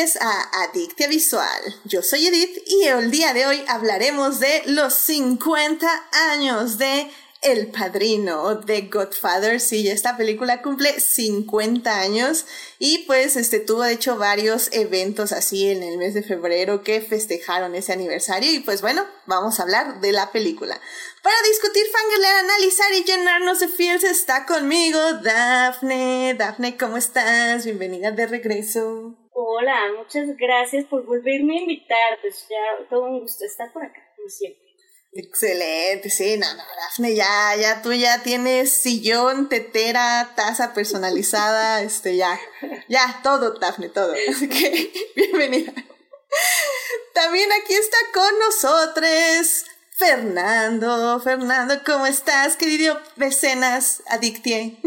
a Adictia Visual. Yo soy Edith y el día de hoy hablaremos de los 50 años de el Padrino de Godfather, sí, esta película cumple 50 años y pues este tuvo de hecho varios eventos así en el mes de febrero que festejaron ese aniversario y pues bueno, vamos a hablar de la película. Para discutir, fangirlear, analizar y llenarnos de feels está conmigo Dafne. Dafne, ¿cómo estás? Bienvenida de regreso. Hola, muchas gracias por volverme a invitar. Pues ya todo un gusto estar por acá, como siempre. Excelente, sí, no, no, Dafne, ya, ya tú ya tienes sillón, tetera, taza personalizada, este, ya, ya, todo, Dafne, todo. Así que, bienvenida. También aquí está con nosotros Fernando. Fernando, ¿cómo estás, querido mecenas adictie?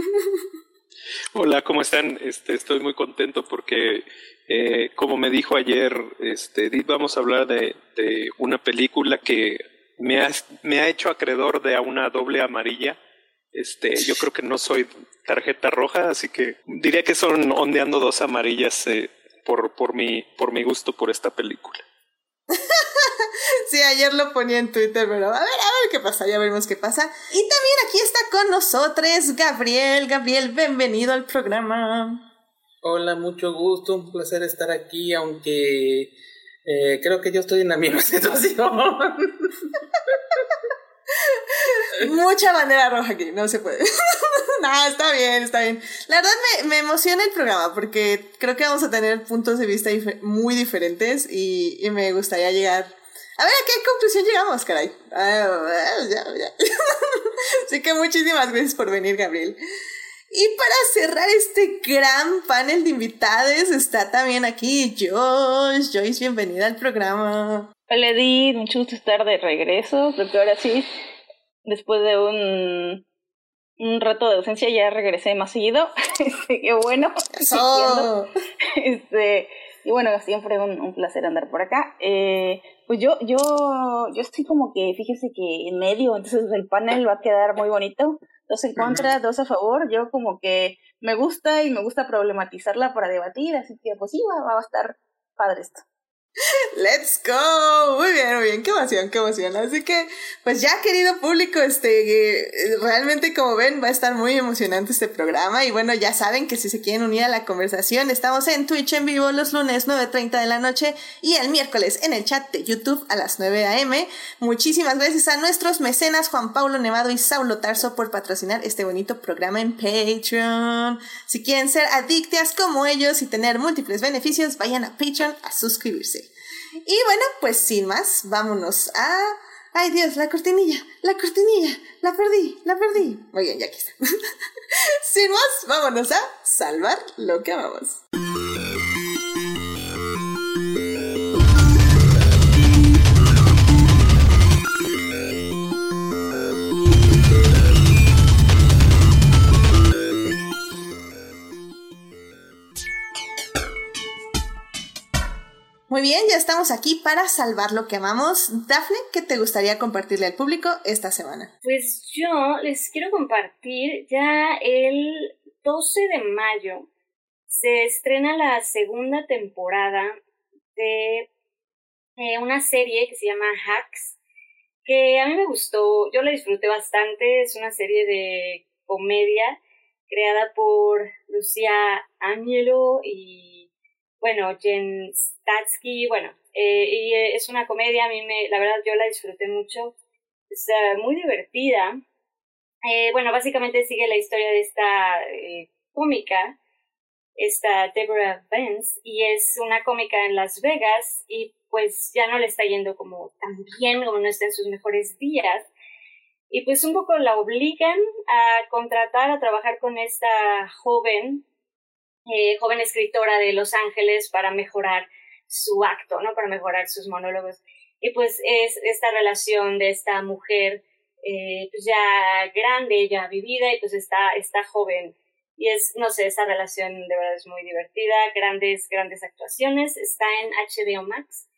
Hola, ¿cómo están? Este, estoy muy contento porque, eh, como me dijo ayer, este, vamos a hablar de, una película que me ha, me ha hecho acreedor de a una doble amarilla. Este, yo creo que no soy tarjeta roja, así que diría que son ondeando dos amarillas eh, por, por, mi, por mi gusto por esta película. sí, ayer lo ponía en Twitter, pero a ver, a ver qué pasa, ya veremos qué pasa. Y también aquí está con nosotros Gabriel. Gabriel, bienvenido al programa. Hola, mucho gusto, un placer estar aquí, aunque eh, creo que yo estoy en la misma situación. Mucha bandera roja aquí, no se puede. no, está bien, está bien. La verdad me, me, emociona el programa porque creo que vamos a tener puntos de vista muy diferentes y, y, me gustaría llegar. A ver, ¿a qué conclusión llegamos, caray? Ah. Así que muchísimas gracias por venir, Gabriel. Y para cerrar este gran panel de invitados está también aquí Joyce. Joyce, bienvenida al programa. Hola Edith, mucho gusto estar de regreso. Creo que ahora sí, después de un, un rato de ausencia ya regresé más seguido. Este, qué bueno. Este, y bueno, siempre un, un placer andar por acá. Eh, pues yo, yo, yo estoy como que, fíjese que en medio, entonces el panel va a quedar muy bonito dos en contra, dos a favor. Yo como que me gusta y me gusta problematizarla para debatir, así que pues sí, va, va a estar padre esto. Let's go. Muy bien, muy bien. Qué emoción, qué emoción. Así que, pues ya, querido público, este, realmente como ven, va a estar muy emocionante este programa. Y bueno, ya saben que si se quieren unir a la conversación, estamos en Twitch en vivo los lunes 9.30 de la noche y el miércoles en el chat de YouTube a las 9 a.m. Muchísimas gracias a nuestros mecenas Juan Pablo Nevado y Saulo Tarso por patrocinar este bonito programa en Patreon. Si quieren ser adictas como ellos y tener múltiples beneficios, vayan a Patreon a suscribirse. Y bueno, pues sin más, vámonos a... Ay Dios, la cortinilla, la cortinilla, la perdí, la perdí. Muy bien, ya aquí está. sin más, vámonos a salvar lo que amamos. Muy bien, ya estamos aquí para salvar lo que amamos. Dafne, ¿qué te gustaría compartirle al público esta semana? Pues yo les quiero compartir ya el 12 de mayo se estrena la segunda temporada de eh, una serie que se llama Hacks, que a mí me gustó, yo la disfruté bastante, es una serie de comedia creada por Lucía Ángelo y bueno, Jen Statsky, bueno, eh, y eh, es una comedia, a mí me, la verdad yo la disfruté mucho, es muy divertida. Eh, bueno, básicamente sigue la historia de esta eh, cómica, esta Deborah Vance, y es una cómica en Las Vegas, y pues ya no le está yendo como tan bien, como no está en sus mejores días. Y pues un poco la obligan a contratar, a trabajar con esta joven eh, joven escritora de Los Ángeles para mejorar su acto, ¿no? Para mejorar sus monólogos. Y pues es esta relación de esta mujer eh, pues ya grande, ya vivida y pues está, está joven. Y es, no sé, esa relación de verdad es muy divertida, grandes, grandes actuaciones, está en HBO Max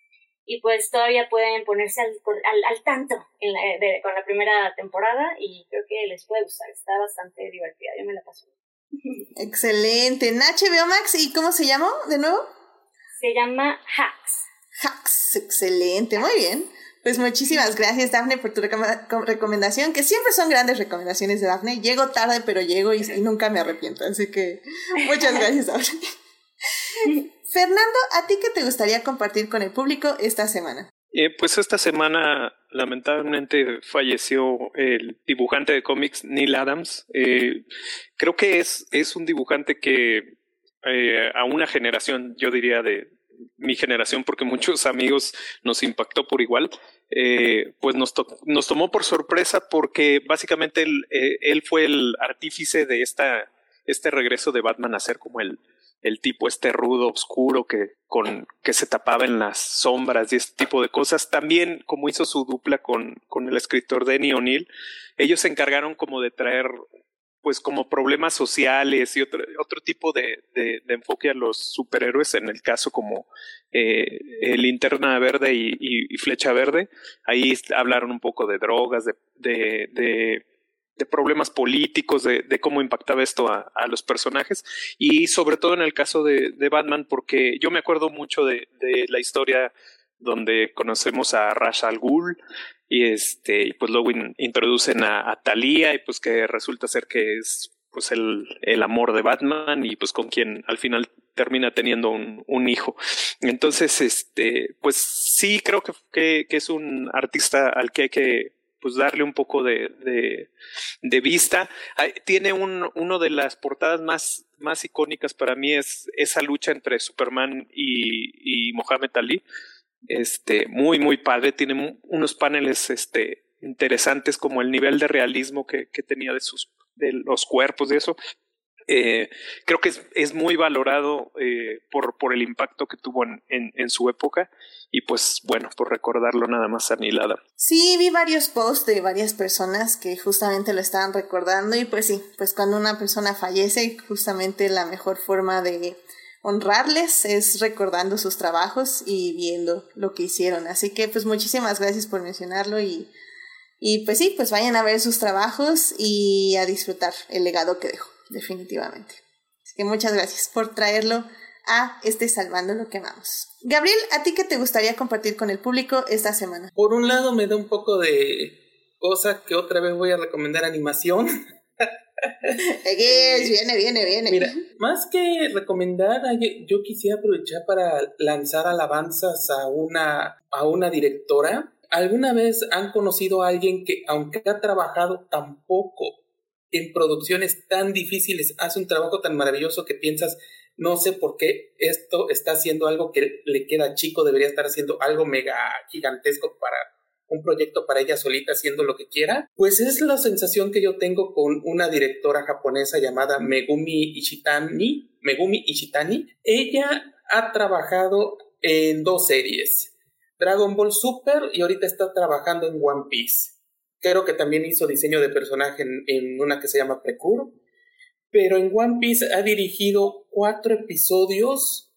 y pues todavía pueden ponerse al, al, al tanto en la, con la primera temporada y creo que les puede gustar, está bastante divertida, yo me la paso. Excelente. En HBO Max, ¿y cómo se llamó de nuevo? Se llama Hacks. Hacks, excelente, muy bien. Pues muchísimas gracias, Dafne, por tu recomendación, que siempre son grandes recomendaciones de Dafne. Llego tarde, pero llego y, nunca me arrepiento. Así que muchas gracias, Dafne. Fernando, ¿a ti qué te gustaría compartir con el público esta semana? Eh, pues esta semana lamentablemente falleció el dibujante de cómics Neil Adams. Eh, creo que es, es un dibujante que eh, a una generación, yo diría de mi generación, porque muchos amigos nos impactó por igual, pues nos, nos tomó por sorpresa porque básicamente él, él fue el artífice de esta, este regreso de Batman a ser como el, el tipo este rudo, oscuro, que, con, que se tapaba en las sombras y este tipo de cosas. También, como hizo su dupla con, con el escritor Denny O'Neill, ellos se encargaron como de traer pues como problemas sociales y otro, otro tipo de, de, enfoque a los superhéroes, en el caso como eh, Linterna Verde y, Flecha Verde, ahí hablaron un poco de drogas, de de problemas políticos, de, de cómo impactaba esto a, a, los personajes y sobre todo en el caso de, de Batman, porque yo me acuerdo mucho de, de, la historia donde conocemos a Ra's al Ghul y este pues luego introducen a, a Thalía y pues que resulta ser que es pues el, el amor de Batman y pues con quien al final termina teniendo un, un hijo. Entonces, este, pues sí creo que, que, que es un artista al que hay que pues darle un poco de, de, vista. Tiene un, uno de las portadas más, más icónicas para mí es esa lucha entre Superman y, y Mohamed Ali. Este, muy, muy padre. Tiene unos paneles este, interesantes como el nivel de realismo que, que tenía de sus de los cuerpos de eso. Eh, creo que es, es muy valorado eh, por, por el impacto que tuvo en, en, su época y pues bueno, por recordarlo nada más a Nilada. Sí, vi varios posts de varias personas que justamente lo estaban recordando y pues sí, pues cuando una persona fallece, justamente la mejor forma de honrarles es recordando sus trabajos y viendo lo que hicieron. Así que pues muchísimas gracias por mencionarlo y, y pues sí, pues vayan a ver sus trabajos y a disfrutar el legado que dejó definitivamente. Así que muchas gracias por traerlo a este Salvando lo que amamos. Gabriel, ¿a ti qué te gustaría compartir con el público esta semana? Por un lado me da un poco de cosa que otra vez voy a recomendar animación. viene, viene, viene. Mira, más que recomendar, yo quisiera aprovechar para lanzar alabanzas a una, a una directora. ¿Alguna vez han conocido a alguien que, aunque ha trabajado tan poco en producciones tan difíciles hace un trabajo tan maravilloso que piensas, no sé por qué esto está haciendo algo que le queda chico, debería estar haciendo algo mega gigantesco para un proyecto para ella solita haciendo lo que quiera, pues es la sensación que yo tengo con una directora japonesa llamada Megumi Ishitani, Megumi Ishitani. Ella ha trabajado en dos series, Dragon Ball Super y ahorita está trabajando en One Piece. Creo que también hizo diseño de personaje en, una que se llama Precure. Pero en One Piece ha dirigido cuatro episodios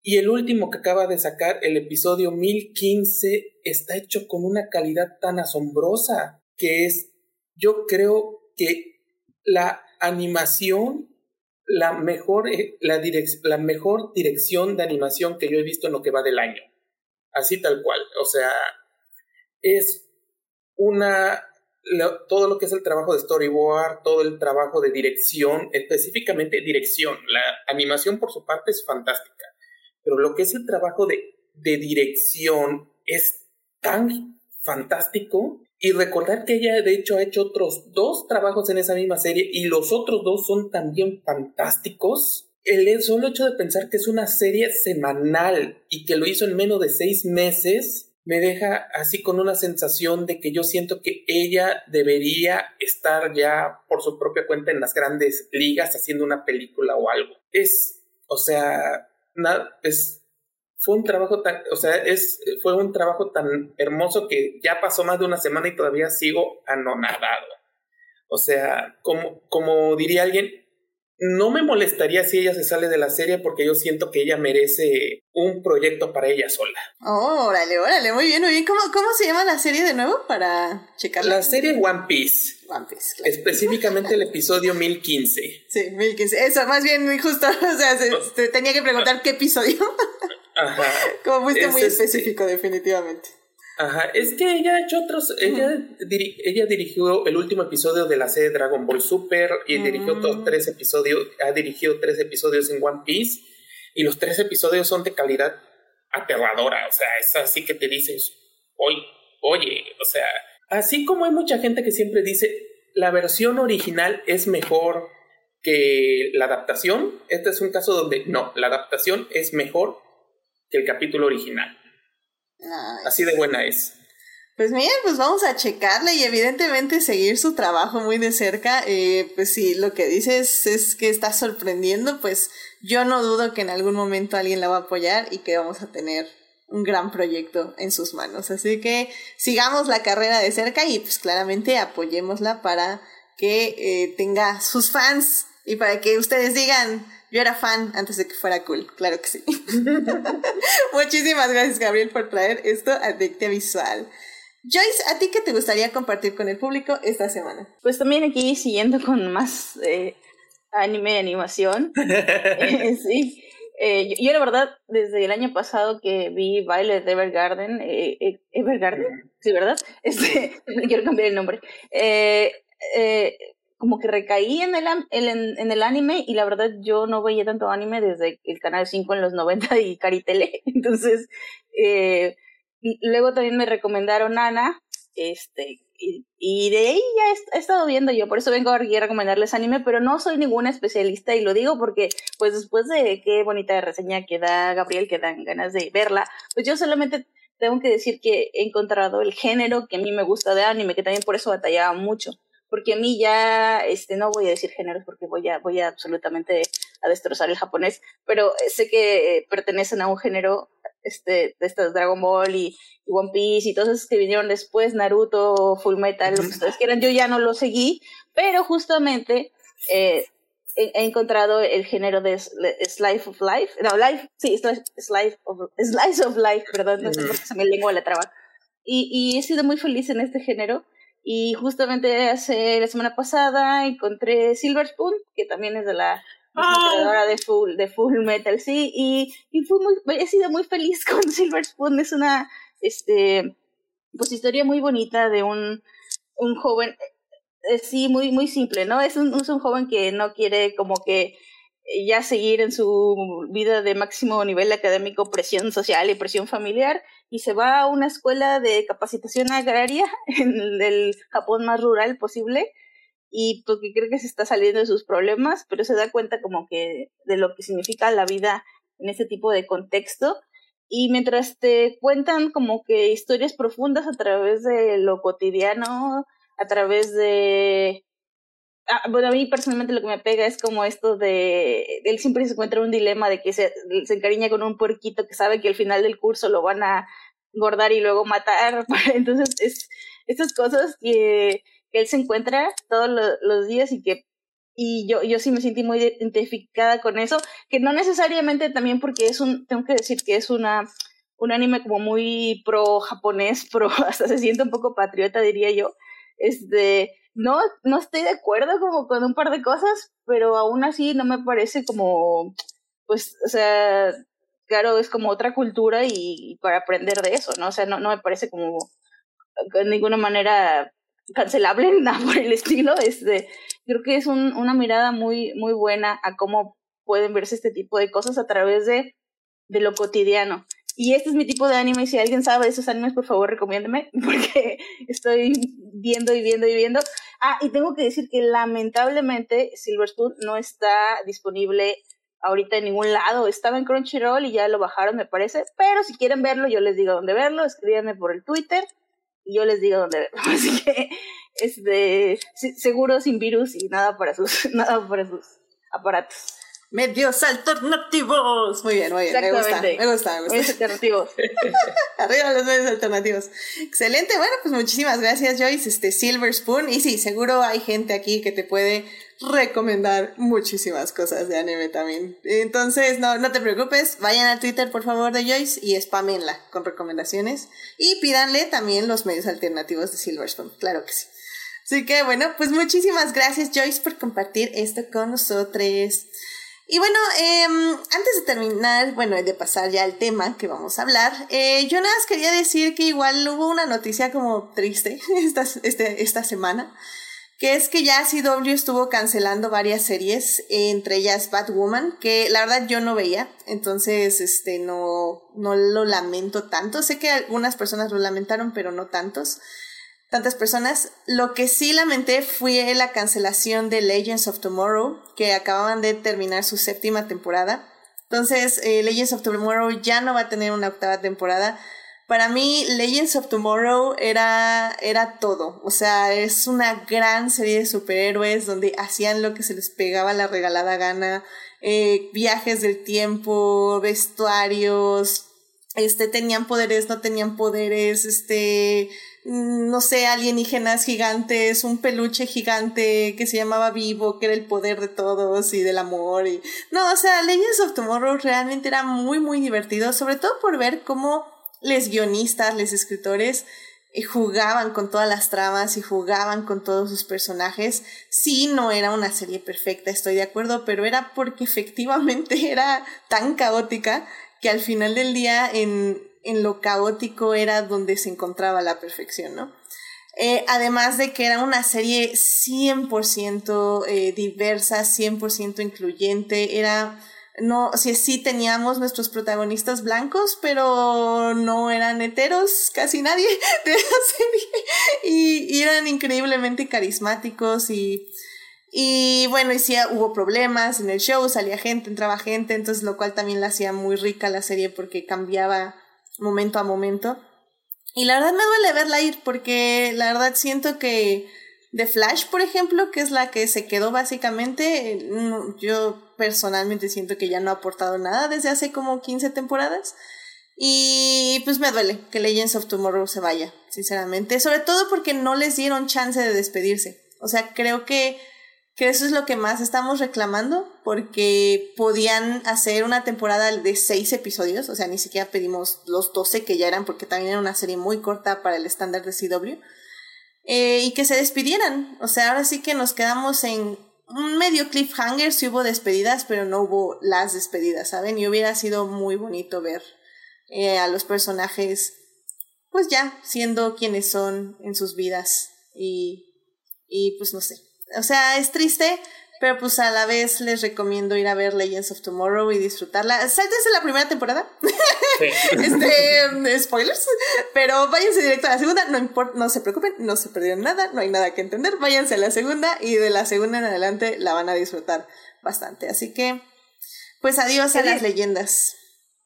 y el último que acaba de sacar, el episodio 1015, está hecho con una calidad tan asombrosa que es, yo creo que la animación, la mejor, eh, la, la mejor dirección de animación que yo he visto en lo que va del año. Así tal cual. O sea, es una, todo lo que es el trabajo de storyboard, todo el trabajo de dirección, específicamente dirección. La animación por su parte es fantástica, pero lo que es el trabajo de, de dirección es tan fantástico. Y recordar que ella de hecho ha hecho otros dos trabajos en esa misma serie y los otros dos son también fantásticos. El solo hecho de pensar que es una serie semanal y que lo hizo en menos de seis meses me deja así con una sensación de que yo siento que ella debería estar ya por su propia cuenta en las grandes ligas haciendo una película o algo. Es, o sea, nada, es, fue un trabajo tan, o sea, es, fue un trabajo tan hermoso que ya pasó más de una semana y todavía sigo anonadado. O sea, como, como diría alguien, no me molestaría si ella se sale de la serie porque yo siento que ella merece un proyecto para ella sola. órale, órale, muy bien, muy bien. ¿Cómo, cómo se llama la serie de nuevo para checarla? La serie One Piece. One Piece. Específicamente el episodio 1015. Sí, 1015. Eso, más bien, justo, o sea, se, tenía que preguntar qué episodio. Ajá. Como fuiste muy este específico, definitivamente. Ajá, es que ella ha hecho otros, ella, ella dirigió el último episodio de la serie Dragon Ball Super y dirigió otros tres episodios, ha dirigido tres episodios en One Piece y los tres episodios son de calidad aterradora, o sea, es así que te dices, oye, oye, o sea, así como hay mucha gente que siempre dice, la versión original es mejor que la adaptación, este es un caso donde no, la adaptación es mejor que el capítulo original. Así de buena es. Pues bien, pues vamos a checarle y evidentemente seguir su trabajo muy de cerca. Eh, pues si lo que dices es que está sorprendiendo, pues yo no dudo que en algún momento alguien la va a apoyar y que vamos a tener un gran proyecto en sus manos. Así que sigamos la carrera de cerca y pues claramente apoyémosla para que eh, tenga sus fans y para que ustedes digan, yo era fan antes de que fuera cool, claro que sí. Muchísimas gracias, Gabriel, por traer esto a Dicte Visual. Joyce, ¿a ti qué te gustaría compartir con el público esta semana? Pues también aquí siguiendo con más eh, anime animación. Eh, sí. Eh, yo, la verdad, desde el año pasado que vi Violet Evergarden, Evergarden, sí, ¿verdad? Este, quiero cambiar el nombre. Eh, como que recaí en el, en, el anime y la verdad yo no veía tanto anime desde el Canal 5 en los 90 y Caritele. Entonces, eh, luego también me recomendaron Ana, este, y, de ahí ya he, estado viendo yo, por eso vengo aquí a recomendarles anime, pero no soy ninguna especialista y lo digo porque, pues después de qué bonita reseña que da Gabriel, que dan ganas de verla, pues yo solamente tengo que decir que he encontrado el género que a mí me gusta de anime, que también por eso batallaba mucho porque a mí ya, este, no voy a decir géneros porque voy a, voy a absolutamente a destrozar el japonés, pero sé que pertenecen a un género, este, de estos Dragon Ball y, One Piece y todos esos que vinieron después, Naruto, Full Metal, lo que ustedes quieran, yo ya no lo seguí, pero justamente, eh, he, encontrado el género de Slice of Life, no, Life, sí, Slice of, Slice of Life, perdón, no sé por qué se me lengua la traba. Y, y he sido muy feliz en este género y justamente hace la semana pasada encontré Silver Spoon, que también es de la ah. creadora de Full, de Full Metal, sí, y, y fui muy, he sido muy feliz con Silver Spoon. Es una este, pues historia muy bonita de un, un joven, eh, sí, muy, muy simple, ¿no? Es un, es un joven que no quiere como que ya seguir en su vida de máximo nivel académico, presión social y presión familiar, y se va a una escuela de capacitación agraria en el Japón más rural posible, y porque cree que se está saliendo de sus problemas, pero se da cuenta como que de lo que significa la vida en ese tipo de contexto. Y mientras te cuentan como que historias profundas a través de lo cotidiano, a través de Ah, bueno, a mí personalmente lo que me pega es como esto de, él siempre se encuentra un dilema de que se, se encariña con un puerquito que sabe que al final del curso lo van a engordar y luego matar. Entonces, es estas cosas que, que él se encuentra todos los días y que y yo, yo sí me sentí muy identificada con eso, que no necesariamente también porque es un, tengo que decir que es una, un anime como muy pro japonés, pro, hasta se siente un poco patriota, diría yo, este, no, no estoy de acuerdo como con un par de cosas, pero aún así no me parece como, pues, o sea, claro, es como otra cultura y, para aprender de eso, ¿no? O sea, no, no me parece como de ninguna manera cancelable, nada por el estilo. Este, creo que es un, una mirada muy, muy buena a cómo pueden verse este tipo de cosas a través de, de lo cotidiano. Y este es mi tipo de anime, si alguien sabe de esos animes, por favor, recomiéndeme, porque estoy viendo y viendo y viendo. Ah, y tengo que decir que lamentablemente Silver Spoon no está disponible ahorita en ningún lado. Estaba en Crunchyroll y ya lo bajaron, me parece. Pero si quieren verlo, yo les digo dónde verlo. Escríbanme por el Twitter y yo les digo dónde verlo. Así que, este, seguro sin virus y nada para sus, nada para sus aparatos. Medios alternativos. Muy bien, muy bien. Me gusta, me gusta, me gusta. Medios alternativos. Arriba los medios alternativos. Excelente. Bueno, pues muchísimas gracias, Joyce. Este Silver Spoon. Y sí, seguro hay gente aquí que te puede recomendar muchísimas cosas de anime también. Entonces, no, no te preocupes. Vayan a Twitter, por favor, de Joyce y spamenla con recomendaciones. Y pídanle también los medios alternativos de Silver Spoon. Claro que sí. Así que bueno, pues muchísimas gracias, Joyce, por compartir esto con nosotros. Y bueno, em, antes de terminar, bueno, de pasar ya al tema que vamos a hablar, eh, yo nada más quería decir que igual hubo una noticia como triste esta, este, esta semana, que es que ya CW estuvo cancelando varias series, entre ellas Batwoman, que la verdad yo no veía, entonces este no, no lo lamento tanto. Sé que algunas personas lo lamentaron, pero no tantos tantas personas. Lo que sí lamenté fue la cancelación de Legends of Tomorrow, que acababan de terminar su séptima temporada. Entonces, eh, Legends of Tomorrow ya no va a tener una octava temporada. Para mí, Legends of Tomorrow era, era todo. O sea, es una gran serie de superhéroes donde hacían lo que se les pegaba la regalada gana. Eh, viajes del tiempo, vestuarios, este, tenían poderes, no tenían poderes, este, no sé, alienígenas gigantes, un peluche gigante que se llamaba Vivo, que era el poder de todos y del amor. Y... No, o sea, Legends of Tomorrow realmente era muy, muy divertido, sobre todo por ver cómo les guionistas, les escritores eh, jugaban con todas las tramas y jugaban con todos sus personajes. Sí, no era una serie perfecta, estoy de acuerdo, pero era porque efectivamente era tan caótica que al final del día en en lo caótico era donde se encontraba la perfección, ¿no? Eh, además de que era una serie 100% eh, diversa, 100% incluyente, era, no, sí, sí teníamos nuestros protagonistas blancos, pero no eran heteros, casi nadie de la serie, y, eran increíblemente carismáticos y, y bueno, y hubo problemas en el show, salía gente, entraba gente, entonces lo cual también la hacía muy rica la serie porque cambiaba momento a momento. Y la verdad me duele verla ir porque la verdad siento que The Flash, por ejemplo, que es la que se quedó básicamente, yo personalmente siento que ya no ha aportado nada desde hace como 15 temporadas. Y pues me duele que Legends of Tomorrow se vaya, sinceramente. Sobre todo porque no les dieron chance de despedirse. O sea, creo que que eso es lo que más estamos reclamando, porque podían hacer una temporada de seis episodios, o sea, ni siquiera pedimos los doce que ya eran, porque también era una serie muy corta para el estándar de CW, eh, y que se despidieran. O sea, ahora sí que nos quedamos en un medio cliffhanger, si hubo despedidas, pero no hubo las despedidas, ¿saben? Y hubiera sido muy bonito ver eh, a los personajes, pues ya, siendo quienes son en sus vidas, y, y pues no sé o sea, es triste, pero pues a la vez les recomiendo ir a ver Legends of Tomorrow y disfrutarla. Sáltense la primera temporada. este, spoilers. Pero váyanse directo a la segunda. No importa, no se preocupen, no se perdieron nada, no hay nada que entender. Váyanse a la segunda y de la segunda en adelante la van a disfrutar bastante. Así que, pues adiós a las leyendas.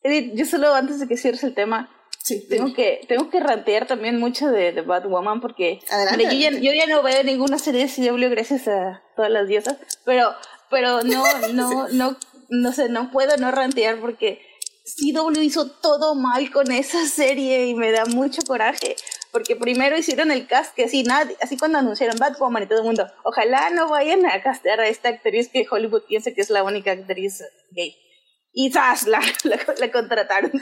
Edith, yo solo antes de que cierres el tema, Sí, tengo que, tengo que rantear también mucho de, de Batwoman porque yo, ya, yo, ya, no veo ninguna serie de CW gracias a todas las diosas, pero, pero no, no, no, no sé, no puedo no rantear porque CW hizo todo mal con esa serie y me da mucho coraje. Porque primero hicieron el cast que así nadie, así cuando anunciaron Batwoman y todo el mundo, ojalá no vayan a castear a esta actriz que Hollywood piensa que es la única actriz gay y ¡zas! La, la, contrataron.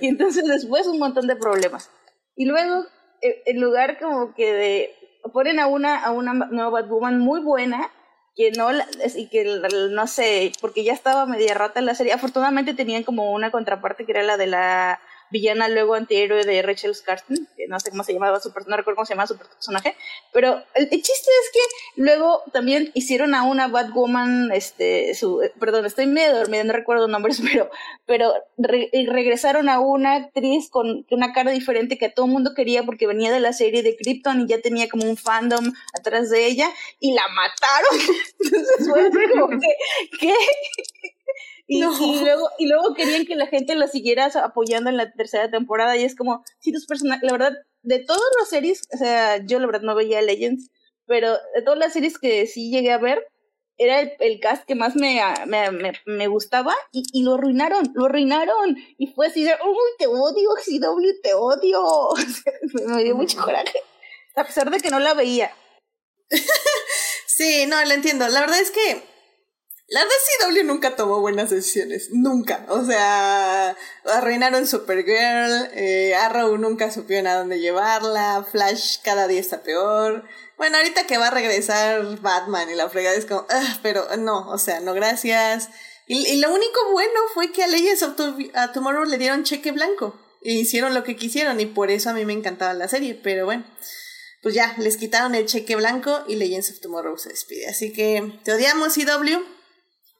Y entonces después un montón de problemas. Y luego, eh, en lugar como que de, ponen a una, a una nueva Batwoman muy buena, que no, y que no sé, porque ya estaba media rata en la serie. Afortunadamente tenían como una contraparte que era la de la villana luego antihéroe de Rachel Skarsten, que no sé cómo se llamaba su no recuerdo cómo se llamaba su personaje, pero el, chiste es que luego también hicieron a una Batwoman, este, su, eh, perdón, estoy medio dormida, no recuerdo nombres, pero, pero regresaron a una actriz con una cara diferente que todo mundo quería porque venía de la serie de Krypton y ya tenía como un fandom atrás de ella y la mataron. Entonces fue como que, ¿qué? Y, luego, y luego querían que la gente la siguiera apoyando en la tercera temporada. Y es como, si tus personajes, la verdad, de todas las series, o sea, yo la verdad no veía Legends, pero de todas las series que sí llegué a ver, era el, cast que más me, me, me, gustaba y, y, lo arruinaron, lo arruinaron. Y fue así de, uy, te odio, CW, te odio. me dio mucho coraje, a pesar de que no la veía. sí, no, lo entiendo. La verdad es que la DCW nunca tomó buenas decisiones, nunca. O sea, arruinaron Supergirl, eh, Arrow nunca supieron a dónde llevarla, Flash cada día está peor. Bueno, ahorita que va a regresar Batman y la fregada es como, ah, pero no, o sea, no gracias. Y, lo único bueno fue que a Legends of Tomorrow le dieron cheque blanco. E hicieron lo que quisieron y por eso a mí me encantaba la serie. Pero bueno, pues ya, les quitaron el cheque blanco y Legends of Tomorrow se despide. Así que te odiamos, CW.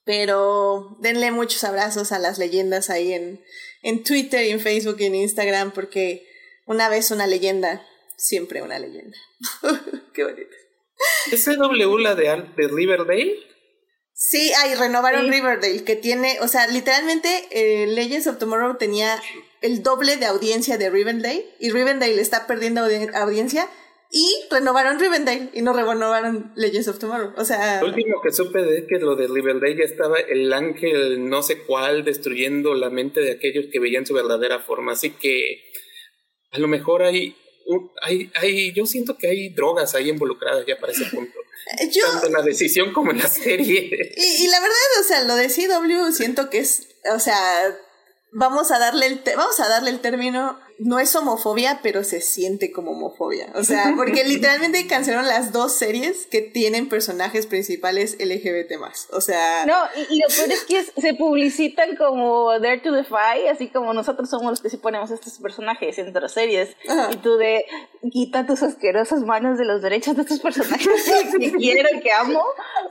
Pero denle muchos abrazos a las leyendas ahí en, en Twitter y en Facebook y en Instagram porque una vez una leyenda, siempre una leyenda. Qué bonito. ¿Es CW la de, de Riverdale? Sí, ahí renovaron Riverdale, que tiene, o sea, literalmente eh, Legends of Tomorrow tenía el doble de audiencia de Riverdale y Riverdale está perdiendo audiencia y renovaron Rivendell y no renovaron Legends of Tomorrow. O sea. Lo último que supe de que lo de Rivendell ya estaba el ángel no sé cuál destruyendo la mente de aquellos que veían su verdadera forma. Así que a lo mejor hay. hay, hay yo siento que hay drogas ahí involucradas ya para ese punto. Tanto en la decisión como en la serie. Y, y la verdad, o sea, lo de CW siento que es. O sea, vamos a darle el, vamos a darle el término no es homofobia, pero se siente como homofobia. O sea, porque literalmente cancelaron las dos series que tienen personajes principales LGBT más. O sea. No, y, lo peor es que se publicitan como Dare to Defy, así como nosotros somos los que sí ponemos estos personajes en otras series. Y tú de quita tus asquerosas manos de los derechos de estos personajes que quiero, que amo.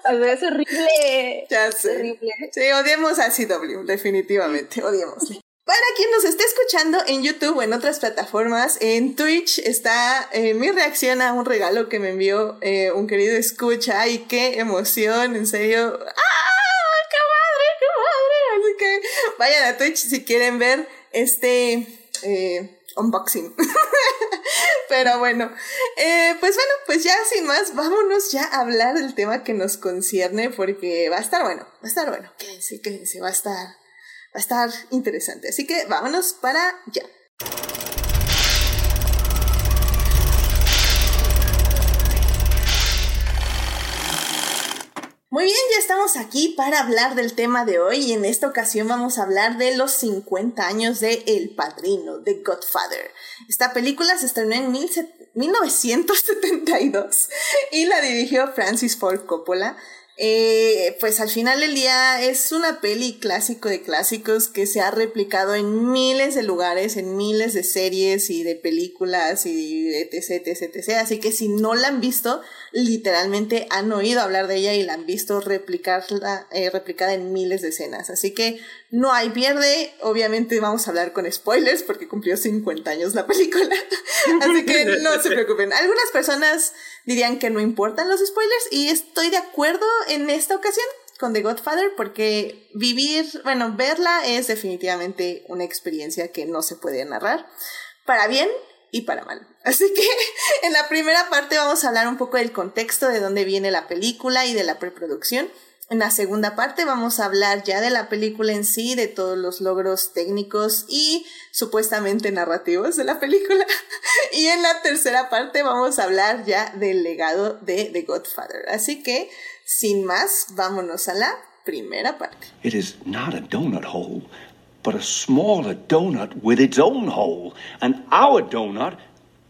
O sea, es horrible. Ya sé. horrible. Sí, odiamos a CW, definitivamente. Odiamos. Para quien nos esté escuchando en YouTube o en otras plataformas, en Twitch está eh, mi reacción a un regalo que me envió eh, un querido escucha y qué emoción, en serio. ¡Ah! ¡Qué madre, qué madre! Así que vayan a Twitch si quieren ver este eh, unboxing. Pero bueno, pues bueno, pues ya sin más, vámonos ya a hablar del tema que nos concierne porque va a estar bueno, va a estar bueno. Quédense, quédense, va a estar a estar interesante. Así que vámonos para ya. Muy bien, ya estamos aquí para hablar del tema de hoy y en esta ocasión vamos a hablar de los 50 años de El Padrino, de Godfather. Esta película se estrenó en 1972 y la dirigió Francis Ford Coppola. Eh, pues al final del día es una peli clásico de clásicos que se ha replicado en miles de lugares, en miles de series y de películas y etc, etc, etc. Así que si no la han visto, literalmente han oído hablar de ella y la han visto replicarla, eh, replicada en miles de escenas. Así que no hay pierde. Obviamente vamos a hablar con spoilers porque cumplió 50 años la película. Así que no se preocupen. Algunas personas dirían que no importan los spoilers y estoy de acuerdo en esta ocasión con The Godfather porque vivir, bueno, verla es definitivamente una experiencia que no se puede narrar. Para bien y para mal. Así que en la primera parte vamos a hablar un poco del contexto de dónde viene la película y de la preproducción. En la segunda parte vamos a hablar ya de la película en sí, de todos los logros técnicos y supuestamente narrativos de la película. Y en la tercera parte vamos a hablar ya del legado de The Godfather. Así que, sin más, vámonos a la primera parte. It is not a donut hole but a smaller donut with its own hole. And our donut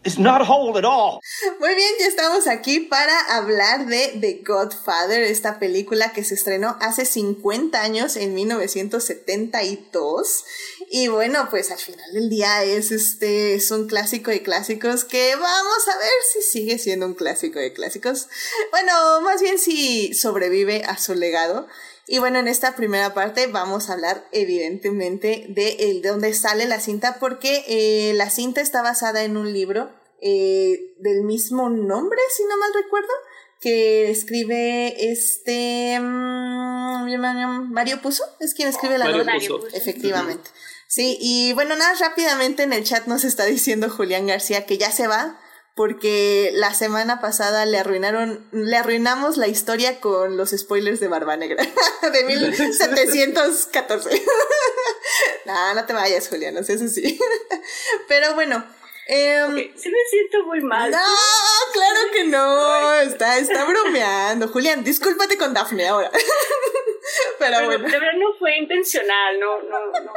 is not whole at all. Muy bien, ya estamos aquí para hablar de The Godfather, esta película que se estrenó hace 50 años, en 1972. Y bueno, pues al final del día es este es un clásico de clásicos que vamos a ver si sigue siendo un clásico de clásicos. Bueno, más bien si sobrevive a su legado. Y bueno, en esta primera parte vamos a hablar evidentemente de, el, de dónde sale la cinta, porque eh, la cinta está basada en un libro eh, del mismo nombre, si no mal recuerdo, que escribe este mm, Mario Puzo, es quien escribe la novela. Efectivamente. Sí, y bueno, nada, rápidamente en el chat nos está diciendo Julián García que ya se va, porque la semana pasada le arruinaron, le arruinamos la historia con los spoilers de Barba Negra de 1714. no, no te vayas, Julián, no sé así. Pero bueno. Eh, Sí me siento muy mal. No, claro que no. Está, está bromeando. Julián, discúlpate con Daphne ahora. Pero, bueno. De verdad no fue intencional, no, no, no.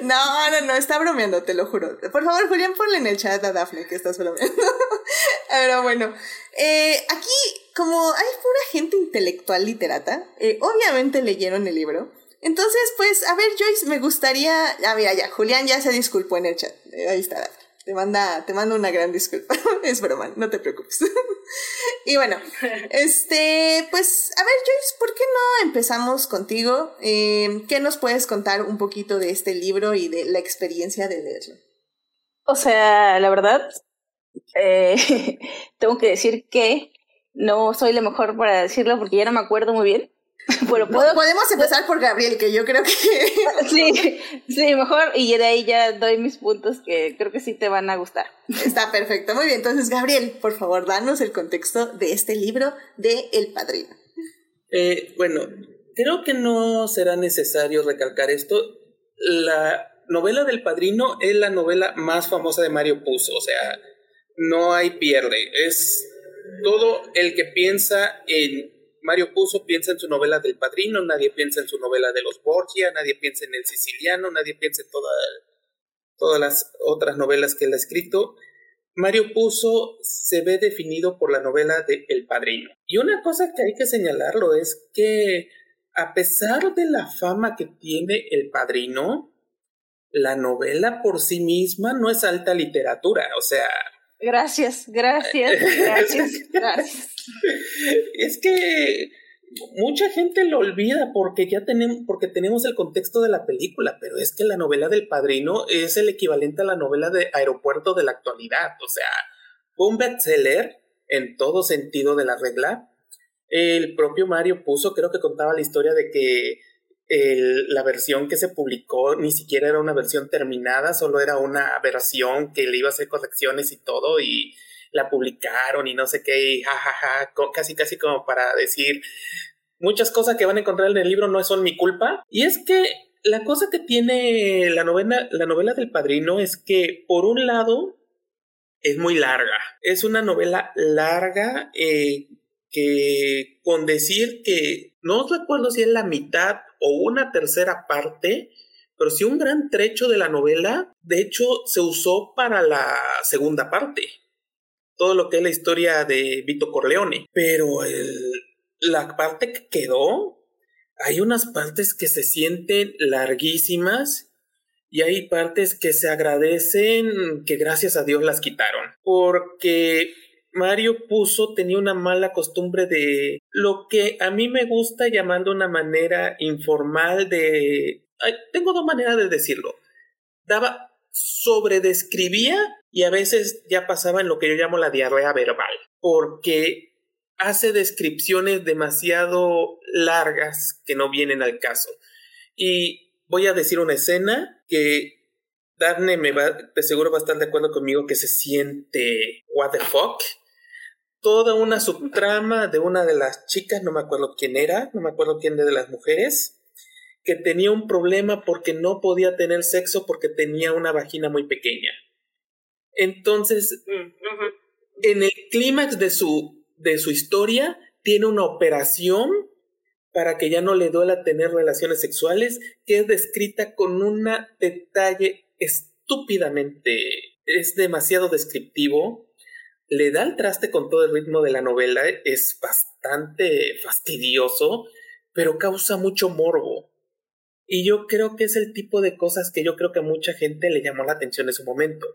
No, no, no, está bromeando, te lo juro. Por favor, Julián, ponle en el chat a Daphne que estás bromeando. Pero bueno, eh, aquí, como hay pura gente intelectual literata, eh, obviamente leyeron el libro. Entonces, pues, a ver, Joyce, me gustaría. Ah, mira, ya, Julián ya se disculpó en el chat. Eh, ahí está. Te manda, te mando una gran disculpa. es broma, no te preocupes. y bueno, este, pues, a ver, Joyce, ¿por qué no empezamos contigo? Eh, ¿Qué nos puedes contar un poquito de este libro y de la experiencia de leerlo? O sea, la verdad, eh, tengo que decir que no soy la mejor para decirlo porque ya no me acuerdo muy bien. Bueno, podemos empezar por Gabriel, que yo creo que... sí, sí, mejor, y de ahí ya doy mis puntos que creo que sí te van a gustar. Está perfecto, muy bien. Entonces, Gabriel, por favor, danos el contexto de este libro de El Padrino. Eh, bueno, creo que no será necesario recalcar esto. La novela del Padrino es la novela más famosa de Mario Puzo, o sea, no hay pierde. Es todo el que piensa en Mario Puzo piensa en su novela del Padrino, nadie piensa en su novela de los Borgia, nadie piensa en El Siciliano, nadie piensa en todas las otras novelas que él ha escrito. Mario Puzo se ve definido por la novela de El Padrino. Y una cosa que hay que señalarlo es que a pesar de la fama que tiene El Padrino, la novela por sí misma no es alta literatura, o sea, Gracias, gracias, gracias, gracias. Es que mucha gente lo olvida porque ya tenemos, porque tenemos el contexto de la película, pero es que la novela del padrino es el equivalente a la novela de aeropuerto de la actualidad. O sea, fue un bestseller en todo sentido de la regla. El propio Mario puso, creo que contaba la historia de que la versión que se publicó ni siquiera era una versión terminada, solo era una versión que le iba a hacer correcciones y todo y la publicaron y no sé qué, y jajaja, casi casi como para decir muchas cosas que van a encontrar en el libro no son mi culpa. Y es que la cosa que tiene la novela, la novela del padrino es que por un lado es muy larga, es una novela larga eh, que con decir que no recuerdo si es la mitad o una tercera parte, pero sí un gran trecho de la novela, de hecho, se usó para la segunda parte. Todo lo que es la historia de Vito Corleone. Pero la parte que quedó, hay unas partes que se sienten larguísimas y hay partes que se agradecen que gracias a Dios las quitaron. Porque Mario puso tenía una mala costumbre de lo que a mí me gusta llamando una manera informal de... tengo dos maneras de decirlo. Daba, sobredescribía y a veces ya pasaba en lo que yo llamo la diarrea verbal, porque hace descripciones demasiado largas que no vienen al caso. Y voy a decir una escena que Daphne me va, de seguro va a estar de acuerdo conmigo que se siente what the fuck. Toda una subtrama de una de las chicas, no me acuerdo quién era, no me acuerdo quién de las mujeres, que tenía un problema porque no podía tener sexo porque tenía una vagina muy pequeña. Entonces, mm, en el clímax de su, de su historia, tiene una operación para que ya no le duela tener relaciones sexuales, que es descrita con un detalle estúpidamente, es demasiado descriptivo, le da el traste con todo el ritmo de la novela, es bastante fastidioso, pero causa mucho morbo. Y yo creo que es el tipo de cosas que yo creo que a mucha gente le llamó la atención en su momento.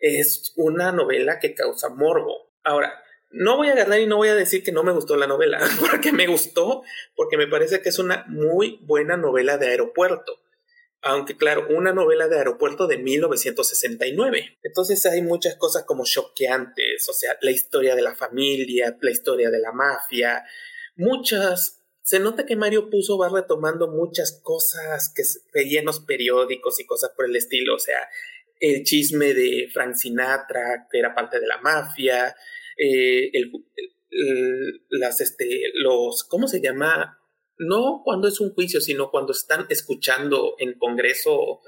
Es una novela que causa morbo. Ahora, no voy a ganar y no voy a decir que no me gustó la novela, porque me gustó, porque me parece que es una muy buena novela de aeropuerto aunque claro, una novela de aeropuerto de 1969. Entonces hay muchas cosas como choqueantes, o sea, la historia de la familia, la historia de la mafia, muchas... Se nota que Mario Puzo va retomando muchas cosas que veía en los periódicos y cosas por el estilo, o sea, el chisme de Frank Sinatra, que era parte de la mafia, eh, las, este, los, ¿cómo se llama? No cuando es un juicio, sino cuando están escuchando en Congreso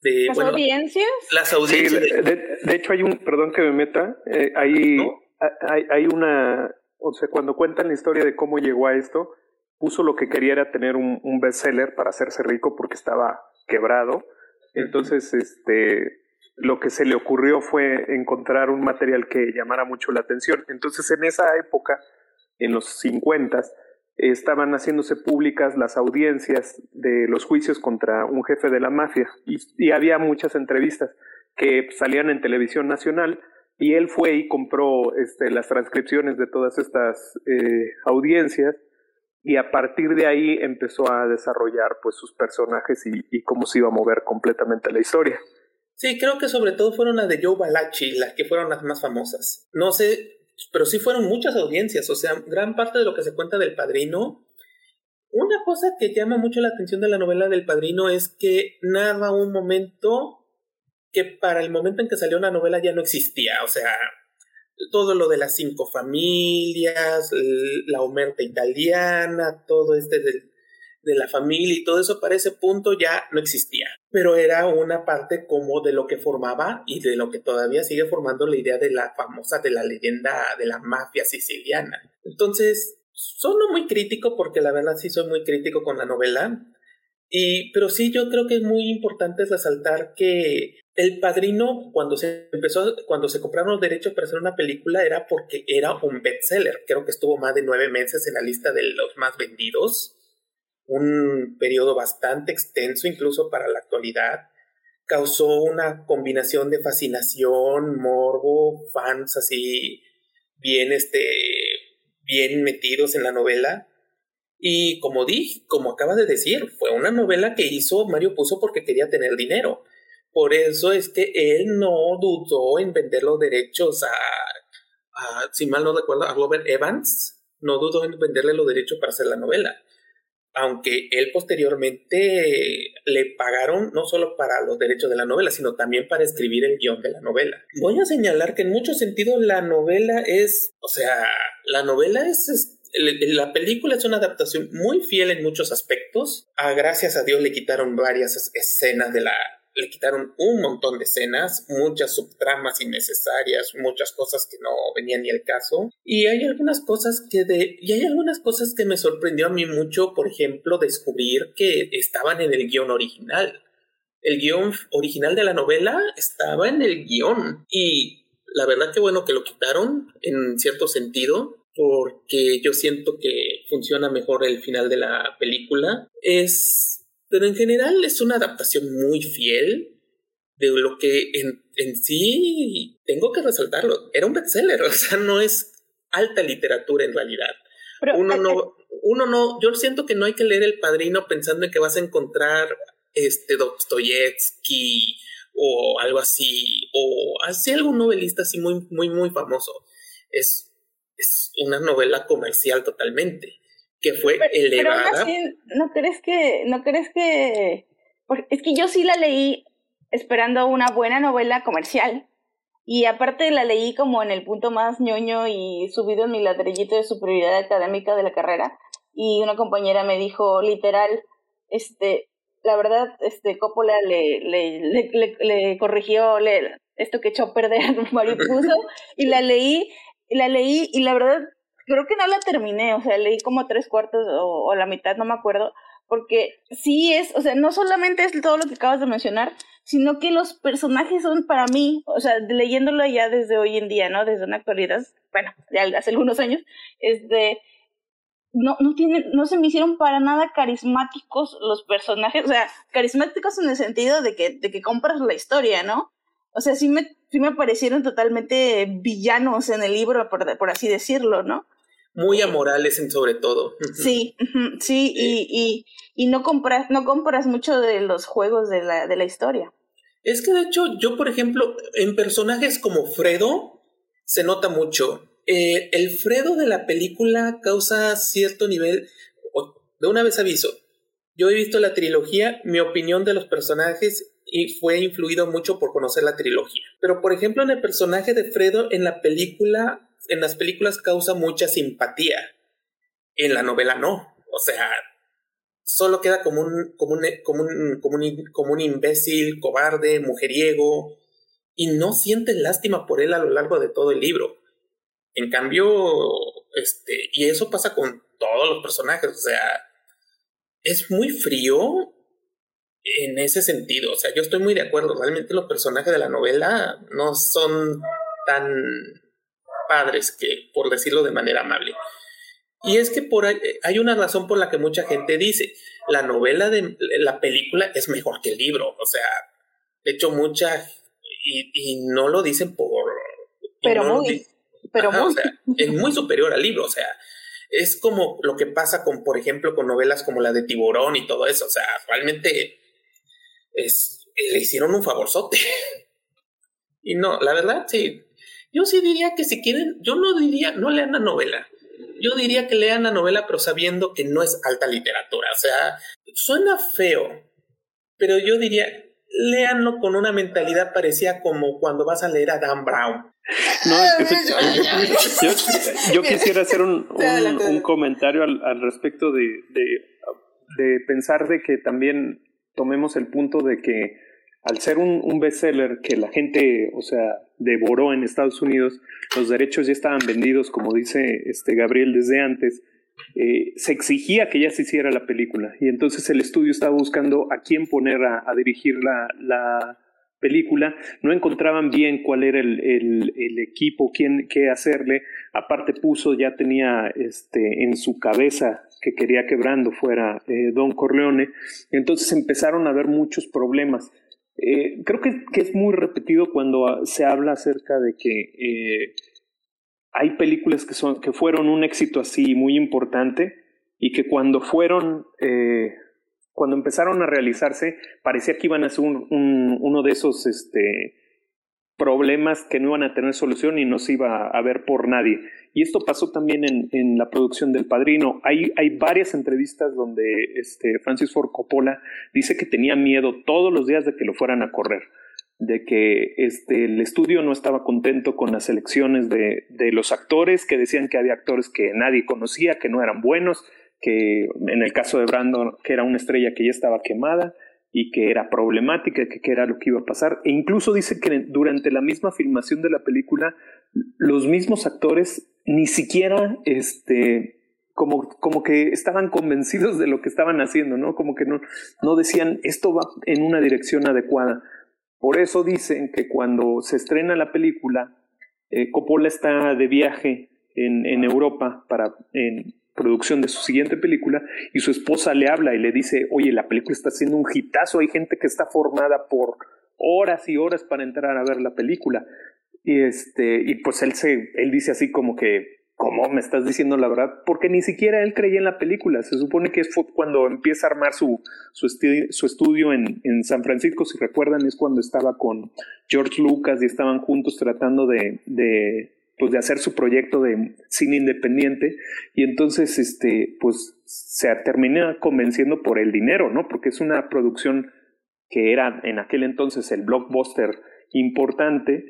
de... ¿Las audiencias? Las audiencias. de, hecho hay un, perdón que me meta, eh, hay, hay, hay, una, o sea, cuando cuentan la historia de cómo llegó a esto, puso lo que quería era tener un, un bestseller para hacerse rico porque estaba quebrado. Entonces, este, lo que se le ocurrió fue encontrar un material que llamara mucho la atención. Entonces, en esa época, en los 50, estaban haciéndose públicas las audiencias de los juicios contra un jefe de la mafia y, había muchas entrevistas que salían en televisión nacional y él fue y compró este, las transcripciones de todas estas eh, audiencias y a partir de ahí empezó a desarrollar pues sus personajes y, y, cómo se iba a mover completamente la historia. Sí, creo que sobre todo fueron las de Joe Balachi las que fueron las más famosas. No sé, pero sí fueron muchas audiencias, o sea, gran parte de lo que se cuenta del padrino. Una cosa que llama mucho la atención de la novela del padrino es que narra un momento que para el momento en que salió la novela ya no existía, o sea, todo lo de las cinco familias, la omerta italiana, todo este de, de, la familia y todo eso para ese punto ya no existía. Pero era una parte como de lo que formaba y de lo que todavía sigue formando la idea de la famosa, de la leyenda de la mafia siciliana. Entonces, sono muy crítico porque la verdad sí soy muy crítico con la novela. Y, pero sí, yo creo que es muy importante resaltar que el Padrino, cuando se empezó, cuando se compraron los derechos para hacer una película, era porque era un bestseller. Creo que estuvo más de nueve meses en la lista de los más vendidos. Un periodo bastante extenso, incluso para la actualidad. Causó una combinación de fascinación, morbo, fans así bien, este, bien metidos en la novela. Y como dije, como acaba de decir, fue una novela que hizo Mario Puzo porque quería tener dinero por eso es que él no dudó en vender los derechos a, si mal no recuerdo, a Robert Evans. No dudó en venderle los derechos para hacer la novela. Aunque él posteriormente le pagaron no solo para los derechos de la novela, sino también para escribir el guion de la novela. Voy a señalar que en muchos sentidos la novela es, o sea, la novela es la película es una adaptación muy fiel en muchos aspectos. A ah, gracias a Dios le quitaron varias escenas de la, le quitaron un montón de escenas, muchas subtramas innecesarias, muchas cosas que no venían ni al caso. Y hay algunas cosas que de, y hay algunas cosas que me sorprendió a mí mucho, por ejemplo, descubrir que estaban en el guion original. El guion original de la novela estaba en el guion. Y la verdad que bueno que lo quitaron en cierto sentido, porque yo siento que funciona mejor el final de la película. Es pero en general es una adaptación muy fiel de lo que en, en sí, tengo que resaltarlo, era un bestseller, o sea, no es alta literatura en realidad. uno no, uno no, yo siento que no hay que leer El Padrino pensando en que vas a encontrar este Dostoyevsky o algo así, o así algún novelista así muy, muy, muy famoso. Es, es una novela comercial totalmente que fue elevada. Pero así, ¿no crees que, no crees que, es que yo sí la leí esperando una buena novela comercial. Y aparte la leí como en el punto más ñoño y subido en mi ladrillito de superioridad académica de la carrera. Y una compañera me dijo, literal, este, la verdad, este, Coppola le, le, le, le, corrigió le, esto que echó a perder Mario Puzo, y la leí, y la leí, y la verdad, creo que no la terminé, o sea, leí como tres cuartos o, la mitad, no me acuerdo, porque sí es, o sea, no solamente es todo lo que acabas de mencionar, sino que los personajes son para mí, o sea, leyéndolo ya desde hoy en día, ¿no? Desde una actualidad, bueno, ya hace algunos años, este, no, no tienen, no se me hicieron para nada carismáticos los personajes, o sea, carismáticos en el sentido de que, de que compras la historia, ¿no? O sea, sí me, sí me parecieron totalmente villanos en el libro, por, por así decirlo, ¿no? Muy amorales en sobre todo. Sí, sí, y, y, y, no compras, no compras mucho de los juegos de la, de la historia. Es que de hecho, yo, por ejemplo, en personajes como Fredo, se nota mucho. Eh, el Fredo de la película causa cierto nivel. De una vez aviso, yo he visto la trilogía, mi opinión de los personajes y fue influido mucho por conocer la trilogía. Pero por ejemplo, en el personaje de Fredo en la película en las películas causa mucha simpatía. En la novela no. O sea, solo queda como un, como un, como un, como un, como un imbécil, cobarde, mujeriego, y no sienten lástima por él a lo largo de todo el libro. En cambio, este, y eso pasa con todos los personajes, o sea, es muy frío en ese sentido, o sea, yo estoy muy de acuerdo, realmente los personajes de la novela no son tan padres que, por decirlo de manera amable. Y es que por ahí, hay una razón por la que mucha gente dice, la novela de la película es mejor que el libro. O sea, de hecho, mucha, y, y no lo dicen por... Pero muy, pero muy. O sea, es muy superior al libro, o sea, es como lo que pasa con, por ejemplo, con novelas como la de Tiburón y todo eso, o sea, realmente es, le hicieron un favorzote. y no, la verdad, sí, yo sí diría que si quieren, yo no diría, no lean la novela, yo diría que lean la novela, pero sabiendo que no es alta literatura. O sea, suena feo, pero yo diría, léanlo con una mentalidad parecida como cuando vas a leer a Dan Brown. No, yo, quisiera hacer un, un, comentario al, al respecto de, de, de, pensar de que también tomemos el punto de que al ser un, bestseller que la gente, o sea, devoró en Estados Unidos, los derechos ya estaban vendidos, como dice este Gabriel desde antes, eh, se exigía que ya se hiciera la película. Y entonces el estudio estaba buscando a quién poner a, dirigir la, la, película, no encontraban bien cuál era el, el, el, equipo, quién, qué hacerle, aparte puso, ya tenía este, en su cabeza que quería que Brando fuera eh, Don Corleone, entonces empezaron a haber muchos problemas. Eh, creo que, que, es muy repetido cuando se habla acerca de que eh, hay películas que, son, que fueron un éxito así muy importante y que cuando fueron cuando empezaron a realizarse, parecía que iban a ser un, un, uno de esos este, problemas que no iban a tener solución y no se iba a ver por nadie. Y esto pasó también en, la producción del Padrino. Hay, hay varias entrevistas donde este, Francis Ford Coppola dice que tenía miedo todos los días de que lo fueran a correr de que este, el estudio no estaba contento con las elecciones de, de los actores, que decían que había actores que nadie conocía, que no eran buenos, que en el caso de Brandon, que era una estrella que ya estaba quemada y que era problemática, que, que era lo que iba a pasar. E incluso dice que durante la misma filmación de la película, los mismos actores ni siquiera este, como, como que estaban convencidos de lo que estaban haciendo, ¿no? Como que no, no decían esto va en una dirección adecuada. Por eso dicen que cuando se estrena la película, eh, Coppola está de viaje en, en Europa para, producción de su siguiente película y su esposa le habla y le dice, oye, la película está siendo un hitazo, hay gente que está formada por horas y horas para entrar a ver la película. Y este, y pues él se, él dice así como que, ¿cómo me estás diciendo la verdad? Porque ni siquiera él creía en la película. Se supone que es cuando empieza a armar su, su, su estudio en, en, San Francisco, si recuerdan, es cuando estaba con George Lucas y estaban juntos tratando de pues de hacer su proyecto de cine independiente y entonces este pues se termina convenciendo por el dinero, ¿no? Porque es una producción que era en aquel entonces el blockbuster importante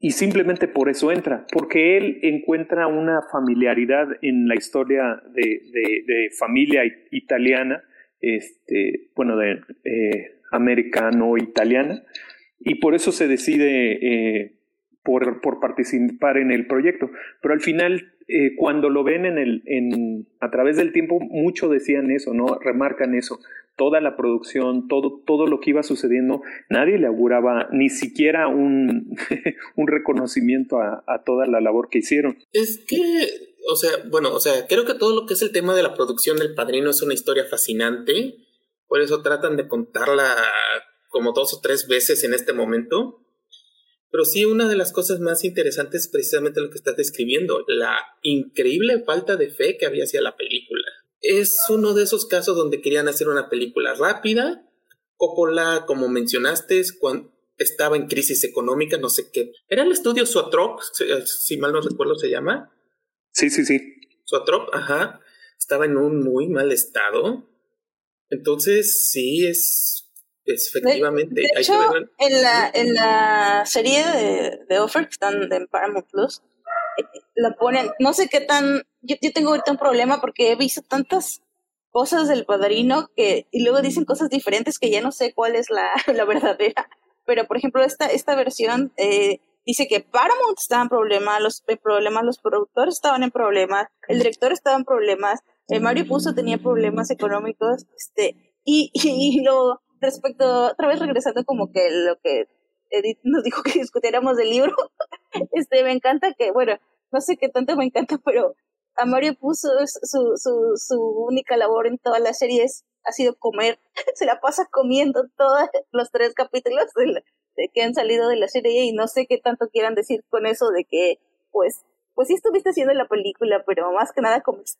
y simplemente por eso entra, porque él encuentra una familiaridad en la historia de, de, familia italiana, este, bueno, de eh, americano-italiana, y por eso se decide eh, por, participar en el proyecto. Pero al final, eh, cuando lo ven en el, en, a través del tiempo, mucho decían eso, ¿no? Remarcan eso. Toda la producción, todo, todo lo que iba sucediendo, nadie le auguraba ni siquiera un, un reconocimiento a, a toda la labor que hicieron. Es que o sea, bueno, o sea, creo que todo lo que es el tema de la producción del padrino es una historia fascinante. Por eso tratan de contarla como dos o tres veces en este momento. Pero sí, una de las cosas más interesantes es precisamente lo que estás describiendo, la increíble falta de fe que había hacia la película. Es uno de esos casos donde querían hacer una película rápida. Coppola, como mencionaste, cuando estaba en crisis económica, no sé qué. ¿Era el estudio Suatrop? Si mal no recuerdo, se llama. Sí, sí, sí. Suatrop, ajá. Estaba en un muy mal estado. Entonces, sí, es efectivamente. De, hecho, en, la, en la serie de, de Offer, que están en Paramount Plus, eh, la ponen, no sé qué tan, yo, yo tengo ahorita un problema porque he visto tantas cosas del padrino que, y luego dicen cosas diferentes que ya no sé cuál es la, la verdadera. Pero, por ejemplo, esta, esta versión eh, dice que Paramount estaba en problemas, los en problemas, los productores estaban en problemas, el director estaba en problemas, eh, Mario Puzo tenía problemas económicos, este, y, y, y lo, respecto, otra vez regresando como que lo que Edith nos dijo que discutiéramos del libro, este, me encanta que, bueno, no sé qué tanto me encanta, pero a Mario puso su, su, su única labor en todas las series ha sido comer. Se la pasa comiendo todos los tres capítulos de, de, que han salido de la serie y no sé qué tanto quieran decir con eso de que, pues, pues sí estuviste haciendo la película, pero más que nada comes.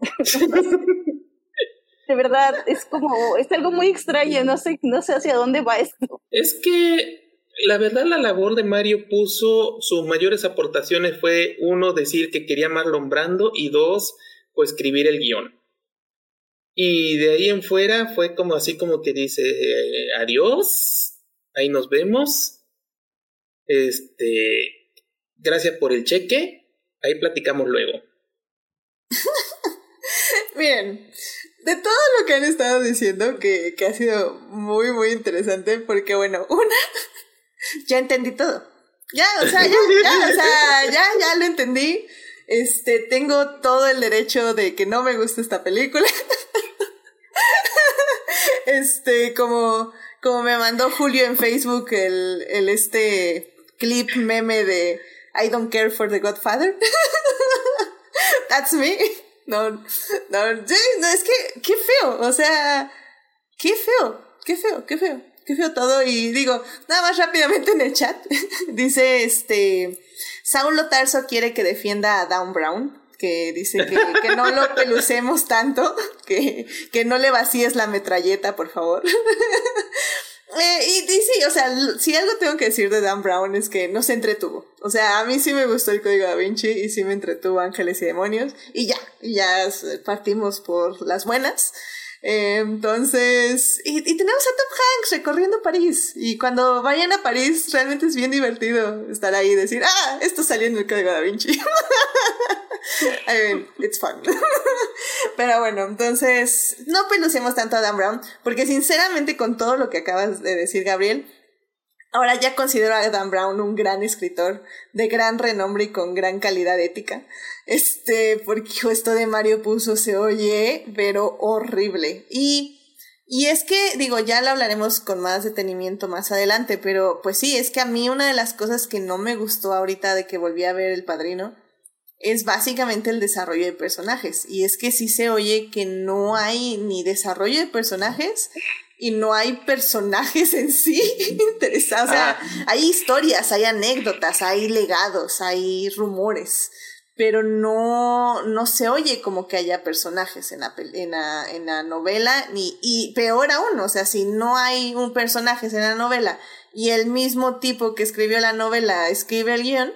de verdad, es como, es algo muy extraño, no sé, no sé hacia dónde va esto. Es que la verdad la labor de Mario puso sus mayores aportaciones fue uno decir que quería Marlon Brando y dos pues escribir el guion. Y de ahí en fuera fue como así como que dice eh, adiós, ahí nos vemos. Este, gracias por el cheque, ahí platicamos luego. Miren, de todo lo que han estado diciendo, que, que ha sido muy, muy interesante, porque bueno, una, ya entendí todo. Ya, o sea, ya, ya, o sea, ya, ya lo entendí. Este, tengo todo el derecho de que no me guste esta película. este, como, como me mandó Julio en Facebook el, el este clip meme de I don't care for the Godfather. That's me. No, no, no, es que, qué feo, o sea, qué feo, qué feo, qué feo qué feo todo. Y digo, nada más rápidamente en el chat, dice este, Saulo Tarso quiere que defienda a Down Brown, que dice que, que no lo pelucemos tanto, que, que no le vacíes la metralleta, por favor. Eh, y, y, sí, o sea, si algo tengo que decir de Dan Brown es que no se entretuvo. O sea, a mí sí me gustó el código da Vinci y sí me entretuvo Ángeles y Demonios. Y ya, ya partimos por las buenas entonces, y, y, tenemos a Tom Hanks recorriendo París. Y cuando vayan a París, realmente es bien divertido estar ahí y decir, ah, esto salió en el código da Vinci. I mean, it's fun. Pero bueno, entonces, no pelucemos tanto a Dan Brown, porque sinceramente con todo lo que acabas de decir, Gabriel, Ahora ya considero a Dan Brown un gran escritor de gran renombre y con gran calidad ética. Este, porque esto de Mario Puzo se oye, pero horrible. Y, y es que, digo, ya lo hablaremos con más detenimiento más adelante, pero pues sí, es que a mí una de las cosas que no me gustó ahorita de que volví a ver El Padrino es básicamente el desarrollo de personajes. Y es que sí se oye que no hay ni desarrollo de personajes y no hay personajes en sí interesados. O sea, ah. hay historias, hay anécdotas, hay legados, hay rumores, pero no, no se oye como que haya personajes en la, en la, en la novela, ni, y peor aún, o sea, si no hay un personaje en la novela y el mismo tipo que escribió la novela escribe el guion,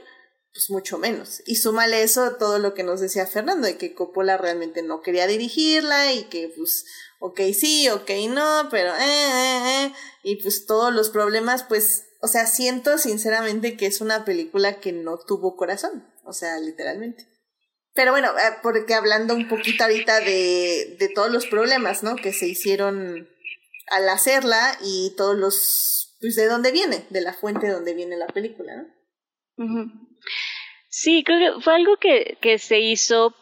pues mucho menos. Y súmale eso todo lo que nos decía Fernando, de que Coppola realmente no quería dirigirla y que pues ok sí, ok no, pero eh, eh, eh, y pues todos los problemas, pues, o sea, siento sinceramente que es una película que no tuvo corazón, o sea, literalmente. Pero bueno, eh, porque hablando un poquito ahorita de, de todos los problemas, ¿no? Que se hicieron al hacerla y todos los, pues de dónde viene, de la fuente de donde viene la película, ¿no? Sí, creo que fue algo que, que se hizo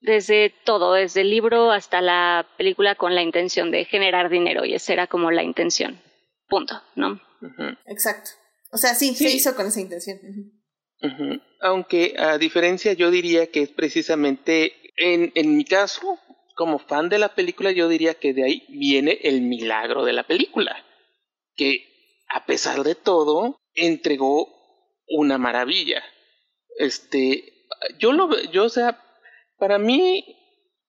desde todo, desde el libro hasta la película con la intención de generar dinero y esa era como la intención. Punto, ¿no? Exacto. O sea, sí, se hizo con esa intención. Aunque a diferencia yo diría que es precisamente, en, en mi caso, como fan de la película, yo diría que de ahí viene el milagro de la película. Que a pesar de todo, entregó una maravilla. Este, yo lo, yo, o sea, para mí,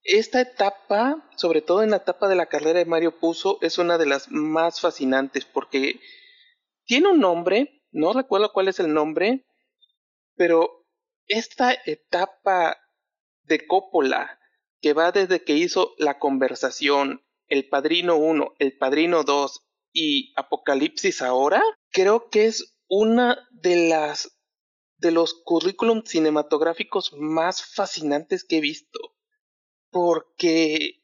esta etapa, sobre todo en la etapa de la carrera de Mario Puzo, es una de las más fascinantes porque tiene un nombre, no recuerdo cuál es el nombre, pero esta etapa de Coppola, que va desde que hizo La Conversación, El Padrino 1, El Padrino 2 y Apocalipsis ahora, creo que es una de las de los currículums cinematográficos más fascinantes que he visto. Porque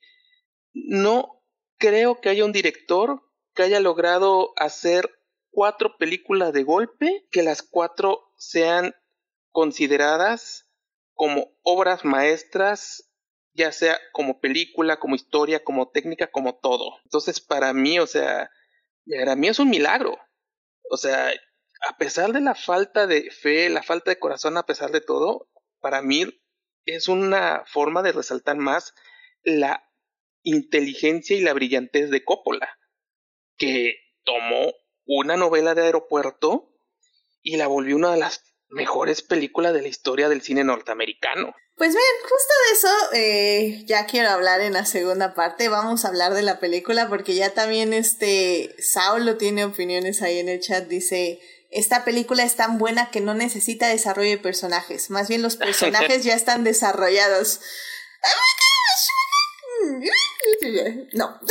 no creo que haya un director que haya logrado hacer cuatro películas de golpe, que las cuatro sean consideradas como obras maestras, ya sea como película, como historia, como técnica, como todo. Entonces, para mí, o sea, para mí es un milagro. O sea, a pesar de la falta de fe, la falta de corazón, a pesar de todo, para mí es una forma de resaltar más la inteligencia y la brillantez de Coppola, que tomó una novela de aeropuerto y la volvió una de las mejores películas de la historia del cine norteamericano. Pues bien, justo de eso eh, ya quiero hablar en la segunda parte. Vamos a hablar de la película porque ya también este Saulo tiene opiniones ahí en el chat. Dice, esta película es tan buena que no necesita desarrollo de personajes. Más bien los personajes ya están desarrollados. No.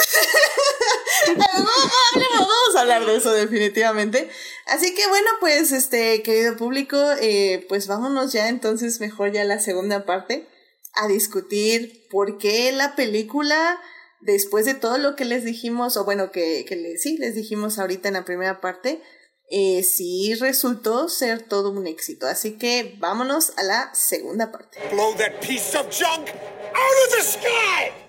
Vamos a hablar de eso definitivamente. Así que bueno, pues este querido público, eh, pues vámonos ya entonces mejor ya la segunda parte a discutir por qué la película, después de todo lo que les dijimos, o bueno, que, que sí, les dijimos ahorita en la primera parte, eh, sí resultó ser todo un éxito. Así que vámonos a la segunda parte.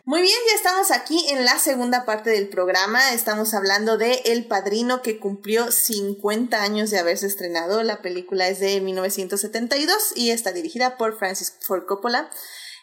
Muy bien, ya estamos aquí en la segunda parte del programa. Estamos hablando de El Padrino que cumplió 50 años de haberse estrenado. La película es de 1972 y está dirigida por Francis Ford Coppola.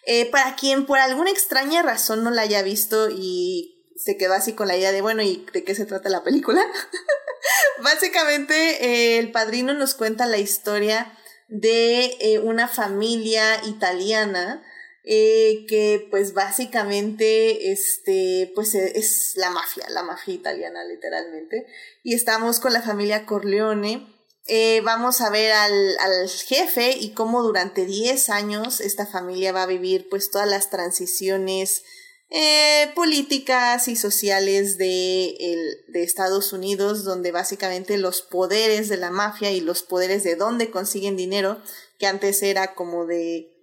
Eh, para quien por alguna extraña razón no la haya visto y se quedó así con la idea de, bueno, ¿y de qué se trata la película? Básicamente, eh, el padrino nos cuenta la historia de eh, una familia italiana eh, que pues básicamente este pues es la mafia, la mafia italiana literalmente. Y estamos con la familia Corleone. vamos a ver al, al, jefe y cómo durante 10 años esta familia va a vivir pues todas las transiciones eh, políticas y sociales de, de Estados Unidos, donde básicamente los poderes de la mafia y los poderes de dónde consiguen dinero, que antes era como de,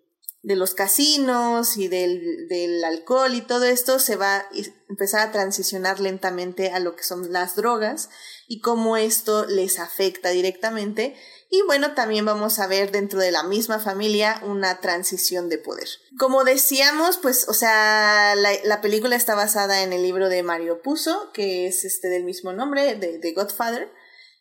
de los casinos y del, del alcohol y todo esto, se va a empezar a transicionar lentamente a lo que son las drogas y cómo esto les afecta directamente y bueno, también vamos a ver dentro de la misma familia una transición de poder. Como decíamos, pues, o sea, la, película está basada en el libro de Mario Puzo, que es este del mismo nombre, de, Godfather.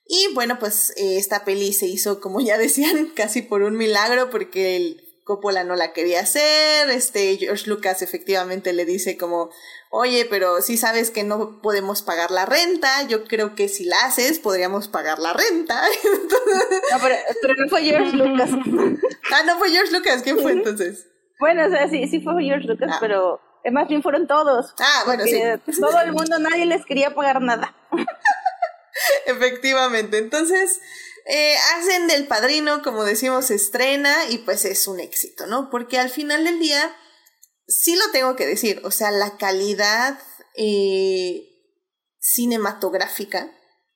Y bueno, pues eh, esta peli se hizo, como ya decían, casi por un milagro, porque el Coppola no la quería hacer, este George Lucas efectivamente le dice como, oye, pero si sabes que no podemos pagar la renta, yo creo que si la haces podríamos pagar la renta. no, pero, no fue George Lucas. ah, no fue George Lucas, ¿quién fue entonces? Bueno, o sea, sí, sí fue George Lucas, ah. pero más bien fueron todos. Ah, bueno, sí. Todo el mundo, nadie les quería pagar nada. Efectivamente, entonces... Eh, hacen del padrino, como decimos, estrena y pues es un éxito, ¿no? Porque al final del día, sí lo tengo que decir, o sea, la calidad eh, cinematográfica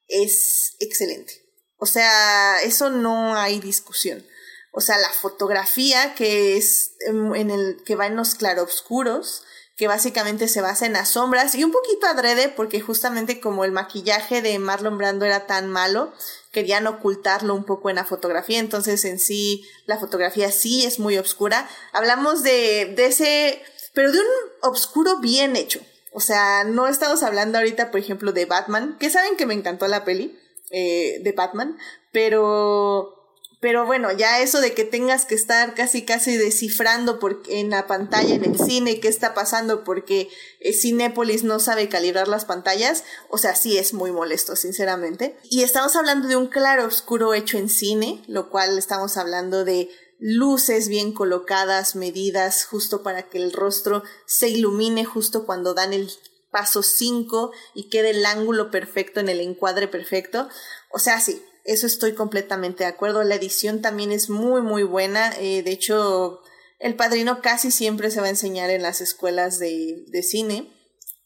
es excelente. O sea, eso no hay discusión. O sea, la fotografía que es en el que va en los claroscuros, que básicamente se basa en las sombras y un poquito adrede porque justamente como el maquillaje de Marlon Brando era tan malo, querían ocultarlo un poco en la fotografía, entonces en sí la fotografía sí es muy oscura. Hablamos de, de ese, pero de un oscuro bien hecho. O sea, no estamos hablando ahorita, por ejemplo, de Batman, que saben que me encantó la peli eh, de Batman, pero pero bueno, ya eso de que tengas que estar casi casi descifrando por, en la pantalla, en el cine, qué está pasando porque eh, Cinépolis no sabe calibrar las pantallas, o sea, sí es muy molesto, sinceramente. Y estamos hablando de un claro oscuro hecho en cine, lo cual estamos hablando de luces bien colocadas, medidas, justo para que el rostro se ilumine justo cuando dan el paso 5 y quede el ángulo perfecto en el encuadre perfecto. O sea, sí, eso estoy completamente de acuerdo. La edición también es muy, muy buena. Eh, de hecho, El Padrino casi siempre se va a enseñar en las escuelas de, de cine,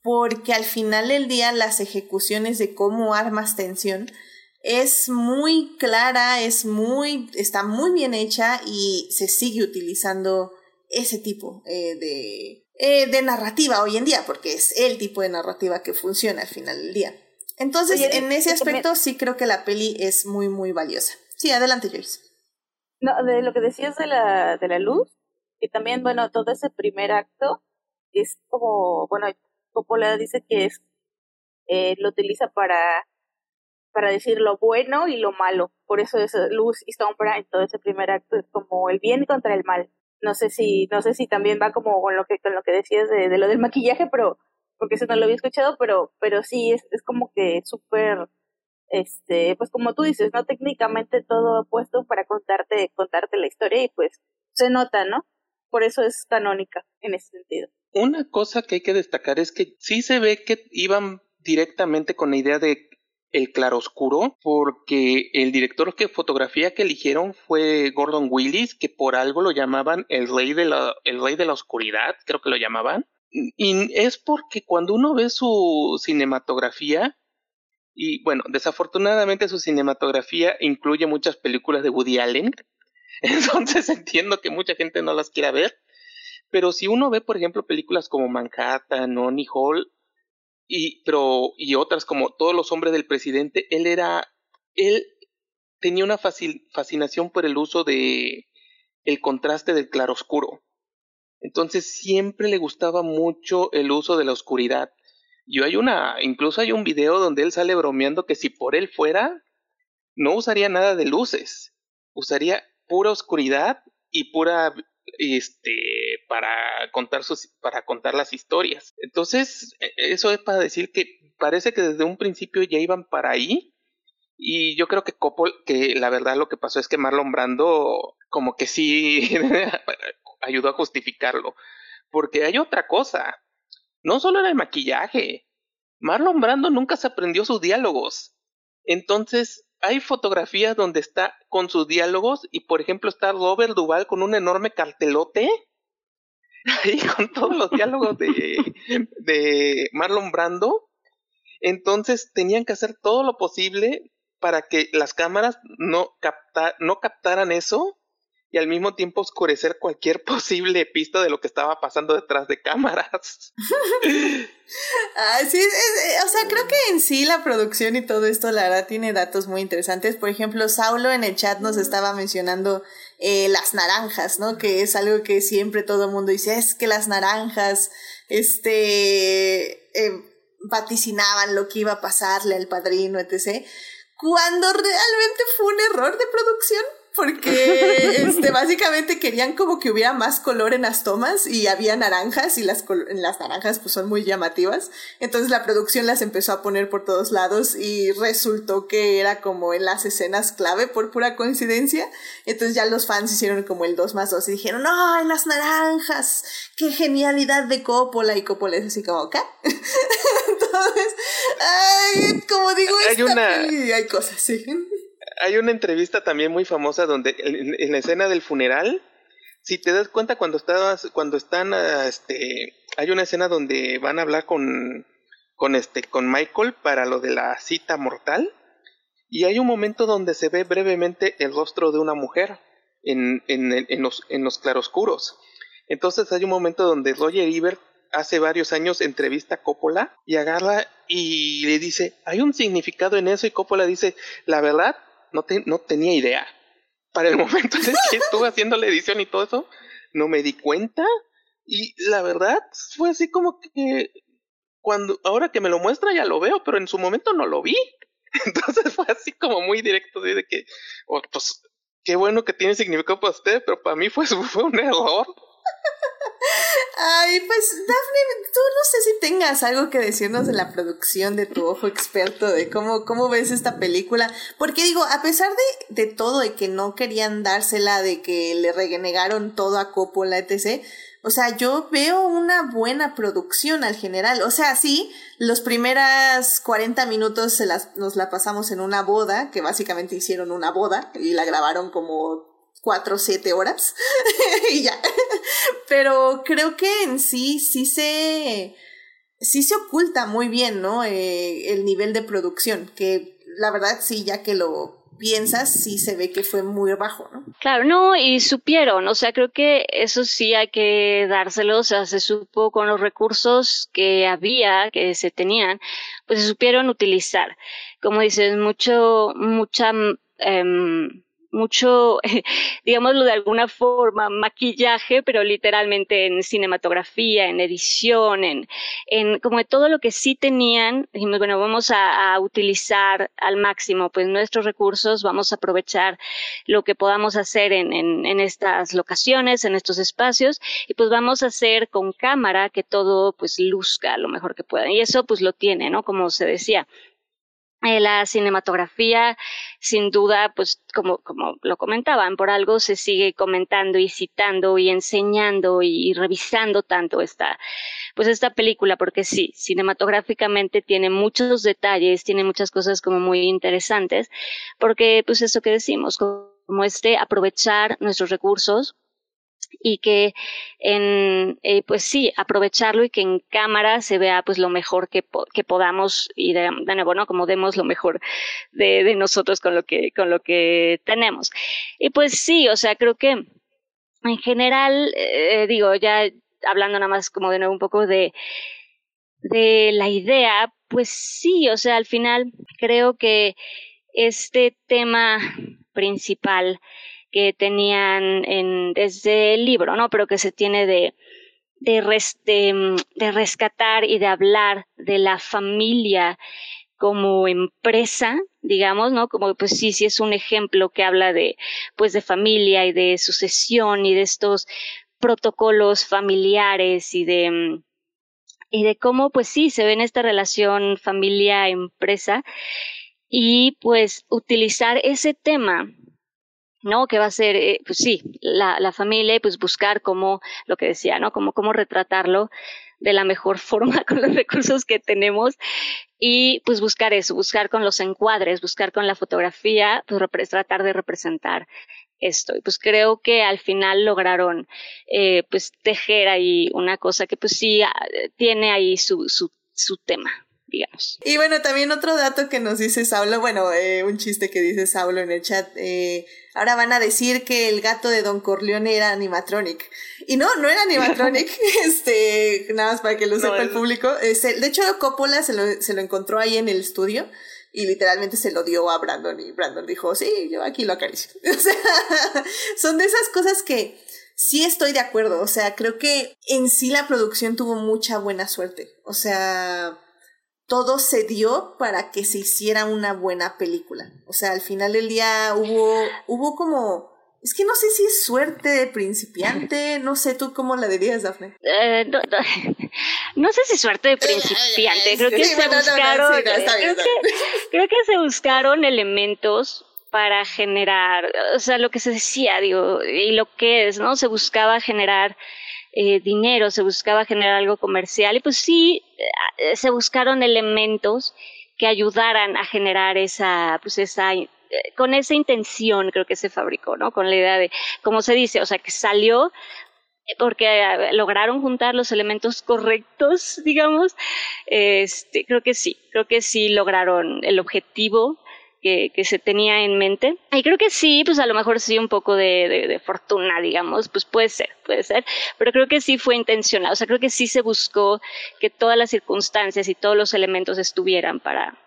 porque al final del día las ejecuciones de cómo armas tensión es muy clara, es muy, está muy bien hecha y se sigue utilizando ese tipo eh, de, eh, de narrativa hoy en día, porque es el tipo de narrativa que funciona al final del día. Entonces, en ese aspecto sí creo que la peli es muy, muy valiosa. Sí, adelante, Joyce. No, de lo que decías de la, de la luz, y también, bueno, todo ese primer acto es como, bueno, Coppola dice que es, eh, lo utiliza para, para decir lo bueno y lo malo. Por eso es luz y sombra en todo ese primer acto es como el bien contra el mal. No sé si, no sé si también va como con lo que, con lo que decías de, de lo del maquillaje, pero, porque eso no lo había escuchado, pero, pero sí es, es como que súper, este, pues como tú dices, ¿no? Técnicamente todo puesto para contarte, contarte la historia y pues se nota, ¿no? Por eso es canónica en ese sentido. Una cosa que hay que destacar es que sí se ve que iban directamente con la idea de el claroscuro, porque el director de fotografía que eligieron fue Gordon Willis, que por algo lo llamaban el rey de la, el rey de la oscuridad, creo que lo llamaban. Y es porque cuando uno ve su cinematografía, y bueno, desafortunadamente su cinematografía incluye muchas películas de Woody Allen, entonces entiendo que mucha gente no las quiera ver, pero si uno ve, por ejemplo, películas como Manhattan o Hall, y, pero, y otras como Todos los hombres del presidente, él era, él tenía una fascinación por el uso de el contraste del claroscuro. Entonces siempre le gustaba mucho el uso de la oscuridad. Yo hay una, incluso hay un video donde él sale bromeando que si por él fuera, no usaría nada de luces, usaría pura oscuridad y pura este para contar sus para contar las historias. Entonces, e, eso es para decir que parece que desde un principio ya iban para ahí y yo creo que Coppola, que la verdad lo que pasó es que Marlon Brando como que sí ayudó a justificarlo, porque hay otra cosa. No solo era el maquillaje. Marlon Brando nunca se aprendió sus diálogos. Entonces, hay fotografías donde está con sus diálogos y por ejemplo está Robert Duval con un enorme cartelote ahí con todos los diálogos de, de Marlon Brando. Entonces tenían que hacer todo lo posible para que las cámaras no, no captaran eso y al mismo tiempo oscurecer cualquier posible pista de lo que estaba pasando detrás de cámaras. ah, sí, o sea, creo que en sí la producción y todo esto, la verdad, tiene datos muy interesantes. Por ejemplo, Saulo en el chat nos estaba mencionando eh, las naranjas, ¿no? Que es algo que siempre todo el mundo dice, es que las naranjas, este, eh, vaticinaban lo que iba a pasarle al padrino, etc. Cuando realmente fue un error de producción porque este, básicamente querían como que hubiera más color en las tomas y había naranjas y las, las naranjas pues son muy llamativas. Entonces la producción las empezó a poner por todos lados y resultó que era como en las escenas clave por pura coincidencia. Entonces ya los fans hicieron como el 2 más 2 y dijeron, ¡ay, las naranjas! ¡Qué genialidad de Coppola! Y Coppola es así como, ¿qué? Entonces, ay, como digo, hay, una... hay cosas, sí hay una entrevista también muy famosa donde en, la escena del funeral, si te das cuenta cuando estabas, cuando están, ah, este, hay una escena donde van a hablar con, con este, con Michael para lo de la cita mortal, y hay un momento donde se ve brevemente el rostro de una mujer en, en, en los, en los claroscuros. Entonces hay un momento donde Roger Ebert hace varios años entrevista a Coppola y agarra y le dice, hay un significado en eso y Coppola dice, la verdad, no, no tenía idea. Para el momento en que estuve haciendo la edición y todo eso, no me di cuenta. Y la verdad fue así como que cuando ahora que me lo muestra ya lo veo, pero en su momento no lo vi. Entonces fue así como muy directo de que, oh, pues, qué bueno que tiene significado para usted, pero para mí fue, fue un error. Ay, pues Daphne, tú no sé si tengas algo que decirnos de la producción de tu ojo experto, de cómo, cómo ves esta película. Porque digo, a pesar de, de todo, de que no querían dársela, de que le renegaron todo a Coppola, etc., o sea, yo veo una buena producción al general. O sea, sí, los primeras 40 minutos se las, nos la pasamos en una boda, que básicamente hicieron una boda y la grabaron como cuatro siete horas y ya. Pero creo que en sí, sí se, sí se oculta muy bien, ¿no? Eh, el nivel de producción, que la verdad sí, ya que lo piensas, sí se ve que fue muy bajo, ¿no? Claro, no, y supieron, o sea, creo que eso sí hay que dárselo, o sea, se supo con los recursos que había, que se tenían, pues se supieron utilizar. Como dices, mucho, mucha, eh, mucho, digámoslo de alguna forma, maquillaje, pero literalmente en cinematografía, en edición, en, en como de todo lo que sí tenían, dijimos, bueno, vamos a, a, utilizar al máximo pues nuestros recursos, vamos a aprovechar lo que podamos hacer en, en, en estas locaciones, en estos espacios, y pues vamos a hacer con cámara que todo pues luzca lo mejor que pueda. Y eso pues lo tiene, ¿no? Como se decía, eh, la cinematografía, sin duda, pues como, como lo comentaban, por algo se sigue comentando y citando y enseñando y, y revisando tanto esta, pues esta película, porque sí, cinematográficamente tiene muchos detalles, tiene muchas cosas como muy interesantes, porque pues eso que decimos, como este aprovechar nuestros recursos y que eh, pues sí aprovecharlo y que en cámara se vea pues lo mejor que, que podamos y de, nuevo no como demos lo mejor de, de, nosotros con lo que con lo que tenemos. Y pues sí o sea creo que en general eh, digo ya hablando nada más como de nuevo un poco de de la idea pues sí o sea al final creo que este tema principal que tenían en, desde el libro, ¿no? Pero que se tiene de, de, res, de, de rescatar y de hablar de la familia como empresa, digamos, ¿no? Como pues sí, sí es un ejemplo que habla de pues de familia y de sucesión y de estos protocolos familiares y de y de cómo pues sí se ve en esta relación familia empresa y pues utilizar ese tema ¿no? Que va a ser, eh, pues sí, la, la familia pues buscar cómo, lo que decía, ¿no? Como cómo retratarlo de la mejor forma con los recursos que tenemos y pues buscar eso, buscar con los encuadres, buscar con la fotografía, pues tratar de representar esto. Y pues creo que al final lograron eh, pues tejer ahí una cosa que pues sí ah, tiene ahí su, su, su tema digamos. Y bueno, también otro dato que nos dice Saulo, bueno, eh, un chiste que dice Saulo en el chat, eh, ahora van a decir que el gato de Don Corleone era animatronic. Y no, no era animatronic, este, nada más para que lo sepa el público. Este, de hecho, Coppola se lo, se lo encontró ahí en el estudio y literalmente se lo dio a Brandon y Brandon dijo, sí, yo aquí lo acaricio. O sea, son de esas cosas que sí estoy de acuerdo, o sea, creo que en sí la producción tuvo mucha buena suerte, o sea, todo se dio para que se hiciera una buena película. O sea, al final del día hubo, hubo como, es que no sé si es suerte de principiante, no sé tú cómo la dirías, Dafne. Uh, no, no, no, sé si suerte de principiante, creo que se buscaron, creo que se buscaron elementos para generar, o sea, lo que se decía, digo, y lo que es, ¿no? Se buscaba generar eh, dinero, se buscaba generar algo comercial y pues sí, eh, se buscaron elementos que ayudaran a generar esa, pues esa, eh, con esa intención creo que se fabricó, ¿no? Con la idea de, como se dice, o sea, que salió porque lograron juntar los elementos correctos, digamos, este, creo que sí, creo que sí lograron el objetivo que, que, se tenía en mente. Y creo que sí, pues a lo mejor sí un poco de, de, de, fortuna, digamos, pues puede ser, puede ser, pero creo que sí fue intencional, o sea, creo que sí se buscó que todas las circunstancias y todos los elementos estuvieran para,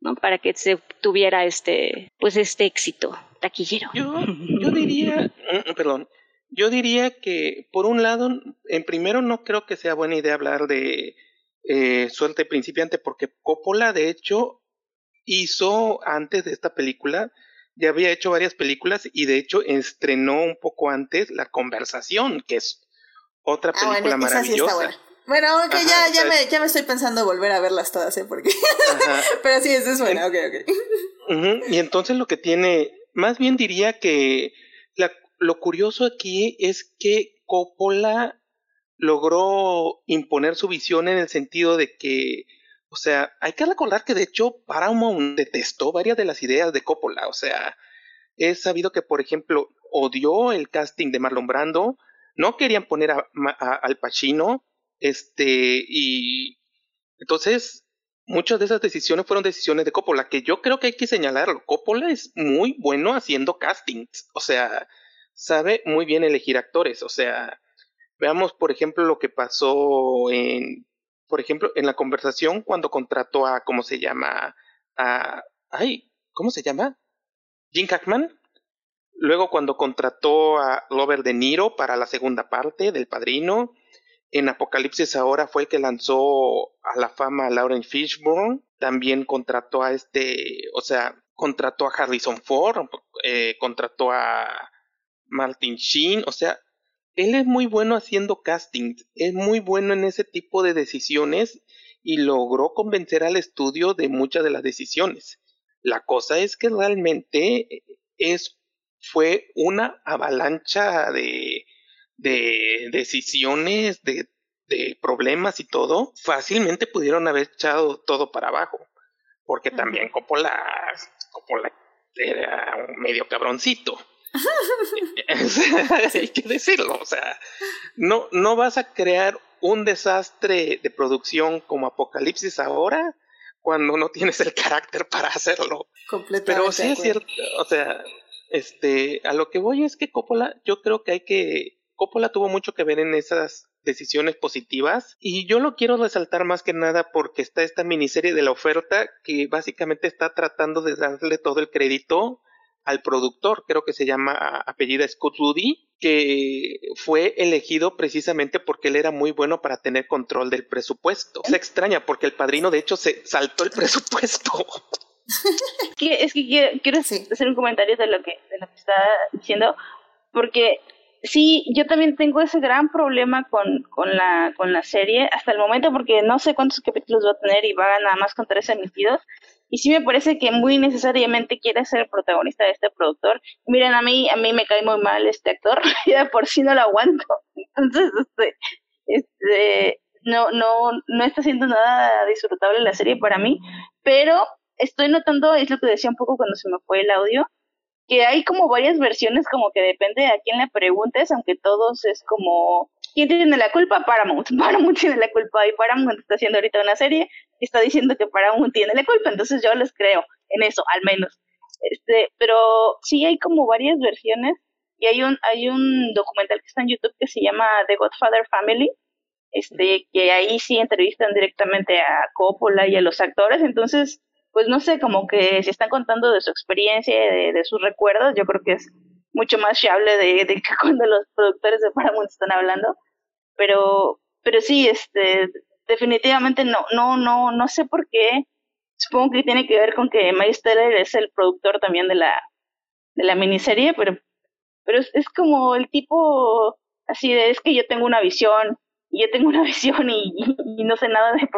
¿no? Para que se tuviera este, pues este éxito taquillero. Yo, yo diría, perdón, yo diría que por un lado, en primero no creo que sea buena idea hablar de eh, suerte principiante porque Coppola de hecho hizo antes de esta película, ya había hecho varias películas y de hecho estrenó un poco antes La Conversación, que es otra película ah, bueno, maravillosa. Sí bueno, que okay, ya, ya, me, ya me estoy pensando volver a verlas todas, ¿eh? Porque... Pero sí, eso es buena, ok, ok. Uh -huh. Y entonces lo que tiene, más bien diría que la, lo curioso aquí es que Coppola logró imponer su visión en el sentido de que o sea, hay que recordar que de hecho Paramount detestó varias de las ideas de Coppola. O sea, es sabido que, por ejemplo, odió el casting de Marlon Brando, no querían poner a, Al Pacino, este, y entonces muchas de esas decisiones fueron decisiones de Coppola, que yo creo que hay que señalarlo. Coppola es muy bueno haciendo castings, o sea, sabe muy bien elegir actores, o sea, veamos, por ejemplo, lo que pasó en por ejemplo, en la conversación cuando contrató a, ¿cómo se llama? A, ay, ¿cómo se llama? Jim Hackman. Luego cuando contrató a Robert De Niro para la segunda parte del Padrino, en Apocalipsis ahora fue el que lanzó a la fama a Lauren Fishburne, también contrató a este, o sea, contrató a Harrison Ford, eh, contrató a Martin Sheen, o sea, él es muy bueno haciendo castings, es muy bueno en ese tipo de decisiones y logró convencer al estudio de muchas de las decisiones. La cosa es que realmente es fue una avalancha de, de decisiones, de, de problemas y todo, fácilmente pudieron haber echado todo para abajo. Porque también Coppola, Coppola era un medio cabroncito. Hay que decirlo, o sea, no, no vas a crear un desastre de producción como Apocalipsis ahora cuando no tienes el carácter para hacerlo. Pero sí es cierto, o sea, este, a lo que voy es que Coppola, yo creo que hay que, Coppola tuvo mucho que ver en esas decisiones positivas y yo lo quiero resaltar más que nada porque está esta miniserie de la oferta que básicamente está tratando de darle todo el crédito al productor, creo que se llama apellida Scott Rudy, que fue elegido precisamente porque él era muy bueno para tener control del presupuesto. Se extraña porque el padrino de hecho se saltó el presupuesto. es que quiero, hacer un comentario de lo que, de lo que está diciendo, porque sí, yo también tengo ese gran problema con, con, la, con la serie hasta el momento, porque no sé cuántos capítulos va a tener y va nada más con tres emitidos. Y sí me parece que muy necesariamente quiere ser protagonista de este productor. Miren, a mí, a mí me cae muy mal este actor, ya por sí no lo aguanto. Entonces, este, este, no, no, no está haciendo nada disfrutable la serie para mí, pero estoy notando, es lo que decía un poco cuando se me fue el audio, que hay como varias versiones, como que depende a quién le preguntes, aunque todos es como, ¿quién tiene la culpa? Paramount. Paramount tiene la culpa y Paramount está haciendo ahorita una serie está diciendo que Paramount tiene la culpa, entonces yo les creo en eso, al menos. Este, pero sí hay como varias versiones y hay un, hay un documental que está en YouTube que se llama The Godfather Family, este, que ahí sí entrevistan directamente a Coppola y a los actores, entonces pues no sé, como que si están contando de su experiencia, de, de sus recuerdos, yo creo que es mucho más fiable de, de, que cuando los productores de Paramount están hablando. Pero, pero sí, este, definitivamente no, no, no, no sé por qué. Supongo que tiene que ver con que Miles Teller es el productor también de la, de la miniserie, pero, pero es, es como el tipo así de, es que yo tengo una visión, y yo tengo una visión y, y no sé nada de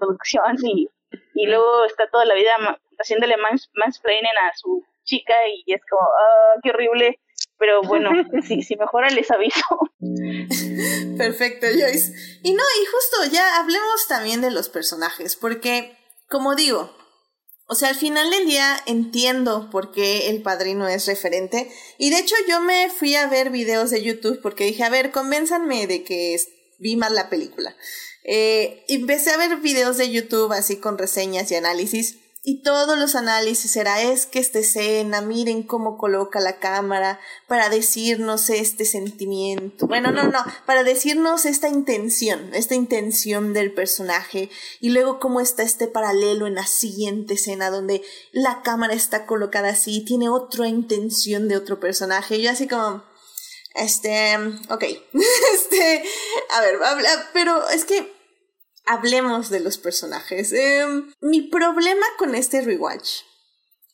producción y y luego está toda la vida haciéndole mansplaining a su chica y es como, ah, qué horrible. Pero bueno, si, si mejora les aviso. Perfecto, Joyce. Y no, y justo ya hablemos también de los personajes, porque, como digo, o sea, al final del día entiendo por qué el padrino es referente. Y de hecho yo me fui a ver videos de YouTube porque dije, a ver, convénzanme de que vi mal la película. Eh, empecé a ver videos de YouTube así con reseñas y análisis y todos los análisis era es que esta escena, miren cómo coloca la cámara para decirnos este sentimiento. Bueno, no, no, para decirnos esta intención, esta intención del personaje y luego cómo está este paralelo en la siguiente escena donde la cámara está colocada así, tiene otra intención de otro personaje. Y yo así como, este, ok, este, a ver, pero es que hablemos de los personajes. Em, mi problema con este rewatch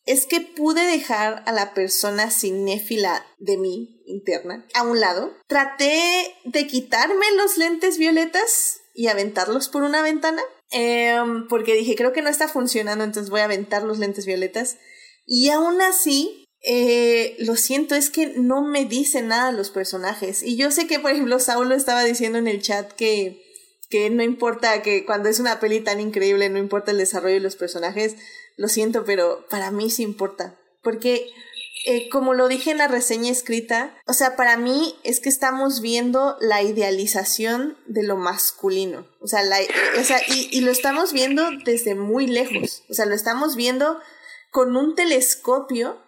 es que pude dejar a la persona cinéfila de mí interna a un lado. Traté de quitarme los lentes violetas y aventarlos por una ventana. Em, porque dije, creo que no está funcionando, entonces voy a aventar los lentes violetas. Y aún así, eh, lo siento, es que no me dicen nada los personajes. Y yo sé que, por ejemplo, Saulo estaba diciendo en el chat que que no importa que cuando es una peli tan increíble, no importa el desarrollo de los personajes, lo siento, pero para mí sí importa. Porque, eh, como lo dije en la reseña escrita, o sea, para mí es que estamos viendo la idealización de lo masculino. O sea, la, o sea y, y lo estamos viendo desde muy lejos. O sea, lo estamos viendo con un telescopio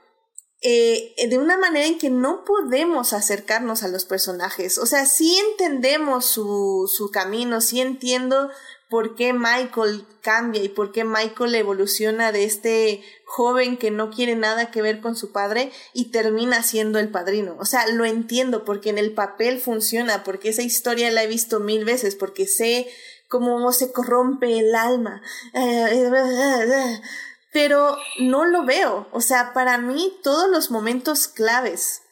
eh, de una manera en que no podemos acercarnos a los personajes. O sea, sí entendemos su, su camino, sí entiendo por qué Michael cambia y por qué Michael evoluciona de este joven que no quiere nada que ver con su padre y termina siendo el padrino. O sea, lo entiendo porque en el papel funciona, porque esa historia la he visto mil veces, porque sé cómo se corrompe el alma. Pero no lo veo. O sea, para mí todos los momentos claves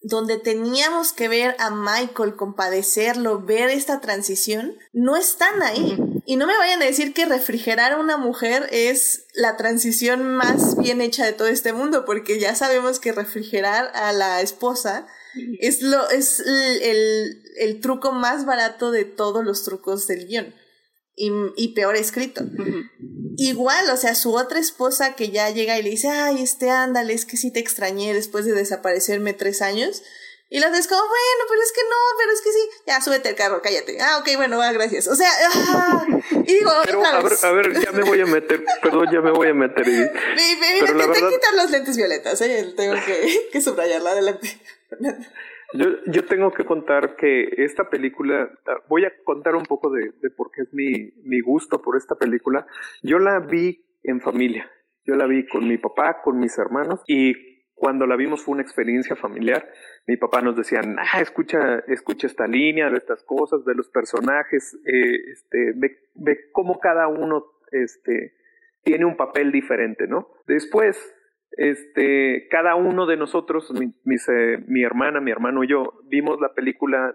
donde teníamos que ver a Michael compadecerlo, ver esta transición, no están ahí. Y no me vayan a decir que refrigerar a una mujer es la transición más bien hecha de todo este mundo, porque ya sabemos que refrigerar a la esposa es, lo, es el, el, truco más barato de todos los trucos del guion. Y, y peor escrito. Igual, o sea, su otra esposa que ya llega y le dice, ay, este, ándale, es que sí te extrañé después de desaparecerme tres años. Y la es como, bueno, pero es que no, pero es que sí. Ya, súbete al carro, cállate. Ah, ok, bueno, va, gracias. O sea, ah, y digo, pero, a ver, a ver, ya me voy a meter, perdón, ya me voy a meter. Y, me, pero la quitar los lentes violetas, ¿eh? Tengo que, que subrayarla adelante. Yo, yo tengo que contar que esta película, voy a contar un poco de, de por qué es mi, mi gusto por esta película. Yo la vi en familia, yo la vi con mi papá, con mis hermanos y cuando la vimos fue una experiencia familiar. Mi papá nos decía, ah, escucha, escucha esta línea, de estas cosas, de los personajes, eh, este, ve, ve cómo cada uno este, tiene un papel diferente, ¿no? Después este, cada uno de nosotros, mi, mi hermana, mi hermano y yo, vimos la película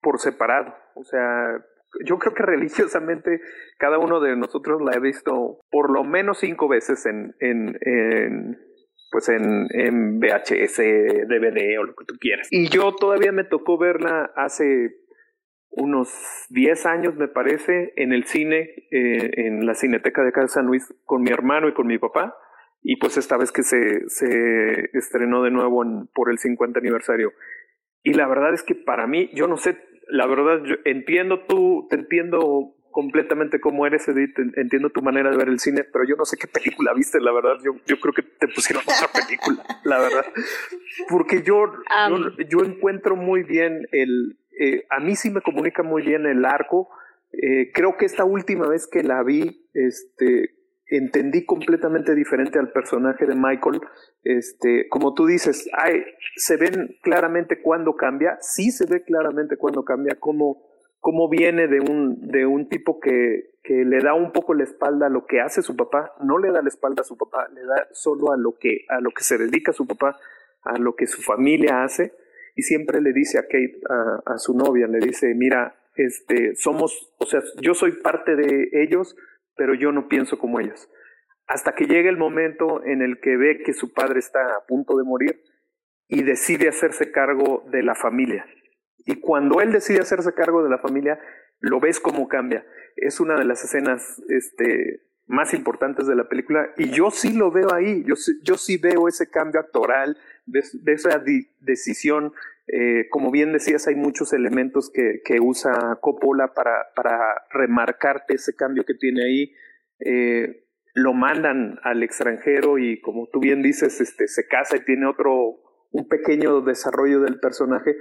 por separado. O sea, yo creo que religiosamente cada uno de nosotros la he visto por lo menos cinco veces en, en, en pues en, en VHS, DVD o lo que tú quieras. Y yo todavía me tocó verla hace unos 10 años, me parece, en el cine, eh, en la Cineteca de Casa San Luis, con mi hermano y con mi papá y pues esta vez que se, se estrenó de nuevo en, por el 50 aniversario. Y la verdad es que para mí, yo no sé, la verdad, yo entiendo tú, te entiendo completamente cómo eres, Edith, entiendo tu manera de ver el cine, pero yo no sé qué película viste, la verdad, yo, yo creo que te pusieron otra película, la verdad. Porque yo, yo, yo, encuentro muy bien el, eh, a mí sí me comunica muy bien el arco, eh, creo que esta última vez que la vi, este, entendí completamente diferente al personaje de Michael. Este, como tú dices, hay, se ven claramente cuando cambia, sí se ve claramente cuando cambia, cómo, cómo viene de un, de un tipo que, que le da un poco la espalda a lo que hace su papá, no le da la espalda a su papá, le da solo a lo que, a lo que se dedica su papá, a lo que su familia hace, y siempre le dice a Kate, a, a su novia, le dice, mira, este, somos, o sea, yo soy parte de ellos, pero yo no pienso como ellos. Hasta que llega el momento en el que ve que su padre está a punto de morir y decide hacerse cargo de la familia. Y cuando él decide hacerse cargo de la familia, lo ves cómo cambia. Es una de las escenas este, más importantes de la película y yo sí lo veo ahí, yo, yo sí veo ese cambio actoral, de, esa decisión. Eh, como bien decías, hay muchos elementos que, que usa Coppola para, para remarcarte ese cambio que tiene ahí. Eh, lo mandan al extranjero y como tú bien dices, este, se casa y tiene otro, un pequeño desarrollo del personaje,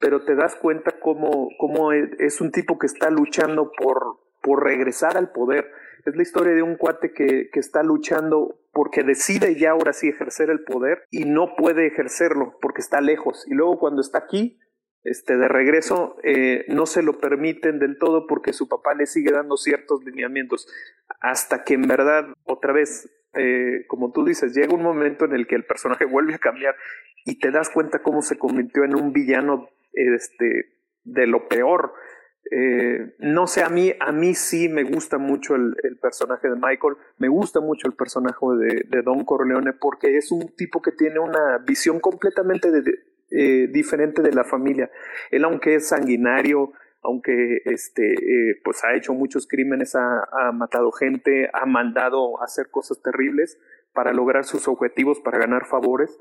pero te das cuenta cómo, cómo es un tipo que está luchando por, por regresar al poder. Es la historia de un cuate que, que está luchando porque decide ya ahora sí ejercer el poder y no puede ejercerlo porque está lejos. Y luego cuando está aquí, este, de regreso, eh, no se lo permiten del todo porque su papá le sigue dando ciertos lineamientos. Hasta que en verdad, otra vez, eh, como tú dices, llega un momento en el que el personaje vuelve a cambiar y te das cuenta cómo se convirtió en un villano este, de lo peor. Eh, no sé, a mí, a mí sí me gusta mucho el, personaje de Michael, me gusta mucho el personaje de, Don Corleone porque es un tipo que tiene una visión completamente eh, diferente de la familia. Él, aunque es sanguinario, aunque este, eh, pues ha hecho muchos crímenes, ha, ha, matado gente, ha mandado hacer cosas terribles para lograr sus objetivos, para ganar favores,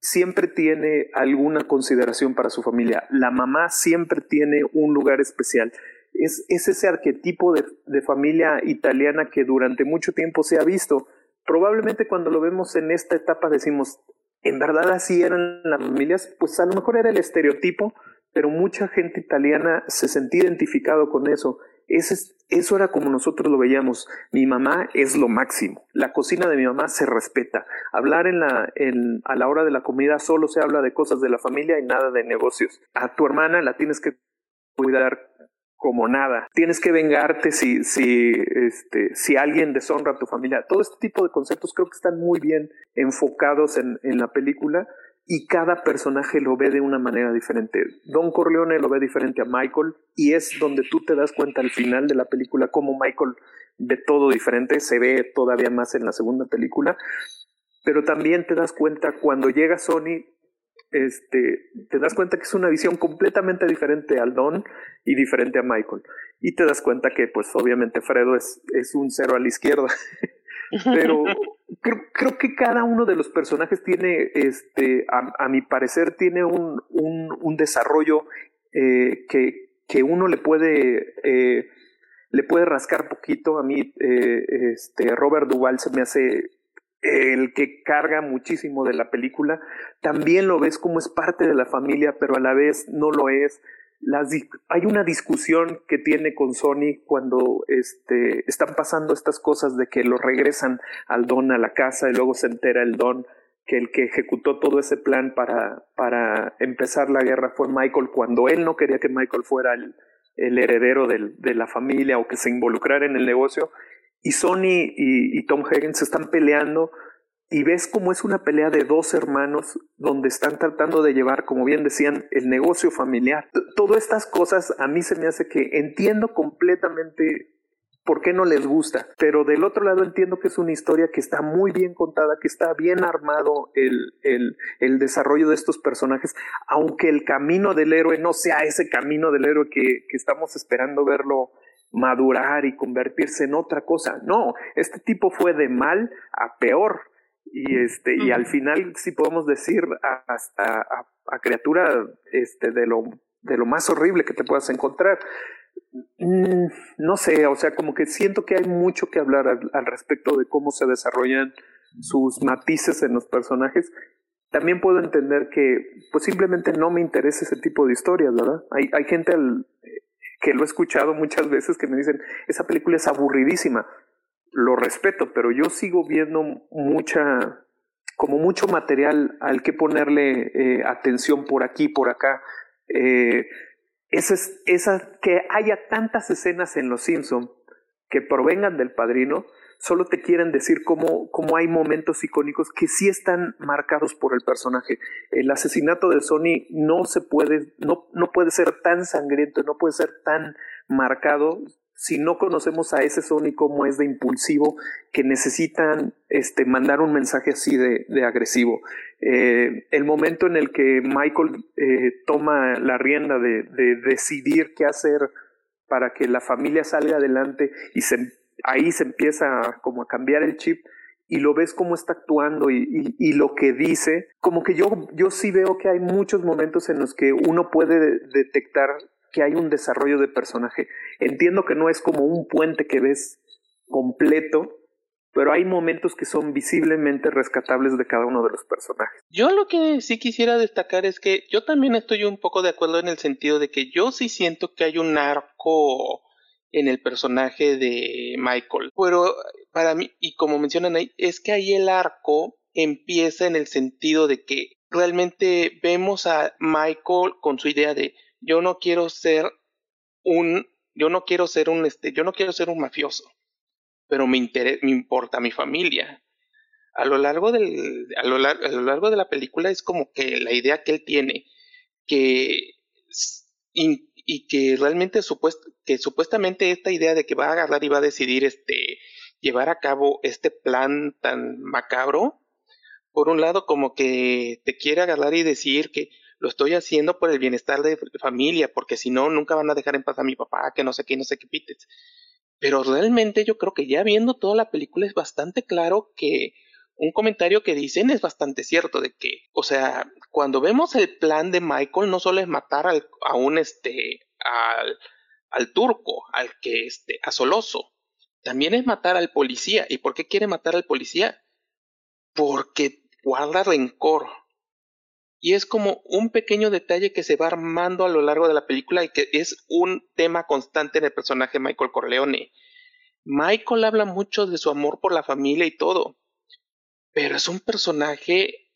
siempre tiene alguna consideración para su familia. La mamá siempre tiene un lugar especial. Es, ese arquetipo de, de, familia italiana que durante mucho tiempo se ha visto. Probablemente cuando lo vemos en esta etapa decimos, ¿en verdad así eran las familias? Pues a lo mejor era el estereotipo, pero mucha gente italiana se sentía identificado con eso. Ese eso era como nosotros lo veíamos. Mi mamá es lo máximo. La cocina de mi mamá se respeta. Hablar en la, en, a la hora de la comida solo se habla de cosas de la familia y nada de negocios. A tu hermana la tienes que cuidar como nada. Tienes que vengarte si, si, este, si alguien deshonra a tu familia. Todo este tipo de conceptos creo que están muy bien enfocados en, en la película y cada personaje lo ve de una manera diferente. Don Corleone lo ve diferente a Michael y es donde tú te das cuenta al final de la película cómo Michael ve todo diferente, se ve todavía más en la segunda película, pero también te das cuenta cuando llega Sony, este, te das cuenta que es una visión completamente diferente al Don y diferente a Michael. Y te das cuenta que, pues, obviamente Fredo es, es un cero a la izquierda. Pero creo, creo, que cada uno de los personajes tiene, este, a, mi parecer, tiene un, un, desarrollo eh, que, que, uno le puede, eh, le puede rascar poquito. A mí, eh, este, Robert Duval se me hace el que carga muchísimo de la película. También lo ves como es parte de la familia, pero a la vez no lo es hay una discusión que tiene con Sony cuando este, están pasando estas cosas de que lo regresan al Don a la casa y luego se entera el Don que el que ejecutó todo ese plan para, empezar la guerra fue Michael cuando él no quería que Michael fuera el, heredero de la familia o que se involucrara en el negocio. Y Sony y, y Tom Higgins se están peleando y ves cómo es una pelea de dos hermanos donde están tratando de llevar, como bien decían, el negocio familiar. Todas estas cosas a mí se me hace que entiendo completamente por qué no les gusta, pero del otro lado entiendo que es una historia que está muy bien contada, que está bien armado el, el, el desarrollo de estos personajes, aunque el camino del héroe no sea ese camino del héroe que, que estamos esperando verlo madurar y convertirse en otra cosa. No, este tipo fue de mal a peor y este y al final sí podemos decir hasta a, criatura este de lo de lo más horrible que te puedas encontrar. Mm, no sé o sea como que siento que hay mucho que hablar al, respecto de cómo se desarrollan sus matices en los personajes. También puedo entender que pues simplemente no me interesa ese tipo de historias verdad hay hay gente que lo he escuchado muchas veces que me dicen esa película es aburridísima lo respeto, pero yo sigo viendo mucha, como mucho material al que ponerle eh, atención por aquí, por acá. Eh, esa, esa, que haya tantas escenas en Los Simpson que provengan del padrino, solo te quieren decir cómo, cómo hay momentos icónicos que sí están marcados por el personaje. El asesinato de Sony no se puede, no, no puede ser tan sangriento, no puede ser tan marcado si no conocemos a ese Sony como es de impulsivo, que necesitan este, mandar un mensaje así de, de agresivo. Eh, el momento en el que Michael eh, toma la rienda de, de, decidir qué hacer para que la familia salga adelante y se, ahí se empieza como a cambiar el chip y lo ves cómo está actuando y, y, y, lo que dice, como que yo, yo sí veo que hay muchos momentos en los que uno puede detectar que hay un desarrollo de personaje. Entiendo que no es como un puente que ves completo, pero hay momentos que son visiblemente rescatables de cada uno de los personajes. Yo lo que sí quisiera destacar es que yo también estoy un poco de acuerdo en el sentido de que yo sí siento que hay un arco en el personaje de Michael. Pero para mí, y como mencionan ahí, es que ahí el arco empieza en el sentido de que realmente vemos a Michael con su idea de yo no quiero ser un, yo no quiero ser un, este, yo no quiero ser un mafioso, pero me, me importa mi familia. A lo, largo del, a, lo a lo largo de la película es como que la idea que él tiene, que, y, y que realmente supuest, que supuestamente esta idea de que va a agarrar y va a decidir este, llevar a cabo este plan tan macabro, por un lado como que te quiere agarrar y decir que lo estoy haciendo por el bienestar de familia, porque si no, nunca van a dejar en paz a mi papá, que no sé qué, no sé qué pites. Pero realmente yo creo que ya viendo toda la película es bastante claro que un comentario que dicen es bastante cierto, de que, o sea, cuando vemos el plan de Michael, no solo es matar al, a un este, al, al turco, al que este, a Soloso, también es matar al policía. ¿Y por qué quiere matar al policía? Porque guarda rencor y es como un pequeño detalle que se va armando a lo largo de la película y que es un tema constante en el personaje Michael Corleone. Michael habla mucho de su amor por la familia y todo, pero es un personaje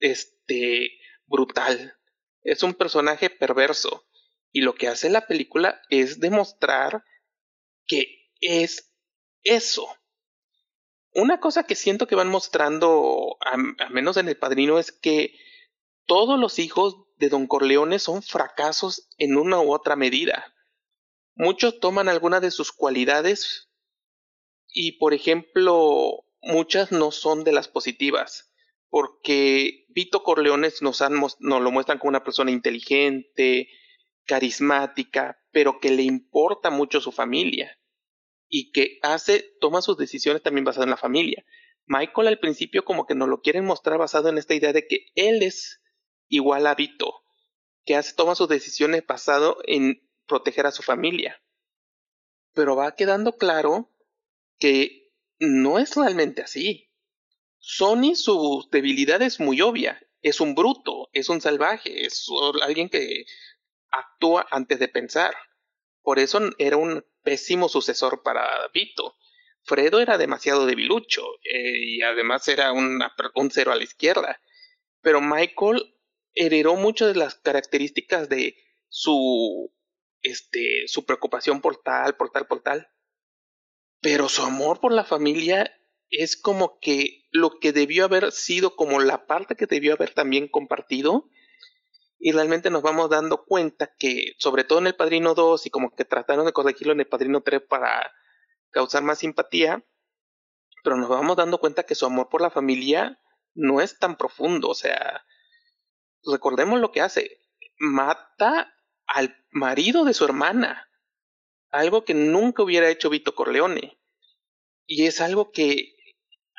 este brutal, es un personaje perverso y lo que hace la película es demostrar que es eso. Una cosa que siento que van mostrando, a, menos en El Padrino, es que todos los hijos de Don Corleone son fracasos en una u otra medida. Muchos toman algunas de sus cualidades y, por ejemplo, muchas no son de las positivas, porque Vito Corleone nos, nos lo muestran como una persona inteligente, carismática, pero que le importa mucho su familia y que hace, toma sus decisiones también basadas en la familia. Michael al principio como que nos lo quieren mostrar basado en esta idea de que él es igual a Vito, que hace, toma sus decisiones basado en proteger a su familia. Pero va quedando claro que no es realmente así. Sony su debilidad es muy obvia. Es un bruto, es un salvaje, es alguien que actúa antes de pensar. Por eso era un pésimo sucesor para Vito. Fredo era demasiado debilucho eh, y además era un cero a la izquierda. Pero Michael heredó muchas de las características de su, este, su preocupación por tal, por tal, por tal. Pero su amor por la familia es como que lo que debió haber sido como la parte que debió haber también compartido. Y realmente nos vamos dando cuenta que, sobre todo en el Padrino 2, y como que trataron de corregirlo en el Padrino 3 para causar más simpatía, pero nos vamos dando cuenta que su amor por la familia no es tan profundo. O sea, recordemos lo que hace. Mata al marido de su hermana. Algo que nunca hubiera hecho Vito Corleone. Y es algo que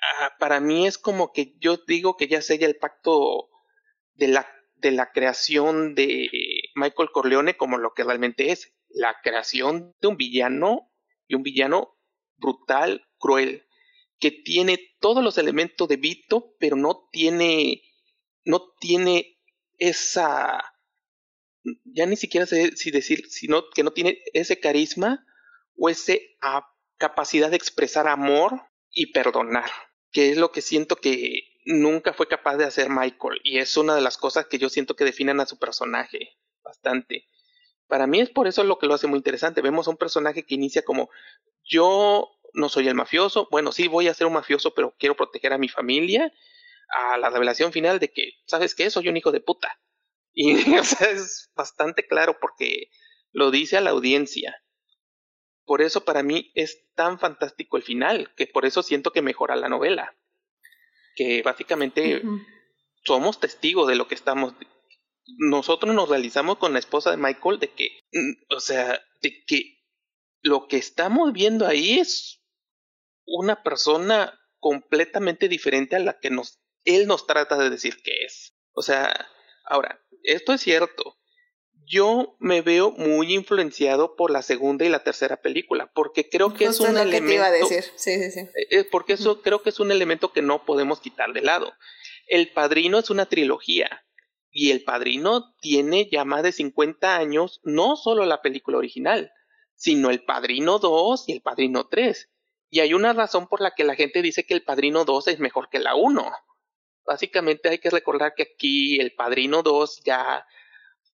ah, para mí es como que yo digo que ya sella el pacto de la, de la creación de Michael Corleone como lo que realmente es. La creación de un villano y un villano brutal, cruel, que tiene todos los elementos de Vito, pero no tiene, no tiene esa, ya ni siquiera sé si decir, sino que no tiene ese carisma o esa capacidad de expresar amor y perdonar, que es lo que siento que nunca fue capaz de hacer Michael y es una de las cosas que yo siento que definen a su personaje bastante. Para mí es por eso lo que lo hace muy interesante. Vemos a un personaje que inicia como yo no soy el mafioso, bueno, sí voy a ser un mafioso, pero quiero proteger a mi familia a la revelación final de que, ¿sabes qué? Soy un hijo de puta. Y o sea, es bastante claro porque lo dice a la audiencia. Por eso para mí es tan fantástico el final, que por eso siento que mejora la novela. Que básicamente somos testigos de lo que estamos... Nosotros nos realizamos con la esposa de Michael de que, mm, o sea, de que lo que estamos viendo ahí es una persona completamente diferente a la que nos él nos trata de decir que es. O sea, ahora, esto es cierto. Yo me veo muy influenciado por la segunda y la tercera película, porque creo que es un elemento. Que decir. Sí, sí, sí. Eh, eh, porque eso creo que es un elemento que no podemos quitar de lado. El Padrino es una trilogía y El Padrino tiene ya más de 50 años, no solo la película original, sino El Padrino 2 y El Padrino 3. Y hay una razón por la que la gente dice que El Padrino 2 es mejor que la 1 Básicamente hay que recordar que aquí el Padrino 2 ya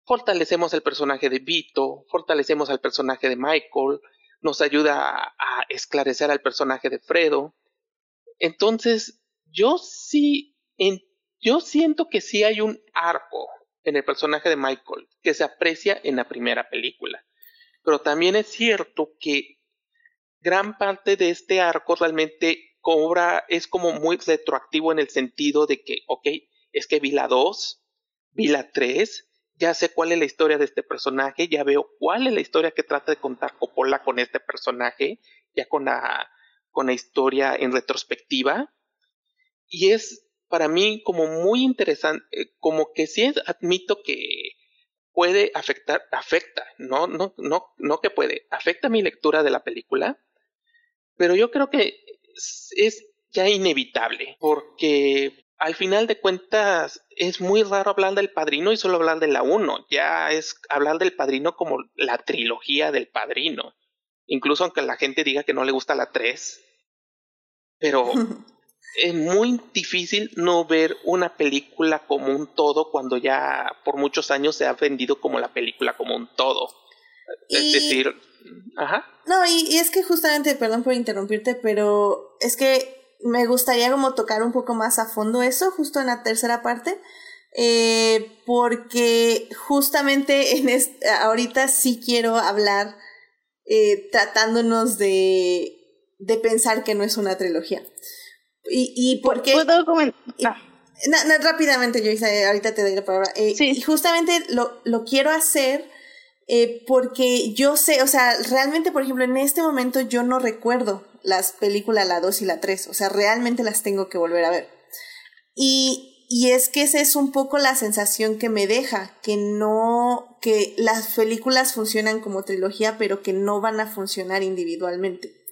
fortalecemos el personaje de Vito, fortalecemos al personaje de Michael, nos ayuda a, esclarecer al personaje de Fredo. Entonces, yo sí, yo siento que sí hay un arco en el personaje de Michael que se aprecia en la primera película. Pero también es cierto que gran parte de este arco realmente cobra, es como muy retroactivo en el sentido de que, ok, es que vi la 2, vi la 3, ya sé cuál es la historia de este personaje, ya veo cuál es la historia que trata de contar Coppola con este personaje, ya con la, con la historia en retrospectiva. Y es para mí como muy interesante, eh, como que sí admito que puede afectar, afecta, no, no, no, no que puede, afecta mi lectura de la película, pero yo creo que es ya inevitable, porque al final de cuentas es muy raro hablar del padrino y solo hablar de la 1. Ya es hablar del padrino como la trilogía del padrino. Incluso aunque la gente diga que no le gusta la 3. Pero es muy difícil no ver una película como un todo cuando ya por muchos años se ha vendido como la película como un todo. Es decir, ajá. No, y, es que justamente, perdón por interrumpirte, pero es que me gustaría como tocar un poco más a fondo eso, justo en la tercera parte. Eh, porque justamente en ahorita sí quiero hablar eh, tratándonos de, de pensar que no es una trilogía. Y, y porque... ¿Puedo comentar? No. rápidamente, yo ahorita te doy la palabra. Eh, sí. Y justamente lo, lo quiero hacer eh, porque yo sé, o sea, realmente, por ejemplo, en este momento yo no recuerdo las películas, la 2 y la 3, o sea, realmente las tengo que volver a ver. Y, y es que esa es un poco la sensación que me deja, que no, que las películas funcionan como trilogía, pero que no van a funcionar individualmente.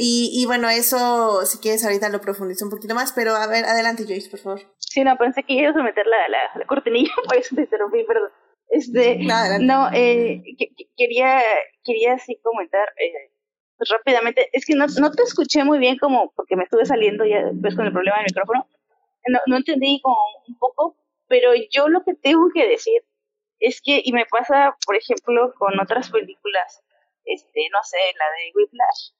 Y, y bueno, eso, si quieres, ahorita lo profundizo un poquito más, pero a ver, adelante, Joyce, por favor. Sí, no, pensé que ibas a meter la, la, cortinilla, por eso te interrumpí, perdón. Este, no, eh, quería, quería así comentar eh, pues rápidamente, es que no, no te escuché muy bien como, porque me estuve saliendo ya después con el problema del micrófono, no, no entendí como un poco, pero yo lo que tengo que decir es que, y me pasa, por ejemplo, con otras películas, este, no sé, la de Whiplash,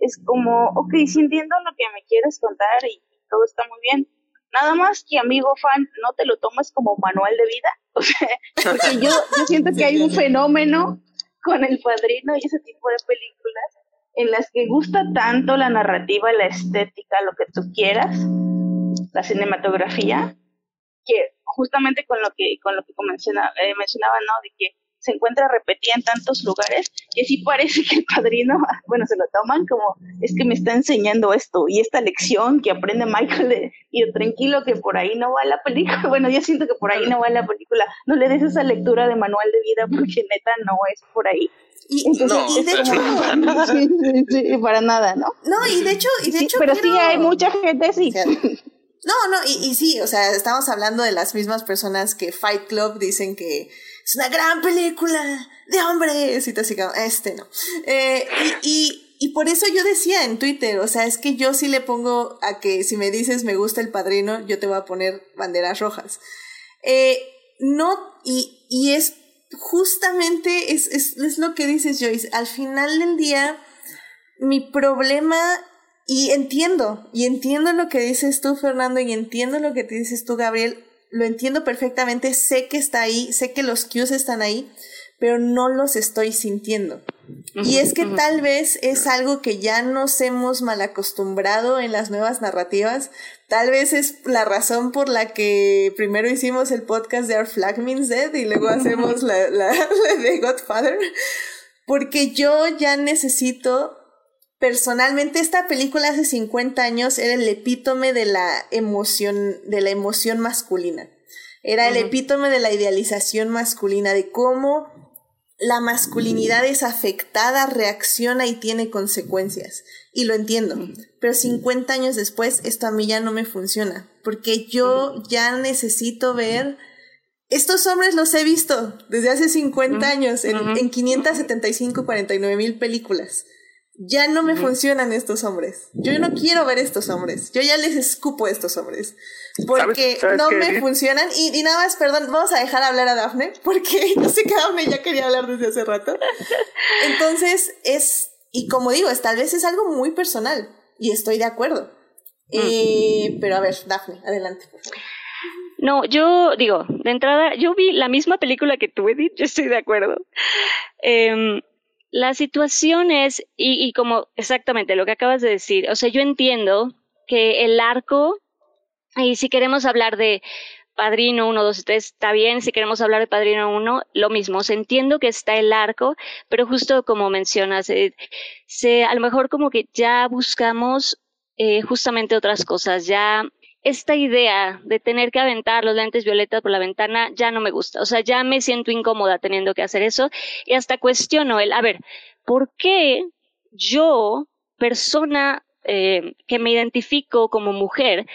es como, ok, sí entiendo lo que me quieres contar y todo está muy bien. Nada más que, amigo fan, no te lo tomes como manual de vida. O sea, porque yo, siento que hay un fenómeno con El Padrino y ese tipo de películas en las que gusta tanto la narrativa, la estética, lo que tú quieras, la cinematografía, que justamente con lo que con lo que eh, mencionaba ¿no? De que se encuentra repetida en tantos lugares que sí parece que el padrino, bueno, se lo toman como, es que me está enseñando esto y esta lección que aprende Michael y tranquilo que por ahí no va la película, bueno, yo siento que por ahí no va la película, no le des esa lectura de manual de vida porque neta no es por ahí. Y, no, hecho, para nada, ¿no? No, y de hecho, y de hecho pero sí hay mucha gente, sí. No, no, y, y sí, o sea, estamos hablando de las mismas personas que Fight Club dicen que es una gran película de hombres y te así este no. Eh, y, y, por eso yo decía en Twitter, o sea, es que yo sí le pongo a que si me dices me gusta el padrino, yo te voy a poner banderas rojas. Eh, no, y, y es justamente, es, es, es lo que dices Joyce, al final del día, mi problema y entiendo, y entiendo lo que dices tú, Fernando, y entiendo lo que te dices tú, Gabriel lo entiendo perfectamente, sé que está ahí, sé que los cues están ahí, pero no los estoy sintiendo. y es que tal vez es algo que ya nos hemos mal acostumbrado en las nuevas narrativas. Tal vez es la razón por la que primero hicimos el podcast de Our Flag Means Dead y luego hacemos la, la de Godfather. Porque yo ya necesito personalmente esta película hace 50 años era el epítome de la emoción, de la emoción masculina. Era el epítome de la idealización masculina, de cómo la masculinidad es afectada, reacciona y tiene consecuencias. Y lo entiendo. Pero 50 años después, esto a mí ya no me funciona. Porque yo ya necesito ver. Estos hombres los he visto desde hace 50 años en, en 575, 49 mil películas ya no me funcionan estos hombres. Yo no quiero ver estos hombres. Yo ya les escupo a estos hombres. Porque no me funcionan. Y, nada más, perdón, vamos a dejar hablar a Daphne, porque yo sé que Daphne ya quería hablar desde hace rato. Entonces, es, y como digo, es, tal vez es algo muy personal. Y estoy de acuerdo. Eh, pero a ver, Daphne, adelante, por favor. No, yo digo, de entrada, yo vi la misma película que tú, Edith, yo estoy de acuerdo. Eh, la situación es, y, como exactamente lo que acabas de decir, o sea, yo entiendo que el arco, y si queremos hablar de Padrino 1, 2, 3, está bien, si queremos hablar de Padrino 1, lo mismo, o sea, entiendo que está el arco, pero justo como mencionas, eh, se, a lo mejor como que ya buscamos eh, justamente otras cosas, ya esta idea de tener que aventar los lentes violetas por la ventana ya no me gusta. O sea, ya me siento incómoda teniendo que hacer eso y hasta cuestiono el, a ver, ¿por qué yo, persona eh, que me identifico como mujer,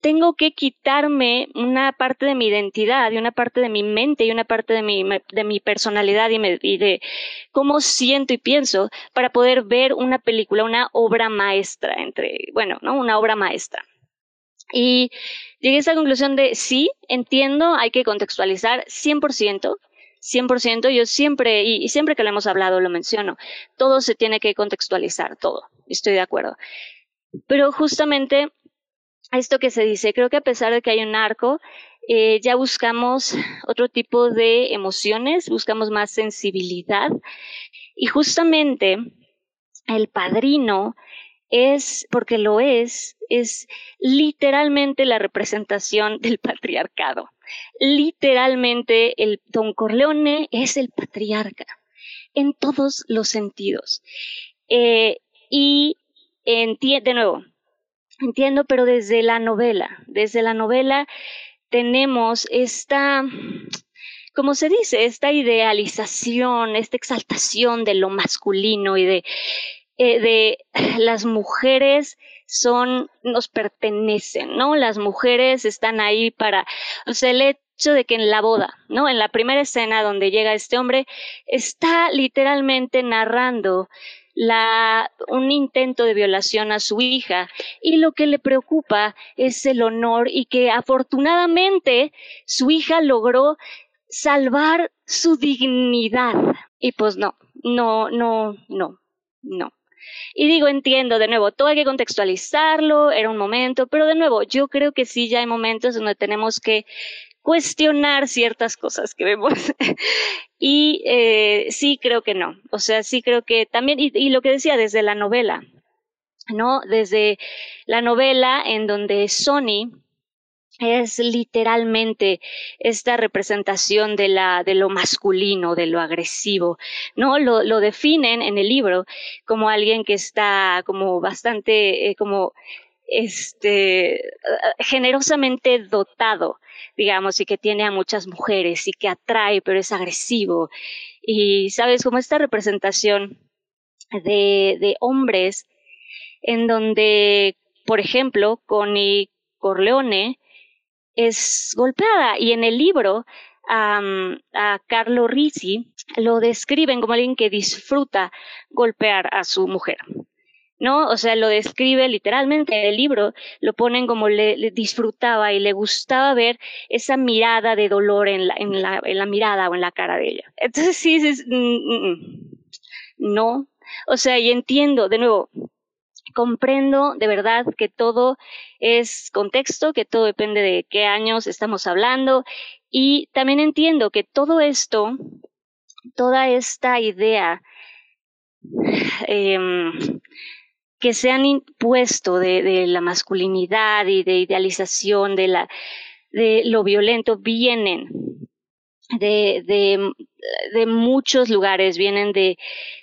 tengo que quitarme una parte de mi identidad y una parte de mi mente y una parte de mi, de mi personalidad y, y, de cómo siento y pienso para poder ver una película, una obra maestra, entre, bueno, ¿no? Una obra maestra. Y llegué a esa conclusión de sí, entiendo, hay que contextualizar 100%. 100%, yo siempre, y, siempre que lo hemos hablado, lo menciono, todo se tiene que contextualizar, todo, estoy de acuerdo. Pero justamente esto que se dice, creo que a pesar de que hay un arco, eh, ya buscamos otro tipo de emociones, buscamos más sensibilidad y justamente el padrino es, porque lo es, es literalmente la representación del patriarcado. Literalmente el Don Corleone es el patriarca en todos los sentidos. Eh, y de nuevo, Entiendo, pero desde la novela, desde la novela tenemos esta, como se dice, esta idealización, esta exaltación de lo masculino y de, eh, de las mujeres son, nos pertenecen, ¿no? Las mujeres están ahí para, o sea, el hecho de que en la boda, ¿no? En la primera escena donde llega este hombre, está literalmente narrando la, un intento de violación a su hija y lo que le preocupa es el honor y que afortunadamente su hija logró salvar su dignidad. Y pues no, no, no, no, no. Y digo, entiendo, de nuevo, todo hay que contextualizarlo, era un momento, pero de nuevo, yo creo que sí ya hay momentos donde tenemos que cuestionar ciertas cosas que vemos. y eh, sí creo que no. O sea, sí creo que también, y, y, lo que decía desde la novela, ¿no? Desde la novela en donde Sony es literalmente esta representación de la de lo masculino, de lo agresivo, ¿no? Lo, lo definen en el libro como alguien que está como bastante eh, como este generosamente dotado digamos, y que tiene a muchas mujeres y que atrae, pero es agresivo. Y, ¿sabes? Como esta representación de, de hombres en donde, por ejemplo, Connie Corleone es golpeada y en el libro a Carlo Risi lo describen como alguien que disfruta golpear a su mujer. ¿no? O sea, lo describe literalmente en el libro, lo ponen como le, disfrutaba y le gustaba ver esa mirada de dolor en la, en, la, en la mirada o en la cara de ella. Entonces sí, mm, mm, mm, no, o sea, y entiendo, de nuevo, comprendo de verdad que todo es contexto, que todo depende de qué años estamos hablando y también entiendo que todo esto, toda esta idea eh, que se han impuesto de, de, la masculinidad y de idealización de, la, de lo violento vienen de, de, muchos lugares, vienen de,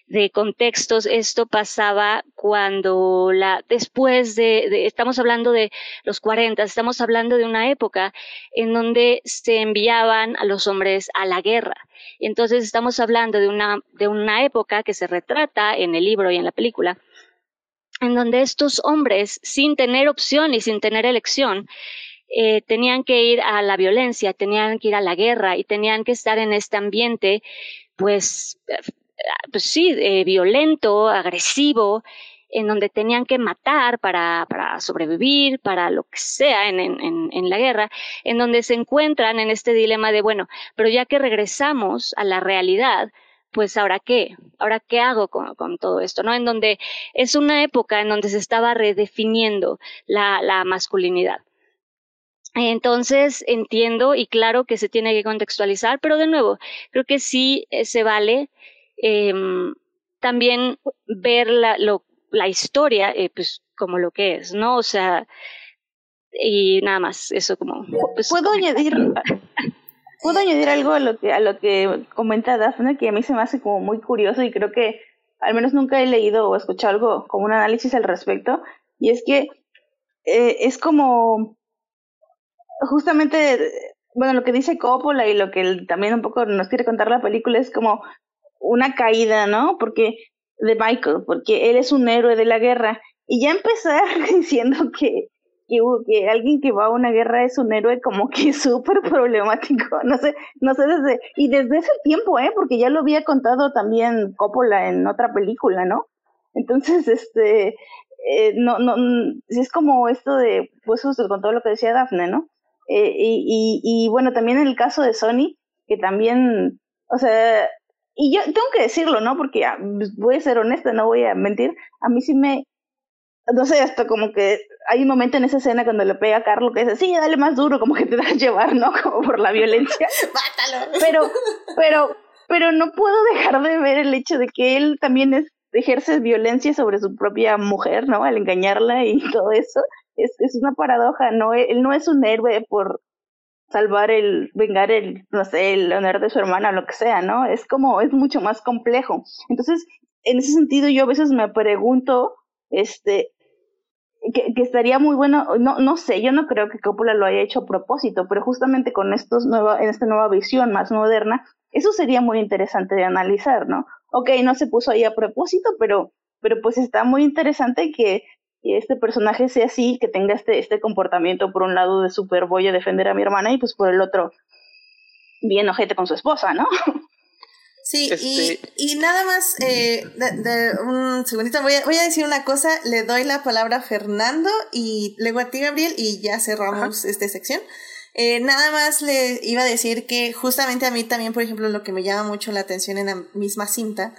de contextos. Esto pasaba cuando la, después de, de, estamos hablando de los 40, estamos hablando de una época en donde se enviaban a los hombres a la guerra. Entonces estamos hablando de una, de una época que se retrata en el libro y en la película, en donde estos hombres, sin tener opción y sin tener elección, eh, tenían que ir a la violencia, tenían que ir a la guerra y tenían que estar en este ambiente, pues, pues sí, eh, violento, agresivo, en donde tenían que matar para, sobrevivir, para lo que sea en, la guerra, en donde se encuentran en este dilema de, bueno, pero ya que regresamos a la realidad, pues ahora qué, ahora qué hago con, todo esto, ¿no? En donde es una época en donde se estaba redefiniendo la masculinidad. Entonces entiendo y claro que se tiene que contextualizar, pero de nuevo, creo que sí eh, se vale eh, también ver la, lo, la historia, eh, pues como lo que es, ¿no? O sea, y nada más, eso como... Pues, ¿Puedo añadir? ¿Puedo añadir algo a lo que a lo que comenta Dafne que a mí se me hace como muy curioso y creo que al menos nunca he leído o escuchado algo como un análisis al respecto y es que eh, es como justamente bueno lo que dice Coppola y lo que también un poco nos quiere contar la película es como una caída no porque de Michael porque él es un héroe de la guerra y ya empezar diciendo que que, alguien que va a una guerra es un héroe como que súper problemático, no sé, no sé desde, y desde ese tiempo, eh, porque ya lo había contado también Coppola en otra película, ¿no? Entonces, este, eh, no, no, es como esto de, pues con todo lo que decía Daphne, ¿no? Eh, y, y, y bueno, también en el caso de Sony, que también, o sea, y yo tengo que decirlo, ¿no? Porque ah, pues, voy a ser honesta, no voy a mentir, a mí sí me, no sé, hasta como que hay un momento en esa escena cuando le pega a Carlos que dice, sí, dale más duro, como que te das a llevar, ¿no? Como por la violencia. Mátalo. Pero, pero, pero no puedo dejar de ver el hecho de que él también es, ejerce violencia sobre su propia mujer, ¿no? Al engañarla y todo eso. Es, es una paradoja, ¿no? Él no es un héroe por salvar el, vengar el, no sé, el honor de su hermana lo que sea, ¿no? Es como, es mucho más complejo. Entonces, en ese sentido, yo a veces me pregunto, este, que, que, estaría muy bueno, no, no sé, yo no creo que Coppola lo haya hecho a propósito, pero justamente con estos nueva, en esta nueva visión más moderna, eso sería muy interesante de analizar, ¿no? Ok, no se puso ahí a propósito, pero, pero pues está muy interesante que, este personaje sea así, que tenga este, este comportamiento por un lado de super voy a defender a mi hermana y pues por el otro bien ojete con su esposa, ¿no? Sí, y, este y, nada más, eh, de, un segundito, voy a, voy a decir una cosa, le doy la palabra a Fernando y luego a ti, Gabriel, y ya cerramos esta sección. Eh, nada más le iba a decir que justamente a mí también, por ejemplo, lo que me llama mucho la atención en la misma cinta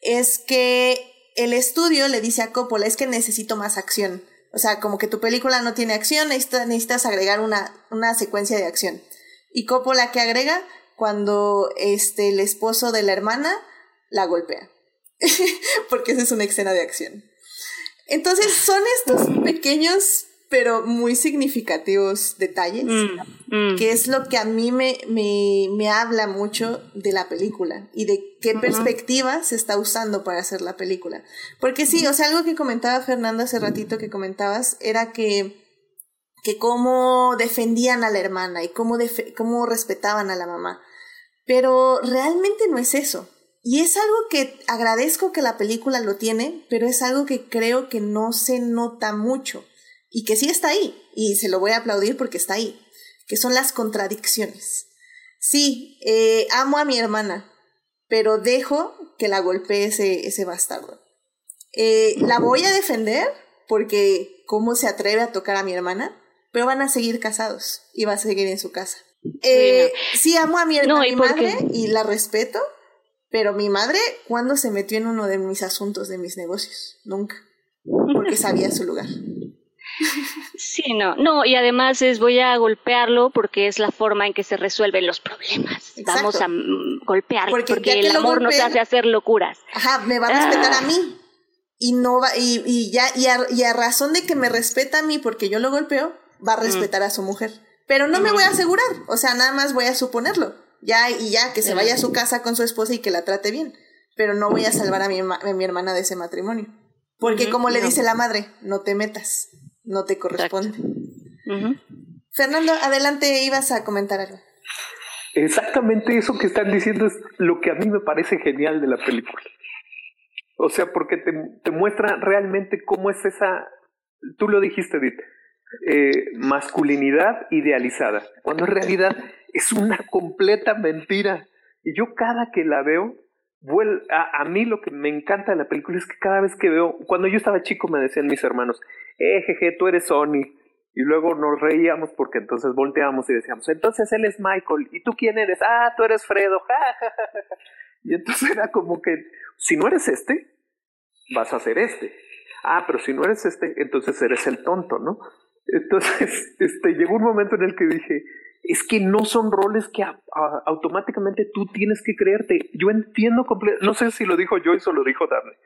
es que el estudio le dice a Coppola, es que necesito más acción. O sea, como que tu película no tiene acción, necesitas, agregar una, una secuencia de acción. Y Coppola, ¿qué agrega? cuando este, el esposo de la hermana la golpea. Porque esa es una escena de acción. Entonces son estos pequeños pero muy significativos detalles, mm, mm. que es lo que a mí me, me, me, habla mucho de la película y de qué perspectiva se está usando para hacer la película. Porque sí, o sea, algo que comentaba Fernando hace ratito que comentabas era que que cómo defendían a la hermana y cómo, cómo respetaban a la mamá. Pero realmente no es eso. Y es algo que agradezco que la película lo tiene, pero es algo que creo que no se nota mucho y que sí está ahí. Y se lo voy a aplaudir porque está ahí, que son las contradicciones. Sí, eh, amo a mi hermana, pero dejo que la golpee ese, ese bastardo. Eh, la voy a defender porque cómo se atreve a tocar a mi hermana, pero van a seguir casados y va a seguir en su casa. Eh, sí, amo a mi, mi madre y la respeto, pero mi madre, ¿cuándo se metió en uno de mis asuntos de mis negocios? Nunca, porque sabía su lugar. Sí, no, no, y además es voy a golpearlo porque es la forma en que se resuelven los problemas. Vamos a golpearlo porque, el amor nos hace hacer locuras. Ajá, me va a respetar a ah. mí. Y no va, y, y ya, y a, y a razón de que me respeta a mí porque yo lo golpeo, va a mm. respetar a su mujer. Pero no me voy a asegurar, o sea, nada más voy a suponerlo. Ya y ya, que se vaya a su casa con su esposa y que la trate bien. Pero no voy a salvar a mi, a mi hermana de ese matrimonio. Porque como le dice la madre, no te metas, no te corresponde. Fernando, adelante, ibas a comentar algo. Exactamente eso que están diciendo es lo que a mí me parece genial de la película. O sea, porque te, te muestra realmente cómo es esa, tú lo dijiste, Edith, eh, masculinidad idealizada, cuando en realidad es una completa mentira. Y yo cada que la veo, a, a, mí lo que me encanta de la película es que cada vez que veo, cuando yo estaba chico me decían mis hermanos, eh, jeje, tú eres Sony. Y luego nos reíamos porque entonces volteamos y decíamos, entonces él es Michael, ¿y tú quién eres? Ah, tú eres Fredo. y entonces era como que, si no eres este, vas a ser este. Ah, pero si no eres este, entonces eres el tonto, ¿no? Entonces, este, llegó un momento en el que dije, es que no son roles que automáticamente tú tienes que creerte. Yo entiendo completamente, no sé si lo dijo Joyce o lo dijo Darle,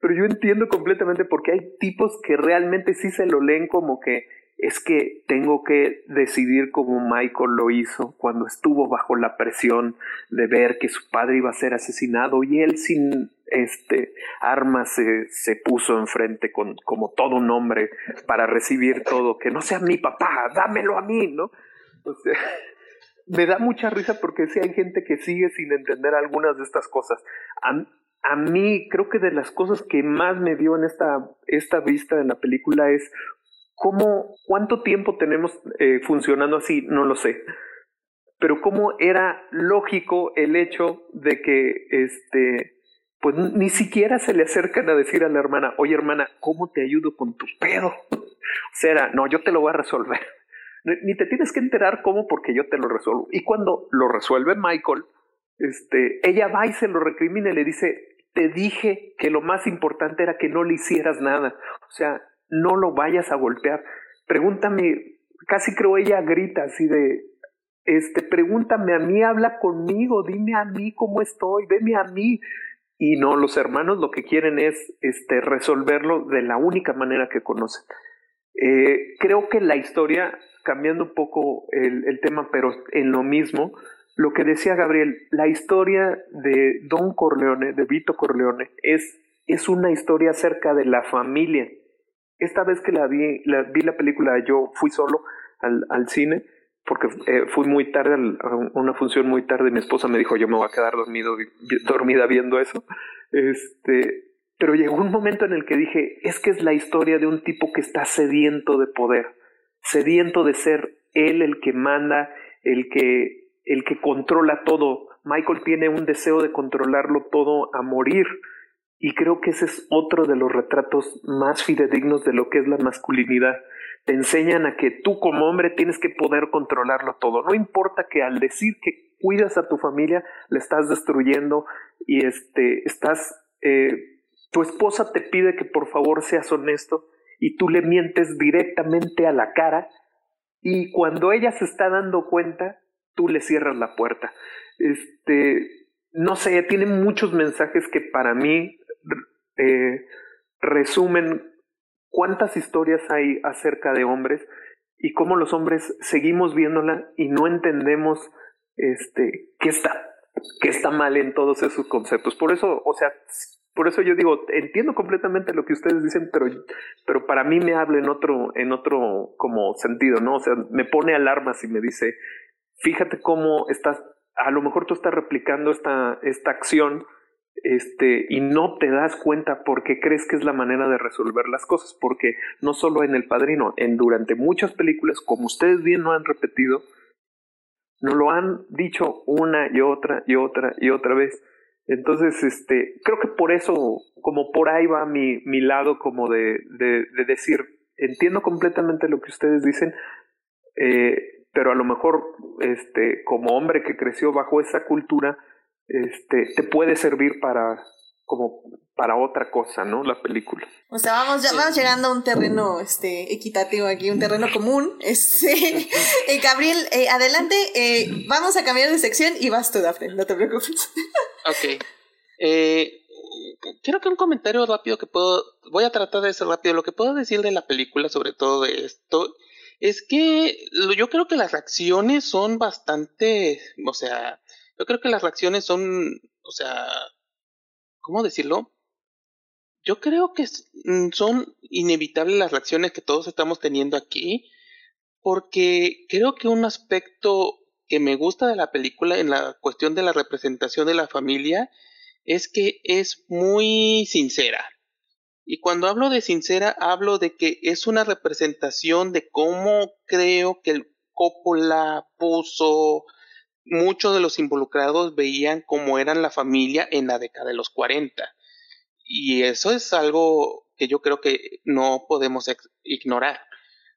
pero yo entiendo completamente porque hay tipos que realmente sí se lo leen como que es que tengo que decidir como Michael lo hizo cuando estuvo bajo la presión de ver que su padre iba a ser asesinado y él sin este armas se, se puso enfrente con como todo un hombre para recibir todo, que no sea mi papá, dámelo a mí, ¿no? Me da mucha risa porque sí hay gente que sigue sin entender algunas de estas cosas. A, mí creo que de las cosas que más me dio en esta, esta vista de la película es ¿Cómo, cuánto tiempo tenemos eh, funcionando así? No lo sé. Pero cómo era lógico el hecho de que, este, pues ni siquiera se le acercan a decir a la hermana, oye hermana, ¿cómo te ayudo con tu pedo? O sea, no, yo te lo voy a resolver. Ni te tienes que enterar cómo porque yo te lo resuelvo. Y cuando lo resuelve Michael, este, ella va y se lo recrimina y le dice, te dije que lo más importante era que no le hicieras nada. O sea, no lo vayas a golpear. Pregúntame, casi creo ella grita así de, este, pregúntame a mí, habla conmigo, dime a mí cómo estoy, veme a mí. Y no, los hermanos lo que quieren es este, resolverlo de la única manera que conocen. Eh, creo que la historia, cambiando un poco el, tema, pero en lo mismo, lo que decía Gabriel, la historia de Don Corleone, de Vito Corleone, es, es una historia acerca de la familia. Esta vez que la vi, la, vi la película, yo fui solo al, al cine, porque eh, fui muy tarde, a una función muy tarde, mi esposa me dijo, yo me voy a quedar dormido, dormida viendo eso. Este, pero llegó un momento en el que dije, es que es la historia de un tipo que está sediento de poder, sediento de ser él el que manda, el que el que controla todo. Michael tiene un deseo de controlarlo todo a morir. Y creo que ese es otro de los retratos más fidedignos de lo que es la masculinidad. Te enseñan a que tú como hombre tienes que poder controlarlo todo. No importa que al decir que cuidas a tu familia, le estás destruyendo y este, estás, eh, tu esposa te pide que por favor seas honesto y tú le mientes directamente a la cara y cuando ella se está dando cuenta, tú le cierras la puerta. Este, no sé, tiene muchos mensajes que para mí eh, resumen cuántas historias hay acerca de hombres y cómo los hombres seguimos viéndola y no entendemos este, qué está, qué está mal en todos esos conceptos. Por eso, o sea, por eso yo digo, entiendo completamente lo que ustedes dicen, pero, pero para mí me habla en otro, en otro como sentido, ¿no? O sea, me pone alarmas y me dice, fíjate cómo estás, a lo mejor tú estás replicando esta, esta acción este, y no te das cuenta porque crees que es la manera de resolver las cosas, porque no solo en El Padrino, en durante muchas películas, como ustedes bien lo han repetido, no lo han dicho una y otra y otra y otra vez. Entonces, este, creo que por eso, como por ahí va mi, mi lado como de, de, de decir, entiendo completamente lo que ustedes dicen, eh, pero a lo mejor este como hombre que creció bajo esa cultura este te puede servir para como para otra cosa, ¿no? La película. O sea, vamos, ya, vamos llegando a un terreno este, equitativo aquí, un terreno común. Este, eh, Gabriel, eh, adelante, eh, vamos a cambiar de sección y vas tú, Dafne, no te preocupes. ok. quiero que un comentario rápido que puedo, voy a tratar de ser rápido, lo que puedo decir de la película sobre todo de esto es que yo creo que las reacciones son bastante, o sea, yo creo que las reacciones son, o sea, ¿cómo decirlo? Yo creo que mm, son inevitables las reacciones que todos estamos teniendo aquí, porque creo que un aspecto que me gusta de la película en la cuestión de la representación de la familia es que es muy sincera. Y cuando hablo de sincera, hablo de que es una representación de cómo creo que el Coppola puso, muchos de los involucrados veían cómo eran la familia en la década de los 40. Y eso es algo que yo creo que no podemos ignorar.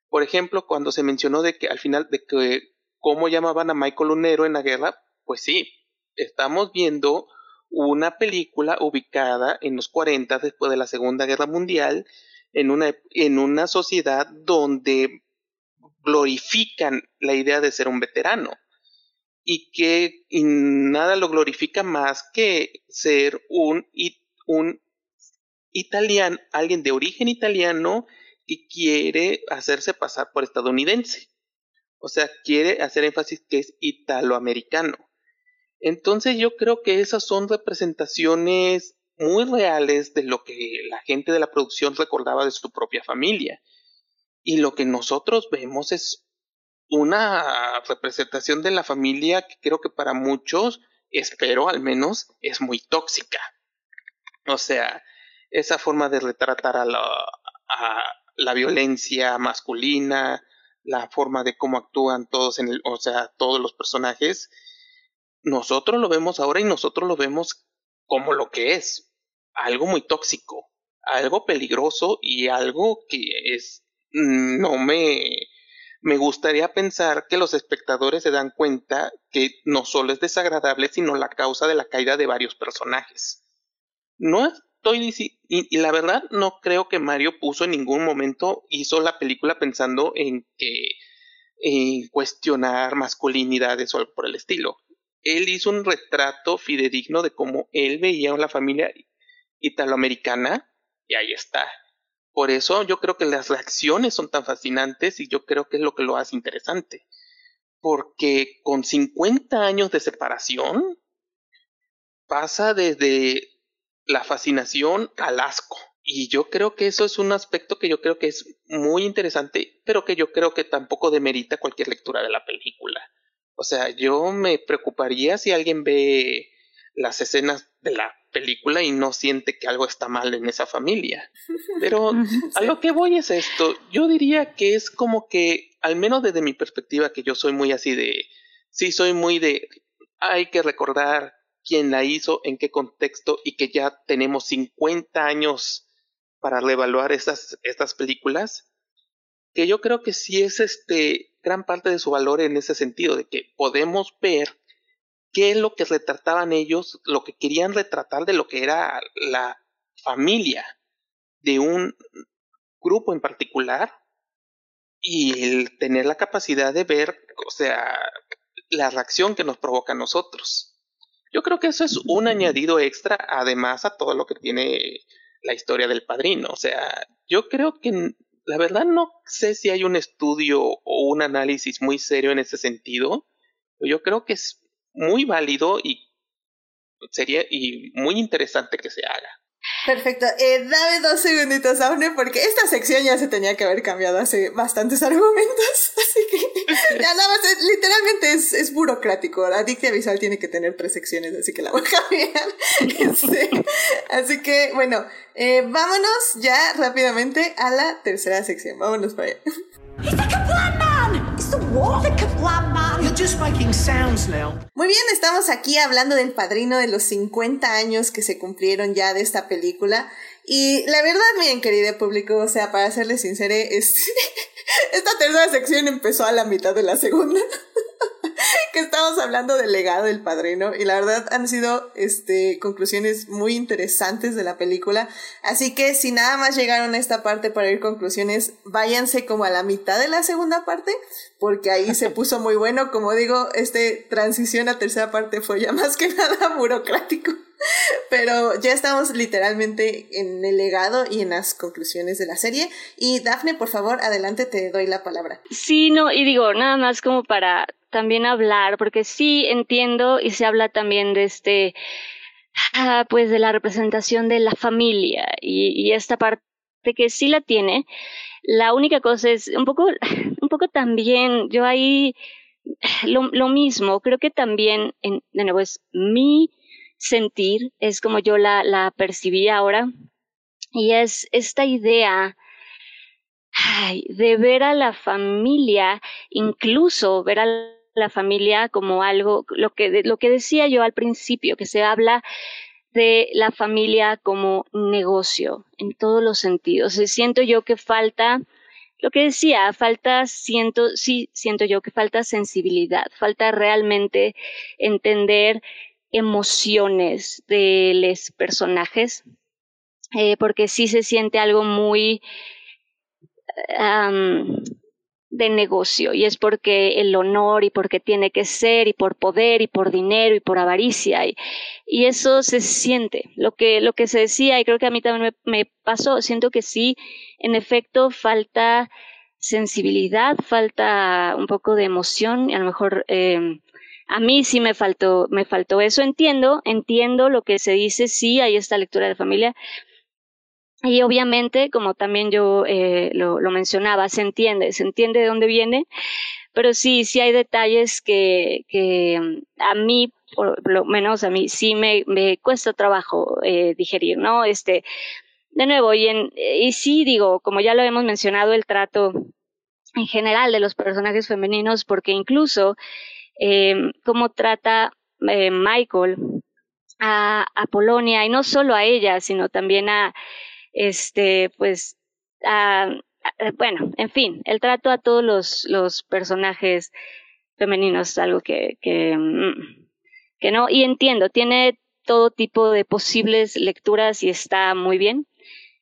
Por ejemplo, cuando se mencionó de que al final de que cómo llamaban a Michael un héroe en la guerra, pues sí, estamos viendo una película ubicada en los 40 después de la Segunda Guerra Mundial, en una, en una sociedad donde glorifican la idea de ser un veterano y que nada lo glorifica más que ser un, un italiano, alguien de origen italiano que quiere hacerse pasar por estadounidense. O sea, quiere hacer énfasis que es italoamericano. Entonces yo creo que esas son representaciones muy reales de lo que la gente de la producción recordaba de su propia familia. Y lo que nosotros vemos es una representación de la familia que creo que para muchos, espero al menos, es muy tóxica. O sea, esa forma de retratar a, la violencia masculina, la forma de cómo actúan todos en el, o sea, todos los personajes, nosotros lo vemos ahora y nosotros lo vemos como lo que es, algo muy tóxico, algo peligroso y algo que es, mm, no me, me gustaría pensar que los espectadores se dan cuenta que no solo es desagradable, sino la causa de la caída de varios personajes. No estoy y, y la verdad no creo que Mario puso en ningún momento hizo la película pensando en que en cuestionar masculinidades o algo por el estilo. Él hizo un retrato fidedigno de cómo él veía a la familia italoamericana y ahí está. Por eso yo creo que las reacciones son tan fascinantes y yo creo que es lo que lo hace interesante. Porque con 50 años de separación pasa desde la fascinación al asco. Y yo creo que eso es un aspecto que yo creo que es muy interesante, pero que yo creo que tampoco demerita cualquier lectura de la película. O sea, yo me preocuparía si alguien ve las escenas de la película y no siente que algo está mal en esa familia. Pero a lo que voy es esto, yo diría que es como que, al menos desde mi perspectiva, que yo soy muy así de, sí, soy muy de, hay que recordar quién la hizo, en qué contexto y que ya tenemos 50 años para reevaluar estas, estas películas, que yo creo que sí es este gran parte de su valor en ese sentido, de que podemos ver qué es lo que retrataban ellos, lo que querían retratar de lo que era la familia de un grupo en particular y el tener la capacidad de ver, o sea, la reacción que nos provoca a nosotros. Yo creo que eso es un añadido extra, además a todo lo que tiene la historia del padrino. O sea, yo creo que la verdad no sé si hay un estudio o un análisis muy serio en ese sentido. Yo creo que es muy válido y sería y muy interesante que se haga. Perfecto. Eh, dame dos segunditos, Aune, porque esta sección ya se tenía que haber cambiado hace bastantes argumentos. Así que ya nada más, literalmente es, es burocrático. La dictia visual tiene que tener tres secciones, así que la voy a cambiar. Este, así que, bueno, eh, vámonos ya rápidamente a la tercera sección. Vámonos para allá. Muy bien, estamos aquí hablando del padrino de los 50 años que se cumplieron ya de esta película. Y la verdad, miren, querido público, o sea, para serles sincera, esta tercera sección empezó a la mitad de la segunda. que estamos hablando del legado del padrino y la verdad han sido este conclusiones muy interesantes de la película así que si nada más llegaron a esta parte para ir conclusiones váyanse como a la mitad de la segunda parte porque ahí se puso muy bueno como digo este transición a tercera parte fue ya más que nada burocrático pero ya estamos literalmente en el legado y en las conclusiones de la serie. Y Dafne, por favor, adelante, te doy la palabra. Sí, no, y digo, nada más como para también hablar, porque sí entiendo y se habla también de este, ah, pues de la representación de la familia y, esta parte que sí la tiene. La única cosa es un poco, un poco también, yo ahí lo, lo mismo, creo que también, en, de nuevo, es mi sentir, es como yo la, la percibí ahora, y es esta idea de ver a la familia, incluso ver a la familia como algo, lo que, lo que decía yo al principio, que se habla de la familia como negocio en todos los sentidos. Siento yo que falta, lo que decía, falta, siento, sí, siento yo que falta sensibilidad, falta realmente entender emociones de los personajes, eh, porque sí se siente algo muy de negocio y es porque el honor y porque tiene que ser y por poder y por dinero y por avaricia y, y eso se siente lo que lo que se decía y creo que a mí también me, pasó siento que sí en efecto falta sensibilidad falta un poco de emoción y a lo mejor eh, a mí sí me faltó, me faltó eso. Entiendo, entiendo lo que se dice, sí, hay esta lectura de familia, y obviamente, como también yo eh, lo, lo, mencionaba, se entiende, se entiende de dónde viene, pero sí, sí hay detalles que, que mm, a mí, por lo menos a mí, sí me, me cuesta trabajo eh, digerir, ¿no? Este, de nuevo, y, en, y sí digo, como ya lo hemos mencionado, el trato en general de los personajes femeninos, porque incluso eh, cómo trata eh, Michael a, a, Polonia, y no solo a ella, sino también a, este, pues, a, bueno, en fin, el trato a todos los, los personajes femeninos es algo que, que, mm, que no, y entiendo, tiene todo tipo de posibles lecturas y está muy bien.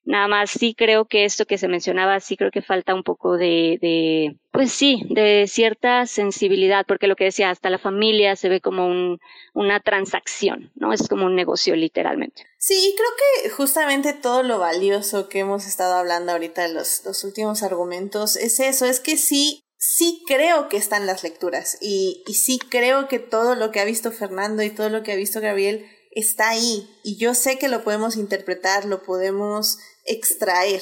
Nada más sí creo que esto que se mencionaba, sí creo que falta un poco de, de, pues sí, de cierta sensibilidad, porque lo que decía, hasta la familia se ve como un, una transacción, ¿no? Es como un negocio literalmente. Sí, y creo que justamente todo lo valioso que hemos estado hablando ahorita los, los últimos argumentos es eso, es que sí, sí creo que están las lecturas y, y sí creo que todo lo que ha visto Fernando y todo lo que ha visto Gabriel está ahí y yo sé que lo podemos interpretar, lo podemos extraer.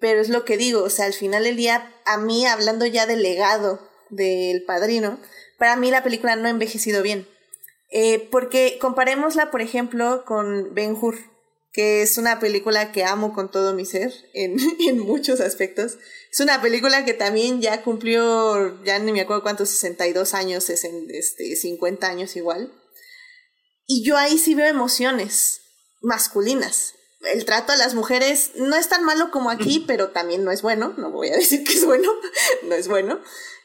Pero es lo que digo, o sea, al final del día, a mí, hablando ya del legado del padrino, para mí la película no ha envejecido bien. Eh, porque comparémosla, por ejemplo, con Ben Hur, que es una película que amo con todo mi ser en, en, muchos aspectos. Es una película que también ya cumplió, ya ni me acuerdo cuántos, 62 años, es en, este, 50 años igual. Y yo ahí sí veo emociones masculinas el trato a las mujeres no es tan malo como aquí, pero también no es bueno, no voy a decir que es bueno, no es bueno.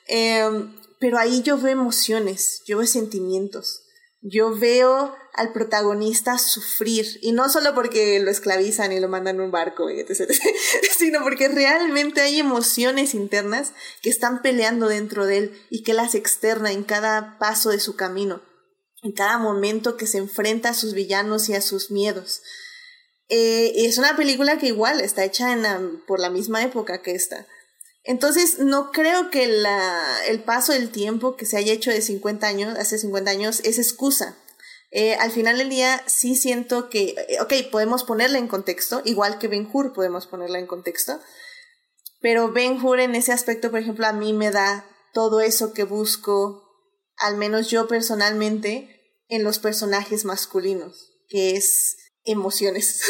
Em, pero ahí yo veo emociones, yo veo sentimientos, yo veo al protagonista sufrir, y no solo porque lo esclavizan y lo mandan en un barco, etc, sino porque realmente hay emociones internas que están peleando dentro de él y que las externa en cada paso de su camino, en cada momento que se enfrenta a sus villanos y a sus miedos. Eh, es una película que igual está hecha en por la misma época que esta. Entonces, no creo que la, el paso del tiempo que se haya hecho de 50 años, hace 50 años, es excusa. Eh, al final del día, sí siento que, eh, ok, podemos ponerla en contexto, igual que Ben Hur podemos ponerla en contexto, pero Ben Hur en ese aspecto, por ejemplo, a mí me da todo eso que busco, al menos yo personalmente, en los personajes masculinos, que es emociones.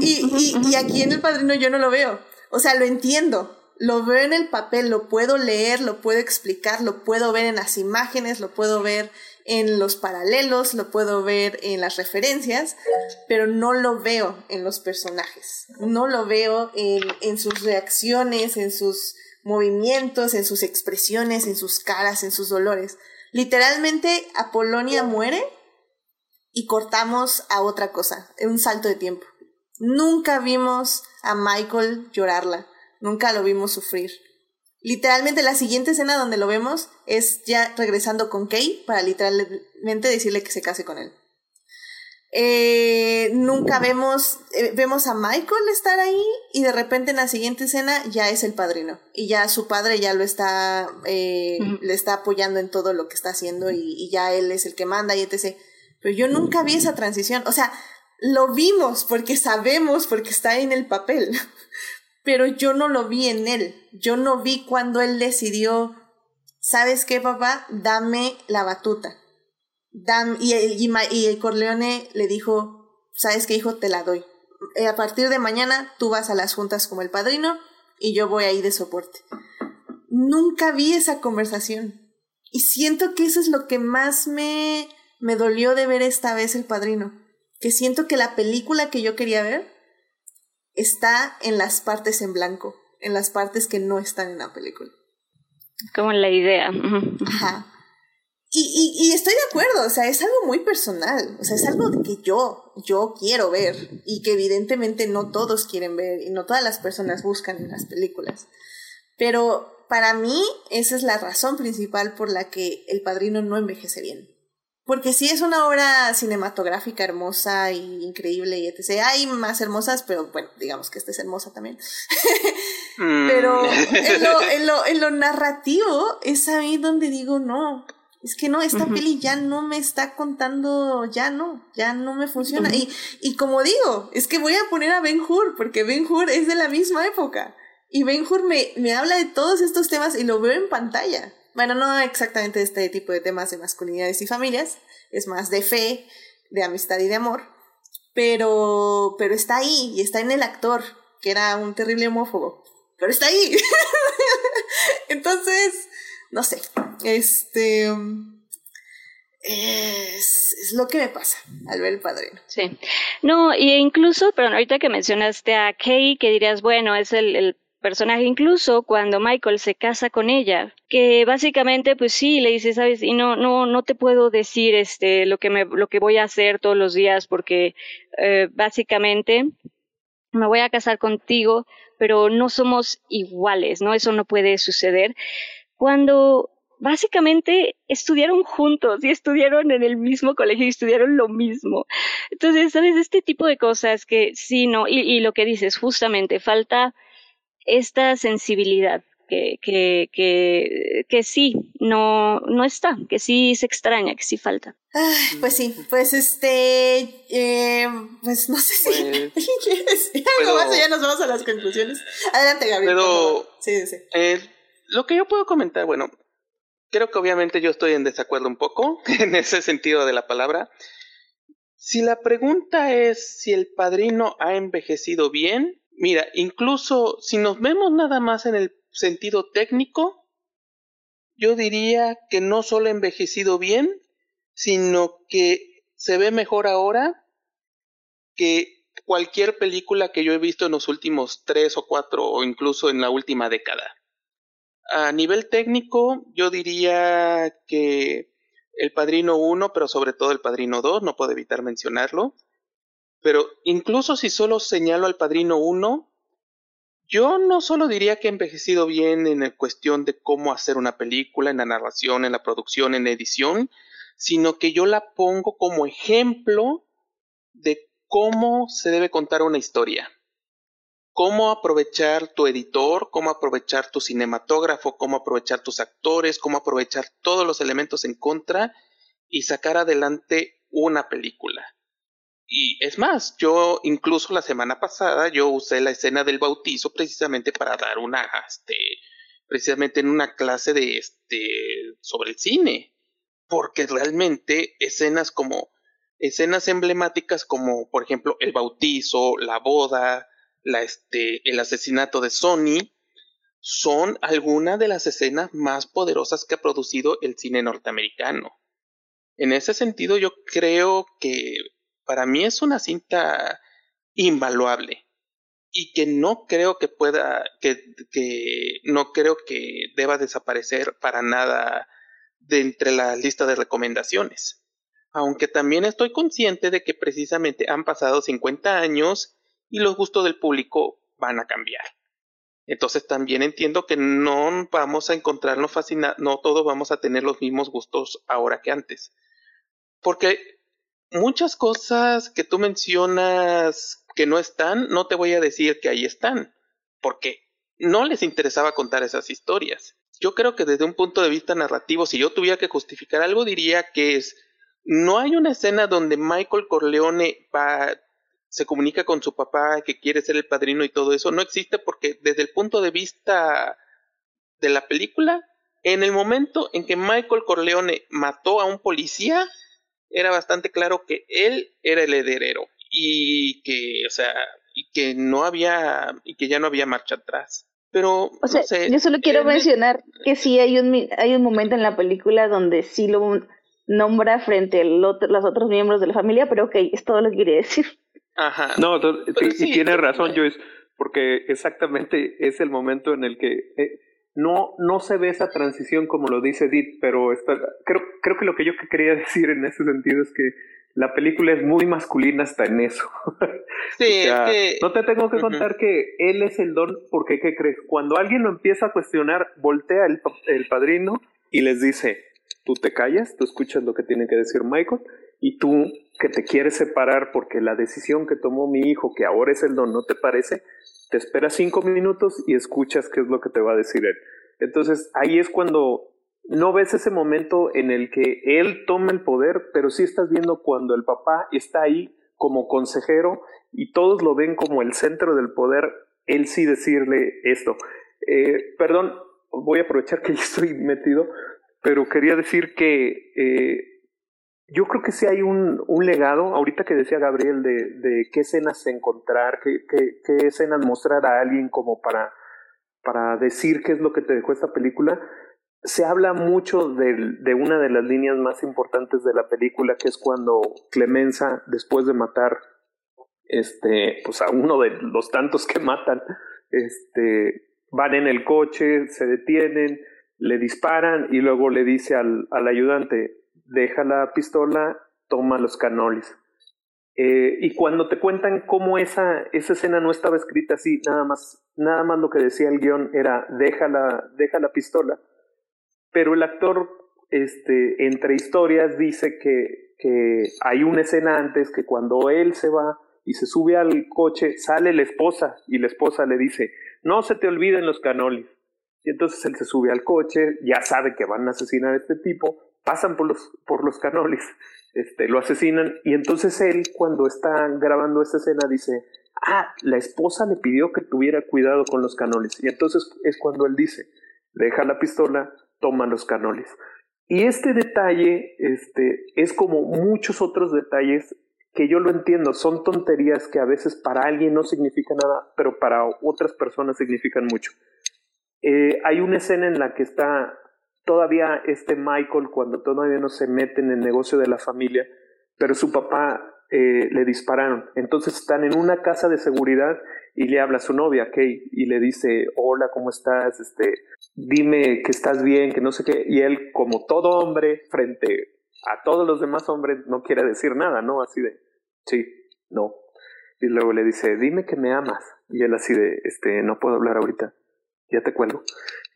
y, y, y aquí en El Padrino yo no lo veo. O sea, lo entiendo, lo veo en el papel, lo puedo leer, lo puedo explicar, lo puedo ver en las imágenes, lo puedo ver en los paralelos, lo puedo ver en las referencias, pero no lo veo en los personajes, no lo veo en, en sus reacciones, en sus movimientos, en sus expresiones, en sus caras, en sus dolores. Literalmente, Apolonia muere y cortamos a otra cosa, un salto de tiempo. Nunca vimos a Michael llorarla, nunca lo vimos sufrir. Literalmente la siguiente escena donde lo vemos es ya regresando con Kay para literalmente decirle que se case con él. Eh, nunca vemos, eh, vemos a Michael estar ahí y de repente en la siguiente escena ya es el padrino y ya su padre ya lo está, eh, le está apoyando en todo lo que está haciendo y, y, ya él es el que manda y etc. Pero yo nunca vi esa transición. O sea, lo vimos porque sabemos, porque está en el papel. Pero yo no lo vi en él. Yo no vi cuando él decidió, ¿sabes qué, papá? Dame la batuta. Dame, y, y, y el Corleone le dijo, ¿sabes qué, hijo? Te la doy. Eh, a partir de mañana tú vas a las juntas como el padrino y yo voy ahí de soporte. Nunca vi esa conversación. Y siento que eso es lo que más me me dolió de ver esta vez El Padrino, que siento que la película que yo quería ver está en las partes en blanco, en las partes que no están en la película. Como la idea. Ajá. Y, y, y, estoy de acuerdo, o sea, es algo muy personal, o sea, es algo que yo, yo quiero ver y que evidentemente no todos quieren ver y no todas las personas buscan en las películas. Pero para mí esa es la razón principal por la que El Padrino no envejece bien. Porque sí es una obra cinematográfica hermosa y increíble y etc. Hay más hermosas, pero bueno, digamos que esta es hermosa también. Mm. pero en lo, en, lo, en lo, narrativo es ahí donde digo, no, es que no, esta peli ya no me está contando, ya no, ya no me funciona. y, y como digo, es que voy a poner a Ben Hur, porque Ben Hur es de la misma época. Y Ben Hur me, me habla de todos estos temas y lo veo en pantalla. Bueno, no exactamente este tipo de temas de masculinidades y familias, es más de fe, de amistad y de amor, pero, pero está ahí y está en el actor, que era un terrible homófobo, pero está ahí. Entonces, no sé, este... Es, lo que me pasa al ver el padrino. Sí. No, y incluso, pero ahorita que mencionaste a Kay, que dirías, bueno, es el personaje incluso cuando Michael se casa con ella, que básicamente pues sí le dice, sabes, y no no no te puedo decir este lo que me lo que voy a hacer todos los días porque eh, básicamente me voy a casar contigo, pero no somos iguales, ¿no? Eso no puede suceder. Cuando básicamente estudiaron juntos y estudiaron en el mismo colegio y estudiaron lo mismo. Entonces, ¿sabes? Este tipo de cosas que sí, no, y, y lo que dices, justamente, falta esta sensibilidad que, que, que, que sí, no, no está, que sí se extraña, que sí falta. pues sí, pues este, eh, pues no sé si alguien quiere decir algo más ya nos vamos a las conclusiones. Adelante, Gabriel. Pero, sí, sí. Eh, lo que yo puedo comentar, bueno, creo que obviamente yo estoy en desacuerdo un poco en ese sentido de la palabra. Si la pregunta es si el padrino ha envejecido bien, Mira, incluso si nos vemos nada más en el sentido técnico, yo diría que no solo ha envejecido bien, sino que se ve mejor ahora que cualquier película que yo he visto en los últimos tres o cuatro o incluso en la última década. A nivel técnico, yo diría que El Padrino 1, pero sobre todo El Padrino 2, no puedo evitar mencionarlo, pero incluso si solo señalo al Padrino 1, yo no solo diría que ha envejecido bien en cuestión de cómo hacer una película, en la narración, en la producción, en la edición, sino que yo la pongo como ejemplo de cómo se debe contar una historia. Cómo aprovechar tu editor, cómo aprovechar tu cinematógrafo, cómo aprovechar tus actores, cómo aprovechar todos los elementos en contra y sacar adelante una película. Y es más, yo incluso la semana pasada yo usé la escena del bautizo precisamente para dar una, este, precisamente en una clase de, este, sobre el cine. Porque realmente escenas como, escenas emblemáticas como, por ejemplo, el bautizo, la boda, la, este, el asesinato de Sony, son algunas de las escenas más poderosas que ha producido el cine norteamericano. En ese sentido, yo creo que para mí es una cinta invaluable y que no creo que pueda, que, no creo que deba desaparecer para nada de entre la lista de recomendaciones. Aunque también estoy consciente de que precisamente han pasado 50 años y los gustos del público van a cambiar. Entonces también entiendo que no vamos a encontrarnos fascinados, no todos vamos a tener los mismos gustos ahora que antes. Porque muchas cosas que tú mencionas que no están, no te voy a decir que ahí están, porque no les interesaba contar esas historias. Yo creo que desde un punto de vista narrativo, si yo tuviera que justificar algo, diría que es, no hay una escena donde Michael Corleone va, se comunica con su papá que quiere ser el padrino y todo eso, no existe porque desde el punto de vista de la película, en el momento en que Michael Corleone mató a un policía, era bastante claro que él era el heredero y que, o sea, y que no había, y que ya no había marcha atrás. Pero, o sea, yo solo quiero mencionar que sí hay un, hay un momento en la película donde sí lo nombra frente a los otros miembros de la familia, pero ok, es todo lo que quería decir. Ajá. No, y, tiene razón, Joyce, porque exactamente es el momento en el que eh, no, no se ve esa transición como lo dice Edith, pero creo, creo que lo que yo quería decir en ese sentido es que la película es muy masculina hasta en eso. Sí, no te tengo que contar que él es el don, porque ¿qué crees? Cuando alguien lo empieza a cuestionar, voltea el, el padrino y les dice, tú te callas, tú escuchas lo que tiene que decir Michael, y tú que te quieres separar porque la decisión que tomó mi hijo, que ahora es el don, no te parece, te esperas cinco minutos y escuchas qué es lo que te va a decir él. Entonces ahí es cuando no ves ese momento en el que él toma el poder, pero sí estás viendo cuando el papá está ahí como consejero y todos lo ven como el centro del poder, él sí decirle esto. Eh, perdón, voy a aprovechar que ya estoy metido, pero quería decir que eh, yo creo que sí hay un, un legado, ahorita que decía Gabriel, de, de qué escenas encontrar, qué, qué, qué escenas mostrar a alguien como para, para decir qué es lo que te dejó esta película, se habla mucho de, de, una de las líneas más importantes de la película, que es cuando Clemenza, después de matar este, pues a uno de los tantos que matan, este, van en el coche, se detienen, le disparan y luego le dice al, al ayudante, deja la pistola, toma los canolis. Eh, y cuando te cuentan cómo esa, esa escena no estaba escrita así, nada más, nada más lo que decía el guion era deja la, deja la pistola, pero el actor este, entre historias dice que, que hay una escena antes que cuando él se va y se sube al coche, sale la esposa y la esposa le dice, no se te olviden los canolis. Y entonces él se sube al coche, ya sabe que van a asesinar a este tipo, pasan por los, por los canolis, este, lo asesinan y entonces él cuando está grabando esta escena dice, ah, la esposa le pidió que tuviera cuidado con los canolis. Y entonces es cuando él dice, deja la pistola, toma los canolis. Y este detalle este, es como muchos otros detalles que yo lo entiendo, son tonterías que a veces para alguien no significan nada, pero para otras personas significan mucho. Eh, hay una escena en la que está todavía este Michael cuando todavía no se mete en el negocio de la familia, pero su papá eh, le dispararon. Entonces están en una casa de seguridad y le habla a su novia, Kay, y le dice, hola, ¿cómo estás? Este, dime que estás bien, que no sé qué. Y él, como todo hombre, frente a todos los demás hombres, no quiere decir nada, ¿no? Así de, sí, no. Y luego le dice, dime que me amas. Y él así de, este, no puedo hablar ahorita ya te cuelgo.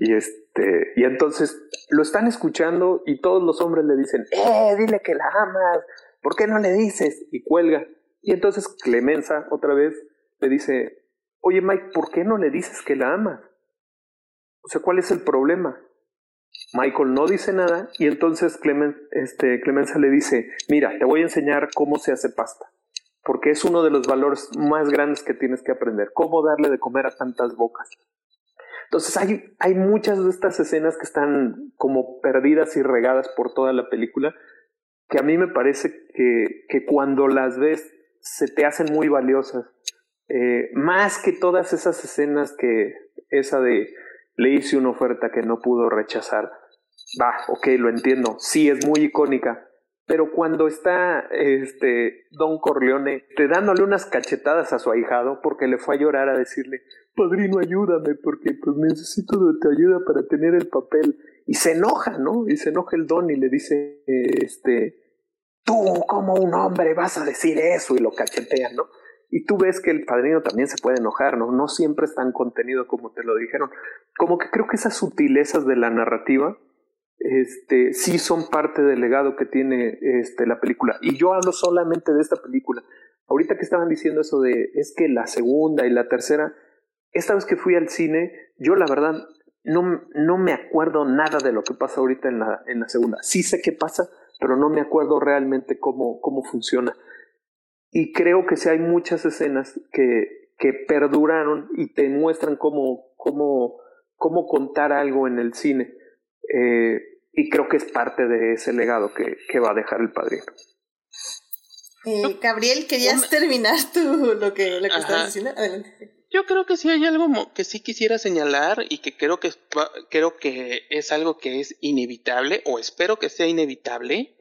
Y este, y entonces lo están escuchando y todos los hombres le dicen, eh, dile que la amas, ¿por qué no le dices? Y cuelga. Y entonces Clemenza otra vez le dice, oye Mike, ¿por qué no le dices que la amas? O sea, ¿cuál es el problema? Michael no dice nada y entonces Clemen, este, Clemenza le dice, mira, te voy a enseñar cómo se hace pasta, porque es uno de los valores más grandes que tienes que aprender, cómo darle de comer a tantas bocas. Entonces hay, hay muchas de estas escenas que están como perdidas y regadas por toda la película, que a mí me parece que, que cuando las ves se te hacen muy valiosas. Eh, más que todas esas escenas que esa de le hice una oferta que no pudo rechazar. Va, ok, lo entiendo. Sí, es muy icónica. Pero cuando está este Don Corleone te dándole unas cachetadas a su ahijado porque le fue a llorar a decirle, padrino, ayúdame porque pues necesito de tu ayuda para tener el papel. Y se enoja, ¿no? Y se enoja el don y le dice, este, tú como un hombre vas a decir eso y lo cachetea, ¿no? Y tú ves que el padrino también se puede enojar, ¿no? No siempre es tan contenido como te lo dijeron. Como que creo que esas sutilezas de la narrativa, este, sí son parte del legado que tiene este, la película. Y yo hablo solamente de esta película. Ahorita que estaban diciendo eso de, es que la segunda y la tercera, esta vez que fui al cine, yo la verdad no, no me acuerdo nada de lo que pasa ahorita en la, en la segunda. Sí sé qué pasa, pero no me acuerdo realmente cómo, cómo funciona. Y creo que sí hay muchas escenas que, que perduraron y te muestran cómo, cómo, cómo contar algo en el cine. Eh, y creo que es parte de ese legado que, que va a dejar el padrino. Eh, Gabriel, ¿querías terminar tú lo que, lo que estabas diciendo? Adelante. Yo creo que sí hay algo que sí quisiera señalar y que creo que, creo que es algo que es inevitable o espero que sea inevitable.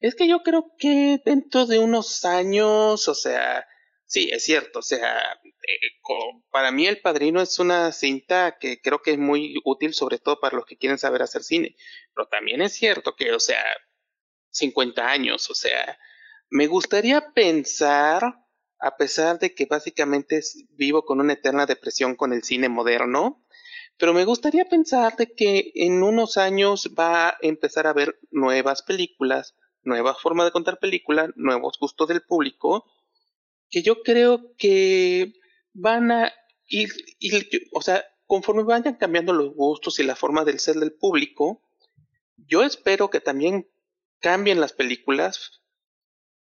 Es que yo creo que dentro de unos años, o sea, sí, es cierto, o sea, eh, para mí El Padrino es una cinta que creo que es muy útil, sobre todo para los que quieren saber hacer cine. Pero también es cierto que, o sea, 50 años, o sea, me gustaría pensar a pesar de que básicamente vivo con una eterna depresión con el cine moderno, pero me gustaría pensar de que en unos años va a empezar a haber nuevas películas, nuevas formas de contar películas, nuevos gustos del público, que yo creo que van a ir, o sea, conforme vayan cambiando los gustos y la forma del ser del público, yo espero que también cambien las películas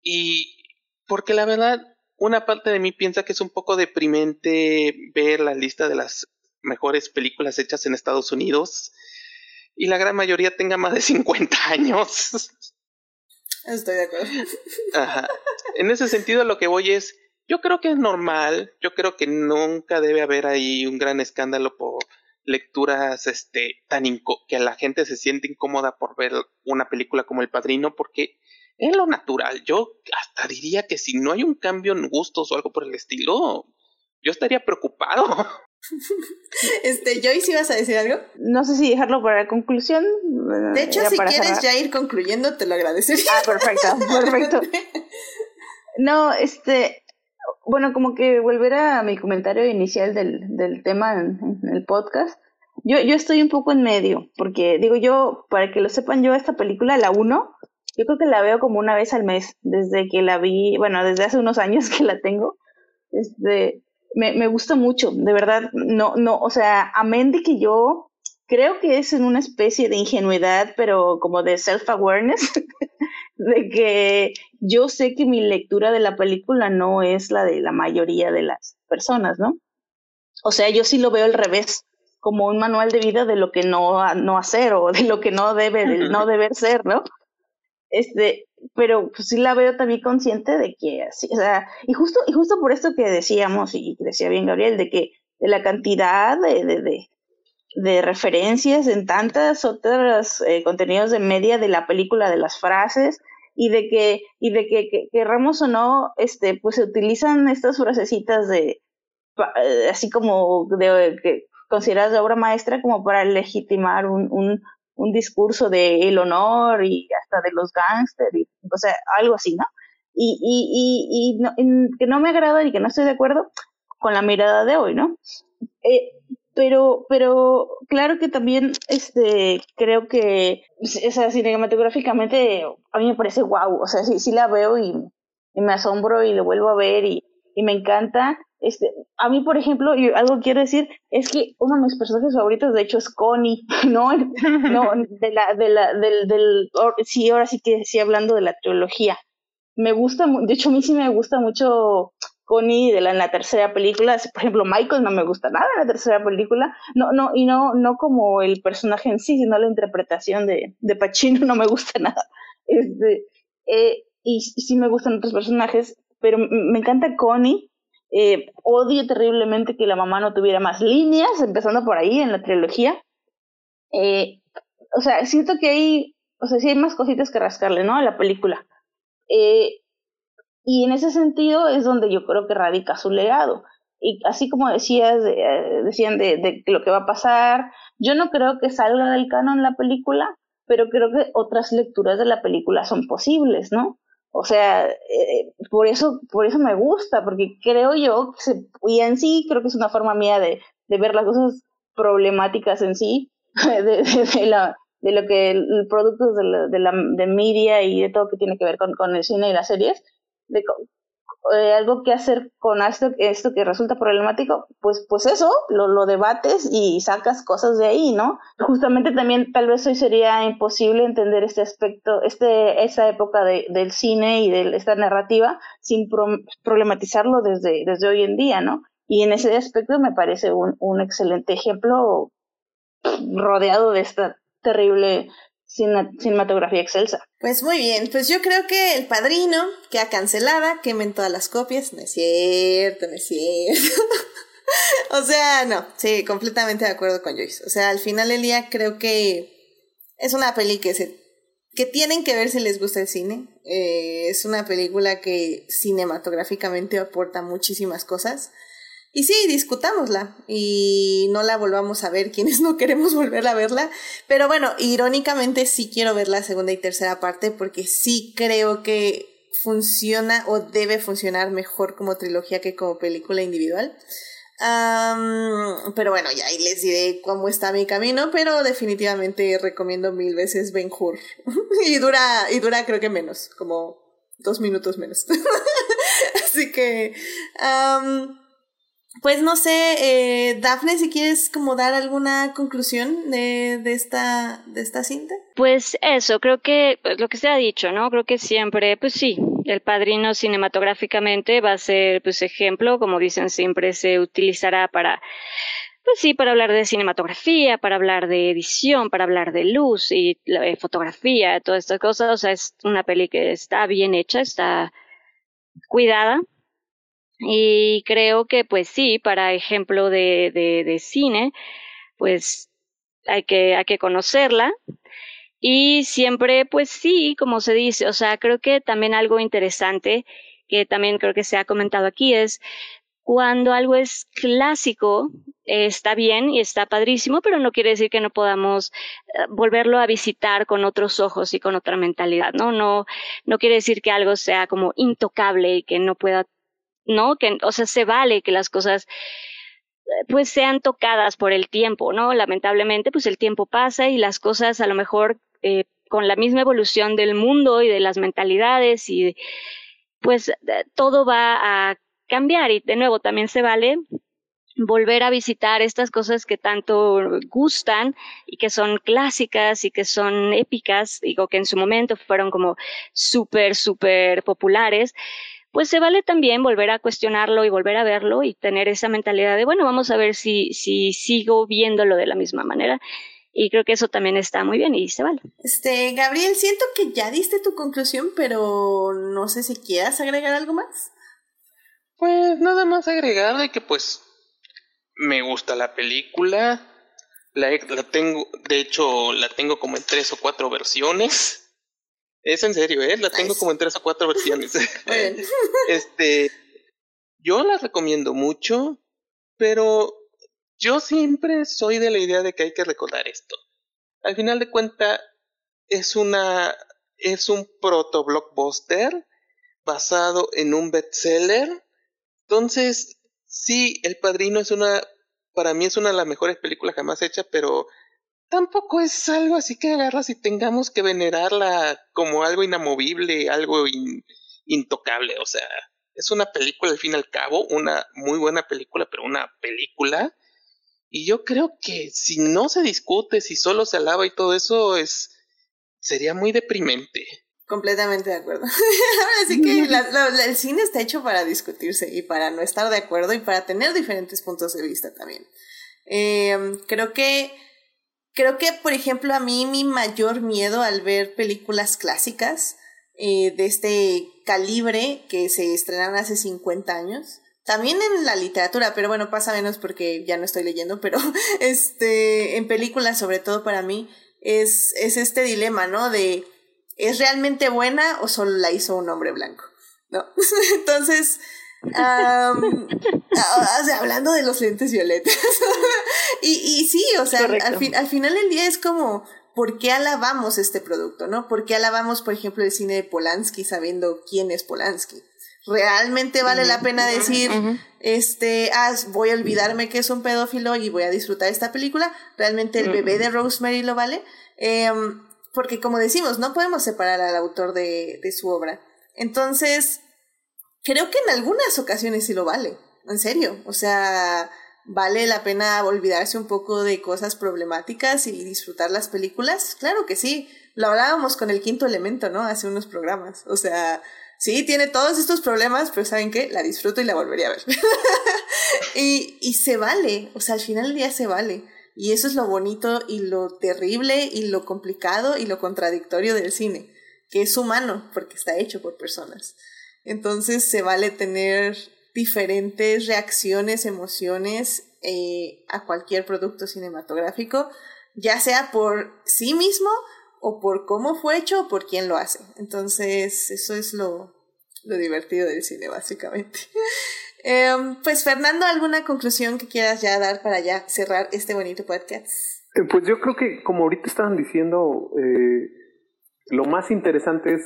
y porque la verdad una parte de mí piensa que es un poco deprimente ver la lista de las mejores películas hechas en Estados Unidos y la gran mayoría tenga más de 50 años. Estoy de acuerdo. Ajá. En ese sentido, lo que voy es, yo creo que es normal, yo creo que nunca debe haber ahí un gran escándalo por lecturas este tan que la gente se siente incómoda por ver una película como El Padrino porque es lo natural. Yo hasta diría que si no hay un cambio en gustos o algo por el estilo, yo estaría preocupado. Este, Joyce, ¿ibas a decir algo? No sé si dejarlo para la conclusión. De hecho, si quieres ya ir concluyendo, te lo agradecería. Ah, perfecto, perfecto. No, este, bueno, como que volver a mi comentario inicial del, del tema en, el podcast. Yo, yo estoy un poco en medio, porque digo yo, para que lo sepan, yo esta película, la 1, yo creo que la veo como una vez al mes, desde que la vi, bueno, desde hace unos años que la tengo. Este, me, me gusta mucho, de verdad, no, no, o sea, amén de que yo creo que es en una especie de ingenuidad, pero como de self-awareness, de que yo sé que mi lectura de la película no es la de la mayoría de las personas, ¿no? O sea, yo sí lo veo al revés, como un manual de vida de lo que no, no hacer o de lo que no debe, no deber ser, ¿no? Este, pero pues sí la veo también consciente de que así, o sea, y justo, y justo por esto que decíamos, y decía bien Gabriel, de que de la cantidad de, de, de, referencias en tantas otras eh, contenidos de media de la película, de las frases, y de que, y de que, que querramos o no, este, pues se utilizan estas frasecitas de, eh, así como de, que consideradas de obra maestra como para legitimar un, un, un discurso de el honor y hasta de los gángsters, o sea, algo así, ¿no? Y, y, y, que no me agrada y que no estoy de acuerdo con la mirada de hoy, ¿no? Eh, pero, pero claro que también este, creo que, o sea, cinematográficamente a mí me parece guau, o sea, sí, sí la veo y, y me asombro y lo vuelvo a ver y, y me encanta, este, a mí, por ejemplo, yo, algo quiero decir, es que uno de mis personajes favoritos, de hecho, es Connie, ¿no? no de la, de la, del, del, sí, ahora sí que sí, hablando de la trilogía. Me gusta, de hecho, a mí sí me gusta mucho Connie de la, en la tercera película. Por ejemplo, Michael no me gusta nada en la tercera película. No, no, y no, no como el personaje en sí, sino la interpretación de, de Pacino no me gusta nada. Este, eh, y, sí me gustan otros personajes, pero me encanta Connie eh, odio terriblemente que la mamá no tuviera más líneas, empezando por ahí en la trilogía. Eh, o sea, siento que hay, o sea, hay más cositas que rascarle, ¿no? A la película. Y en ese sentido es donde yo creo que radica su legado. Y así como decías, decían de, de lo que va a pasar, yo no creo que salga del canon la película, pero creo que otras lecturas de la película son posibles, ¿no? O sea, eh, por eso, por eso me gusta, porque creo yo, y en sí creo que es una forma mía de, de ver las cosas problemáticas en sí, de, de, la, de lo que el, producto de la, de la de media y de todo que tiene que ver con, con el cine y las series, de eh, algo que hacer con esto, esto que resulta problemático, pues, pues eso, lo, lo debates y sacas cosas de ahí, ¿no? Justamente también tal vez hoy sería imposible entender este aspecto, este, esa época de, del cine y de esta narrativa sin problematizarlo desde, desde hoy en día, ¿no? Y en ese aspecto me parece un, un excelente ejemplo rodeado de esta terrible cinematografía excelsa. Pues muy bien, pues yo creo que El Padrino queda cancelada, quemen todas las copias, no es cierto, no es cierto. o sea, no, sí, completamente de acuerdo con Joyce. O sea, al final del día creo que es una peli que se que tienen que ver si les gusta el cine. Eh, es una película que cinematográficamente aporta muchísimas cosas. Y sí, discutámosla y no la volvamos a ver quienes no queremos volver a verla. Pero bueno, irónicamente sí quiero ver la segunda y tercera parte porque sí creo que funciona o debe funcionar mejor como trilogía que como película individual. pero bueno, ya ahí les diré cómo está mi camino, pero definitivamente recomiendo mil veces Ben Hur. y dura, y dura creo que menos, como dos minutos menos. Así que... Pues no sé, eh, Dafne, si quieres como dar alguna conclusión de, de, esta, de esta cinta. Pues eso, creo que pues, lo que se ha dicho, ¿no? Creo que siempre, pues sí, el padrino cinematográficamente va a ser pues ejemplo, como dicen siempre, se utilizará para pues sí, para hablar de cinematografía, para hablar de edición, para hablar de luz y la, fotografía, todas estas cosas. O sea, es una peli que está bien hecha, está cuidada. Y creo que, pues sí, para ejemplo de, de, cine, pues hay que, hay que conocerla. Y siempre, pues sí, como se dice, o sea, creo que también algo interesante que también creo que se ha comentado aquí es cuando algo es clásico, está bien y está padrísimo, pero no quiere decir que no podamos eh, volverlo a visitar con otros ojos y con otra mentalidad, ¿no? No, no quiere decir que algo sea como intocable y que no pueda, ¿no? Que, o sea, se vale que las cosas eh, pues sean tocadas por el tiempo, ¿no? Lamentablemente, pues el tiempo pasa y las cosas a lo mejor eh, con la misma evolución del mundo y de las mentalidades y pues todo va a cambiar y de nuevo también se vale volver a visitar estas cosas que tanto gustan y que son clásicas y que son épicas, digo que en su momento fueron como súper, súper populares, pues se vale también volver a cuestionarlo y volver a verlo y tener esa mentalidad de, bueno, vamos a ver si, si sigo viéndolo de la misma manera. Y creo que eso también está muy bien y se vale. Este, Gabriel, siento que ya diste tu conclusión, pero no sé si quieras agregar algo más. Pues nada más agregar de que pues me gusta la película. La, la tengo, de hecho, la tengo como en tres o cuatro versiones. Es en serio, ¿eh? La tengo como en tres o cuatro versiones. este, yo la recomiendo mucho, pero yo siempre soy de la idea de que hay que recordar esto. Al final de cuentas, es una, es un proto blockbuster basado en un bestseller entonces, sí, El Padrino es una, para mí es una de las mejores películas jamás hechas, pero tampoco es algo así que agarras y tengamos que venerarla como algo inamovible, algo intocable. O sea, es una película al fin y al cabo, una muy buena película, pero una película. Y yo creo que si no se discute, si solo se alaba y todo eso, es sería muy deprimente. Completamente de acuerdo. Así que el cine está hecho para discutirse y para no estar de acuerdo y para tener diferentes puntos de vista también. Em, creo que, creo que, por ejemplo, a mí mi mayor miedo al ver películas clásicas eh, de este calibre que se estrenaron hace 50 años, también en la literatura, pero bueno, pasa menos porque ya no estoy leyendo, pero este, en películas sobre todo para mí, es, es este dilema, ¿no? De ¿es realmente buena o solo la hizo un hombre blanco? ¿No? Entonces, hablando de los lentes violetas. y, y sí, o sea, al, fin, al final del día es como, ¿por qué alabamos este producto, no? ¿Por qué alabamos, por ejemplo, el cine de Polanski sabiendo quién es Polanski? ¿Realmente vale la pena decir, este, ah, voy a olvidarme que es un pedófilo y voy a disfrutar esta película? ¿Realmente el bebé de Rosemary lo vale? Eh, porque como decimos, no podemos separar al autor de, de su obra. Entonces, creo que en algunas ocasiones sí lo vale, en serio. O sea, vale la pena olvidarse un poco de cosas problemáticas y disfrutar las películas. Claro que sí. Lo hablábamos con el quinto elemento, ¿no? Hace unos programas. O sea, sí, tiene todos estos problemas, pero ¿saben qué? La disfruto y la volvería a ver. y, y se vale. O sea, al final del día se vale. Y eso es lo bonito y lo terrible y lo complicado y lo contradictorio del cine, que es humano porque está hecho por personas. Entonces se vale tener diferentes reacciones, emociones eh, a cualquier producto cinematográfico, ya sea por sí mismo o por cómo fue hecho o por quién lo hace. Entonces eso es lo, lo divertido del cine, básicamente. Em, pues Fernando, ¿alguna conclusión que quieras ya dar para ya cerrar este bonito podcast? Eh, pues yo creo que como ahorita estaban diciendo, eh, lo más interesante es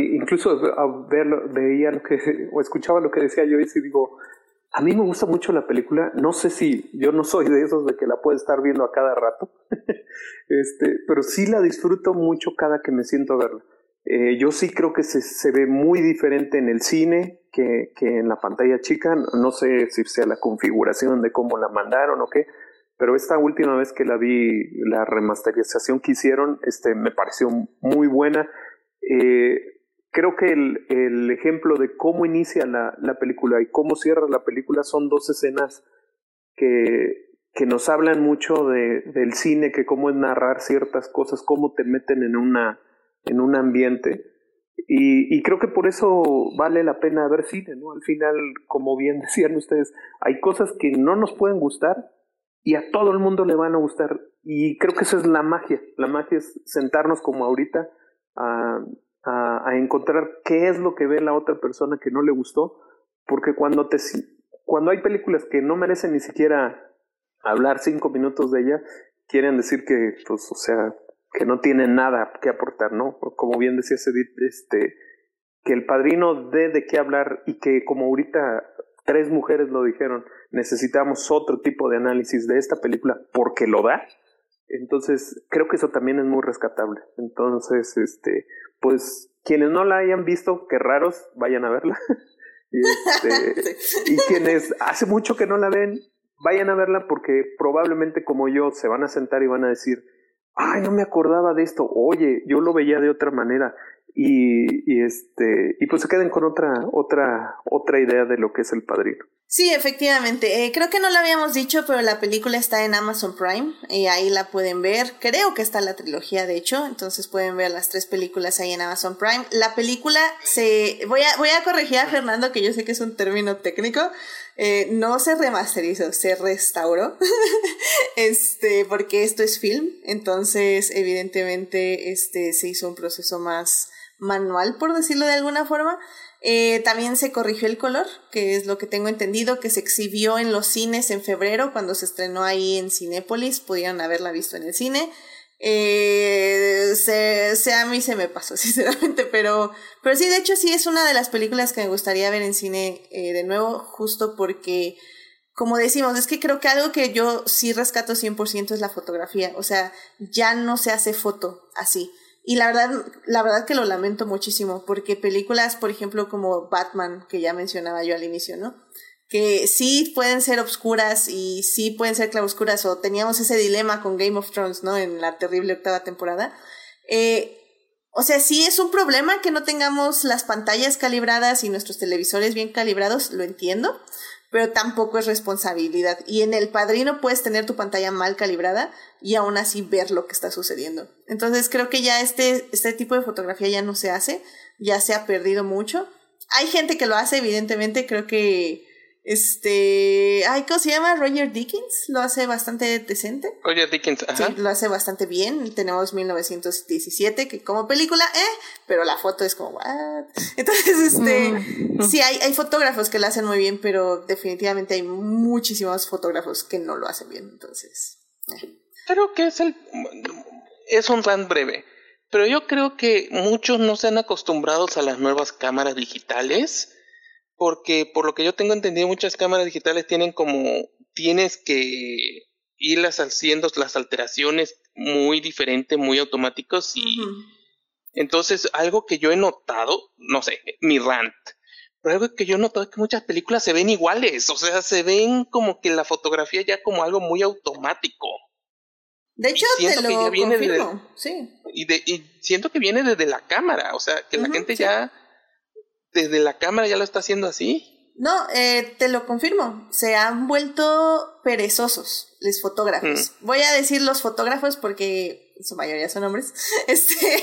incluso ver, veía lo que o escuchaba lo que decía yo y digo, a mí me gusta mucho la película, no sé si yo no soy de esos de que la puedo estar viendo a cada rato, este, pero sí la disfruto mucho cada que me siento a verla. Eh, yo sí creo que se, se, ve muy diferente en el cine que, que, en la pantalla chica. No sé si sea la configuración de cómo la mandaron o qué, pero esta última vez que la vi, la remasterización que hicieron, este, me pareció muy buena. Eh, creo que el, el, ejemplo de cómo inicia la, la película y cómo cierra la película son dos escenas que, que nos hablan mucho de, del cine, que cómo es narrar ciertas cosas, cómo te meten en, una, en un ambiente. Y, y, creo que por eso vale la pena ver cine, ¿no? Al final, como bien decían ustedes, hay cosas que no nos pueden gustar y a todo el mundo le van a gustar. Y creo que esa es la magia. La magia es sentarnos como ahorita a, a, encontrar qué es lo que ve la otra persona que no le gustó, porque cuando te cuando hay películas que no merecen ni siquiera hablar cinco minutos de ella, quieren decir que, pues, o sea, que no tienen nada que aportar, ¿no? Como bien decía Edith, este, que el padrino dé de qué hablar y que como ahorita tres mujeres lo dijeron, necesitamos otro tipo de análisis de esta película porque lo da. Entonces, creo que eso también es muy rescatable. Entonces, este, pues, quienes no la hayan visto, qué raros, vayan a verla. y, este, y quienes hace mucho que no la ven, vayan a verla porque probablemente como yo se van a sentar y van a decir, ay, no me acordaba de esto, oye, yo lo veía de otra manera. Y, y este y pues se queden con otra otra otra idea de lo que es el padrino. Sí, efectivamente. Eh, creo que no lo habíamos dicho, pero la película está en Amazon Prime y ahí la pueden ver. Creo que está la trilogía, de hecho, entonces pueden ver las tres películas ahí en Amazon Prime. La película se... Voy a, voy a corregir a Fernando, que yo sé que es un término técnico. Eh, no se remasterizó, se restauró. este, porque esto es film, entonces evidentemente este, se hizo un proceso más manual, por decirlo de alguna forma. Eh, también se corrigió el color, que es lo que tengo entendido, que se exhibió en los cines en febrero, cuando se estrenó ahí en Cinépolis, pudieron haberla visto en el cine. Eh, se, a mí se me pasó, sinceramente, pero, pero sí, de hecho sí es una de las películas que me gustaría ver en cine eh, de nuevo, justo porque, como decimos, es que creo que algo que yo sí rescato 100% es la fotografía, o sea, ya no se hace foto así. Y la verdad, la verdad que lo lamento muchísimo, porque películas, por ejemplo, como Batman, que ya mencionaba yo al inicio, ¿no? Que sí pueden ser obscuras y sí pueden ser claroscuras, o teníamos ese dilema con Game of Thrones, ¿no? En la terrible octava temporada. Eh, o sea, sí es un problema que no tengamos las pantallas calibradas y nuestros televisores bien calibrados, lo entiendo, pero tampoco es responsabilidad. Y en el padrino puedes tener tu pantalla mal calibrada y aún así ver lo que está sucediendo. Entonces creo que ya este, este tipo de fotografía ya no se hace, ya se ha perdido mucho. Hay gente que lo hace, evidentemente, creo que este, ay, ¿cómo se llama? Roger Dickens lo hace bastante decente. Roger Dickens, ajá. Sí, lo hace bastante bien. Tenemos 1917, que como película, eh, pero la foto es como, what? Entonces, este, mm. sí, hay, hay fotógrafos que lo hacen muy bien, pero definitivamente hay muchísimos fotógrafos que no lo hacen bien. Entonces, eh. Creo que es el, es un rant breve, pero yo creo que muchos no se han acostumbrado a las nuevas cámaras digitales porque por lo que yo tengo entendido muchas cámaras digitales tienen como tienes que irlas haciendo las alteraciones muy diferentes, muy automáticos y entonces algo que yo he notado, no sé, mi rant, pero algo que yo he notado es que muchas películas se ven iguales, o sea, se ven como que la fotografía ya como algo muy automático. De hecho, te lo confirmo, sí. Y, de, y siento que viene desde la cámara, o sea, que la gente ya desde la cámara ya lo está haciendo así. No, eh, te lo confirmo. Se han vuelto perezosos los fotógrafos. Mm. Voy a decir los fotógrafos porque su mayoría son hombres. Este,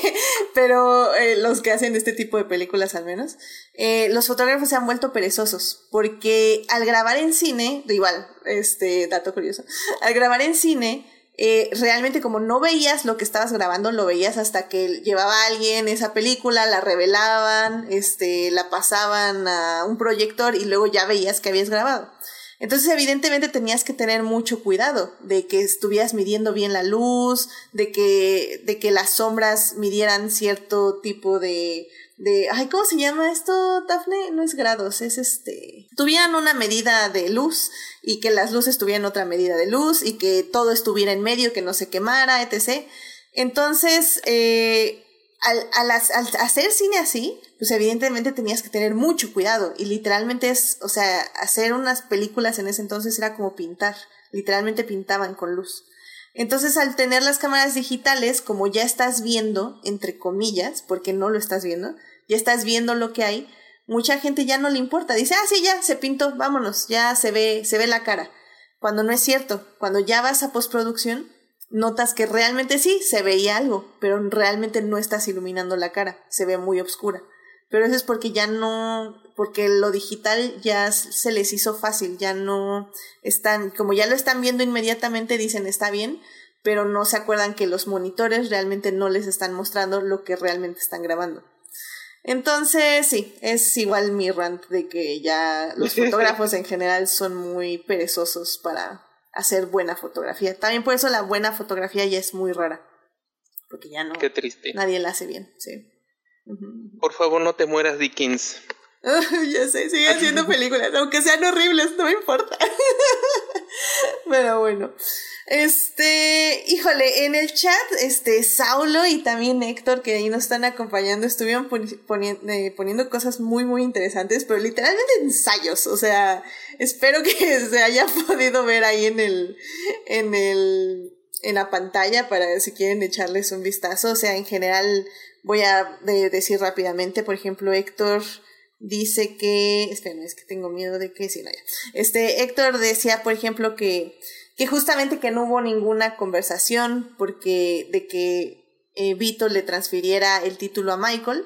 pero eh, los que hacen este tipo de películas al menos. Eh, los fotógrafos se han vuelto perezosos porque al grabar en cine, igual, este dato curioso, al grabar en cine eh, realmente como no veías lo que estabas grabando, lo veías hasta que llevaba a alguien esa película, la revelaban, este, la pasaban a un proyector y luego ya veías que habías grabado. Entonces, evidentemente tenías que tener mucho cuidado de que estuvieras midiendo bien la luz, de que, de que las sombras midieran cierto tipo de, de, ay, ¿cómo se llama esto, Dafne? No es grados, es este, tuvieran una medida de luz y que las luces tuvieran otra medida de luz y que todo estuviera en medio, que no se quemara, etc. Entonces, eh, al, al, hacer cine así, pues evidentemente tenías que tener mucho cuidado y literalmente es, o sea, hacer unas películas en ese entonces era como pintar, literalmente pintaban con luz. Entonces, al tener las cámaras digitales, como ya estás viendo, entre comillas, porque no lo estás viendo, ya estás viendo lo que hay, mucha gente ya no le importa. Dice, ah, sí, ya se pintó, vámonos, ya se ve, se ve la cara. cuando no es cierto. Cuando ya vas a postproducción, notas que realmente sí, se veía algo, pero realmente no estás iluminando la cara, se ve muy oscura. Pero eso es porque ya no, porque lo digital ya se les hizo fácil, ya no están, como ya lo están viendo inmediatamente, dicen está bien, pero no se acuerdan que los monitores realmente no les están mostrando lo que realmente están grabando. Entonces, sí, es igual mi rant de que ya los fotógrafos en general son muy perezosos para hacer buena fotografía. También por eso la buena fotografía ya es muy rara. Porque ya no. Qué triste. Nadie la hace bien, sí. Por favor, no te mueras, Dickens. ya sé, sigue haciendo películas, aunque sean horribles, no me importa. Pero bueno. Este, híjole, en el chat, este, Saulo y también Héctor, que ahí nos están acompañando, estuvieron eh, poniendo cosas muy, muy interesantes, pero literalmente ensayos. O sea, espero que se haya podido ver ahí en el, en el, en la pantalla para si quieren echarles un vistazo. O sea, en general, voy a decir rápidamente, por ejemplo, Héctor dice que, esperen, es que tengo miedo de que, sí, no, ya. Este, Héctor decía, por ejemplo, que que justamente que no hubo ninguna conversación porque de que eh, Vito le transfiriera el título a Michael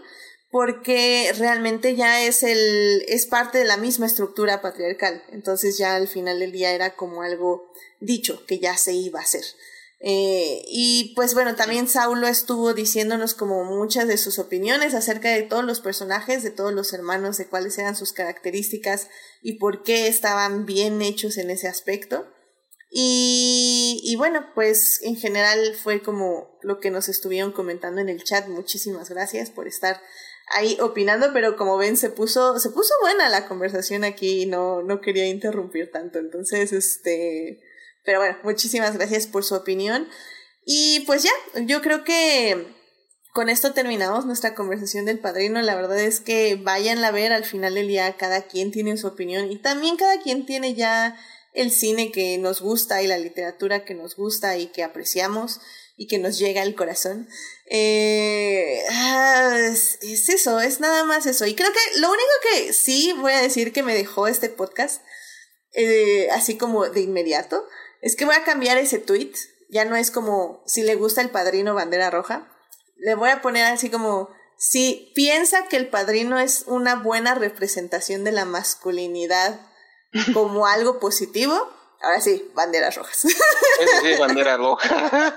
porque realmente ya es el es parte de la misma estructura patriarcal entonces ya al final del día era como algo dicho que ya se iba a hacer eh, y pues bueno, también Saulo estuvo diciéndonos como muchas de sus opiniones acerca de todos los personajes, de todos los hermanos, de cuáles eran sus características y por qué estaban bien hechos en ese aspecto. Y, bueno, pues en general fue como lo que nos estuvieron comentando en el chat. Muchísimas gracias por estar ahí opinando, pero como ven se puso, se puso buena la conversación aquí y no, no quería interrumpir tanto. Entonces, este, pero bueno, muchísimas gracias por su opinión. Y pues ya, yo creo que con esto terminamos nuestra conversación del padrino. La verdad es que vayan a ver al final del día, cada quien tiene su opinión y también cada quien tiene ya el cine que nos gusta y la literatura que nos gusta y que apreciamos y que nos llega al corazón. Eh, ah, es, eso, es nada más eso. Y creo que lo único que sí voy a decir que me dejó este podcast, eh, así como de inmediato, es que voy a cambiar ese tweet. Ya no es como si le gusta el padrino bandera roja. Le voy a poner así como si piensa que el padrino es una buena representación de la masculinidad como algo positivo, ahora sí, banderas rojas. Sí, sí, bandera roja.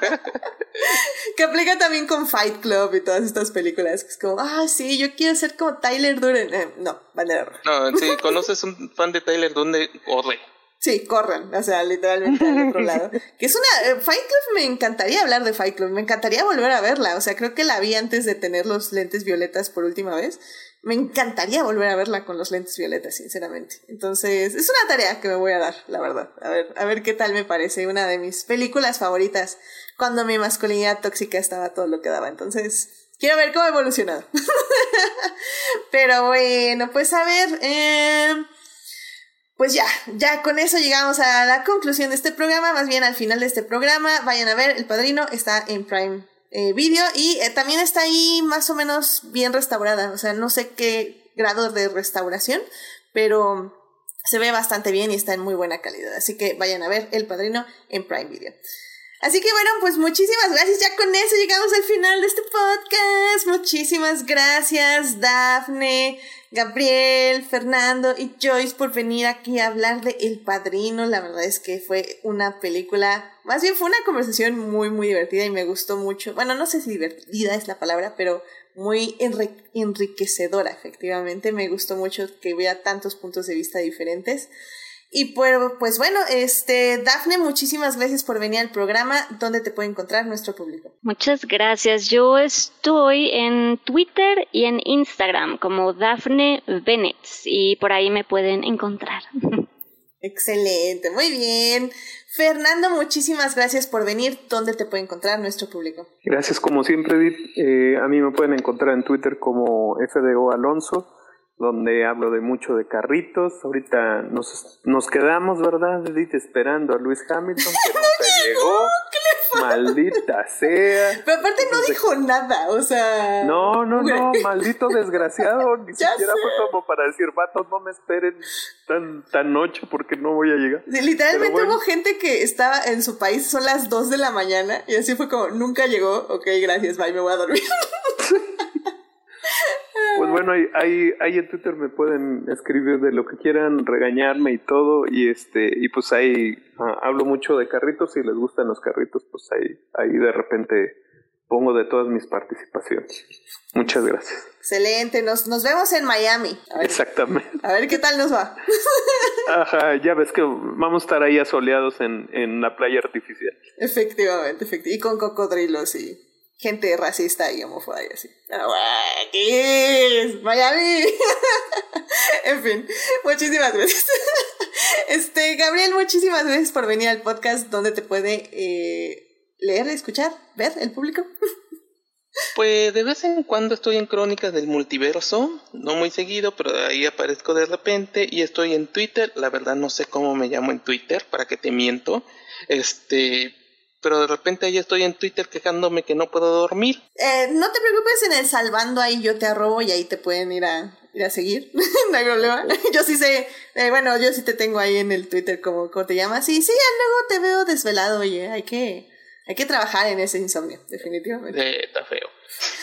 que aplica también con Fight Club y todas estas películas. Que es como, ah, sí, yo quiero ser como Tyler Durden. Eh, no, bandera roja. No, si conoces un fan de Tyler Durden, corre. Sí, corren, o sea, literalmente al otro lado. Que es una. Eh, Fight Club me encantaría hablar de Fight Club, me encantaría volver a verla. O sea, creo que la vi antes de tener los lentes violetas por última vez me encantaría volver a verla con los lentes violetas, sinceramente. Entonces, es una tarea que me voy a dar, la verdad. A ver, a ver qué tal me parece. Una de mis películas favoritas cuando mi masculinidad tóxica estaba todo lo que daba. Entonces, quiero ver cómo ha evolucionado. Pero bueno, pues a ver. Eh, pues ya, ya con eso llegamos a la conclusión de este programa, más bien al final de este programa. Vayan a ver, El Padrino está en Prime eh, vídeo y eh, también está ahí más o menos bien restaurada, o sea, no sé qué grado de restauración, pero se ve bastante bien y está en muy buena calidad, así que vayan a ver El Padrino en Prime Video. Así que bueno, pues muchísimas gracias. Ya con eso llegamos al final de este podcast. Muchísimas gracias, Dafne, Gabriel, Fernando y Joyce por venir aquí a hablar de El Padrino. La verdad es que fue una película, más bien fue una conversación muy, muy divertida y me gustó mucho. Bueno, no sé si divertida es la palabra, pero muy enriquecedora, efectivamente. Me gustó mucho que hubiera tantos puntos de vista diferentes. Y pues, pues bueno, este, Dafne, muchísimas gracias por venir al programa. ¿Dónde te puede encontrar nuestro público? Muchas gracias. Yo estoy en Twitter y en Instagram como Dafne Bennett y por ahí me pueden encontrar. Excelente, muy bien. Fernando, muchísimas gracias por venir. ¿Dónde te puede encontrar nuestro público? Gracias como siempre, Edith. Eh, a mí me pueden encontrar en Twitter como FDO Alonso donde hablo de mucho de carritos. Ahorita nos, nos quedamos, ¿verdad, Edith? Esperando a Luis Hamilton, que nunca llegó. Maldita sea. Pero aparte no dijo nada, o sea. No, no, no, maldito desgraciado. Ni siquiera fue como para decir, vatos, no me esperen tan, tan noche porque no voy a llegar. literalmente hubo gente que estaba en su país, son las 2 de la mañana, y así fue como, nunca llegó, ok, gracias, bye, me voy a dormir. Pues bueno, ahí, ahí, ahí, en Twitter me pueden escribir de lo que quieran, regañarme y todo, y este, y pues ahí ah, hablo mucho de carritos, si les gustan los carritos, pues ahí, ahí de repente pongo de todas mis participaciones. Muchas gracias. Excelente, nos, nos vemos en Miami. Exactamente. A ver qué tal nos va. Ajá, ya ves que vamos a estar ahí asoleados en, en la playa artificial. Efectivamente, efectivamente. Y con cocodrilos y gente racista y homófoba y así. Miami. en fin, muchísimas gracias. este, Gabriel, muchísimas gracias por venir al podcast donde te puede eh, leer, escuchar, ver el público. Pues de vez en cuando estoy en Crónicas del Multiverso, no muy seguido, pero ahí aparezco de repente y estoy en Twitter. La verdad no sé cómo me llamo en Twitter, para que te miento. Este, pero de repente ahí estoy en Twitter quejándome que no puedo dormir. Eh, no te preocupes, en el salvando ahí yo te arrobo y ahí te pueden ir a, ir a seguir. no hay problema. yo sí sé, eh, bueno, yo sí te tengo ahí en el Twitter como, ¿cómo te llamas? Y sí, luego te veo desvelado, oye, hay que, hay que trabajar en ese insomnio, definitivamente. Eh, está feo.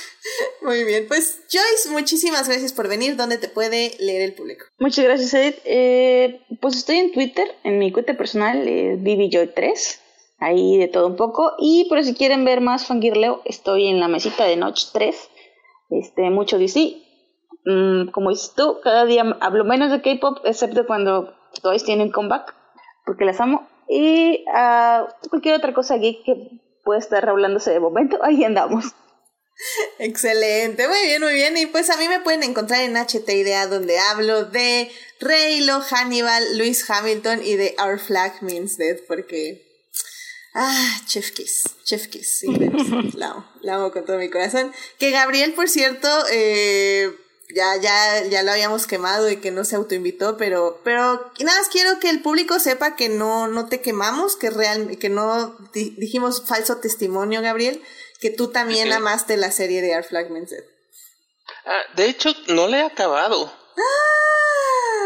Muy bien, pues Joyce, muchísimas gracias por venir. ¿Dónde te puede leer el público? Muchas gracias, Edith. Eh, pues estoy en Twitter, en mi cuenta personal, eh, ViviJoy3 ahí de todo un poco. Y por si quieren ver más fangirleo, estoy en la mesita de Notch 3, este, mucho DC. Mm, como dices tú, cada día hablo menos de K-pop, excepto cuando todos tienen comeback, porque las amo. Y uh, cualquier otra cosa geek que pueda estar hablándose de momento, ahí andamos. Excelente, muy bien, muy bien. Y pues a mí me pueden encontrar en HT Idea, donde hablo de Reylo, Hannibal, Luis Hamilton y de Our Flag Means Dead, porque Ah, Chef Kiss, Chef Kiss, sí, la amo, la amo con todo mi corazón. Que Gabriel, por cierto, eh, ya, ya, ya lo habíamos quemado y que no se autoinvitó, pero, pero nada más quiero que el público sepa que no, no te quemamos, que real, que no dijimos falso testimonio, Gabriel, que tú también amaste la serie de Our Flag Ah, de hecho, no le he acabado.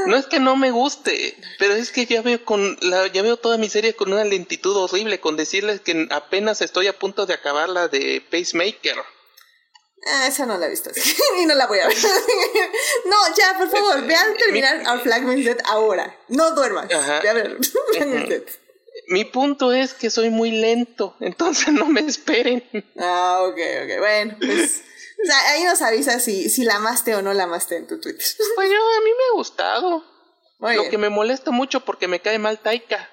No es que no me guste, pero es que ya veo con la, ya veo toda mi serie con una lentitud horrible, con decirles que apenas estoy a punto de acabar la de Pacemaker. Ah, esa no la he visto y no la voy a ver. no, ya, por favor, vean terminar Our Flag Dead ahora. No duerman. Ve a ver Mi punto es que soy muy lento, entonces no me esperen. Ah, ok, ok. Bueno, pues o sea, ahí nos avisa si, si la amaste o no la amaste en tu Twitter. Pues yo, a mí me ha gustado. Lo que me molesta mucho porque me cae mal Taika.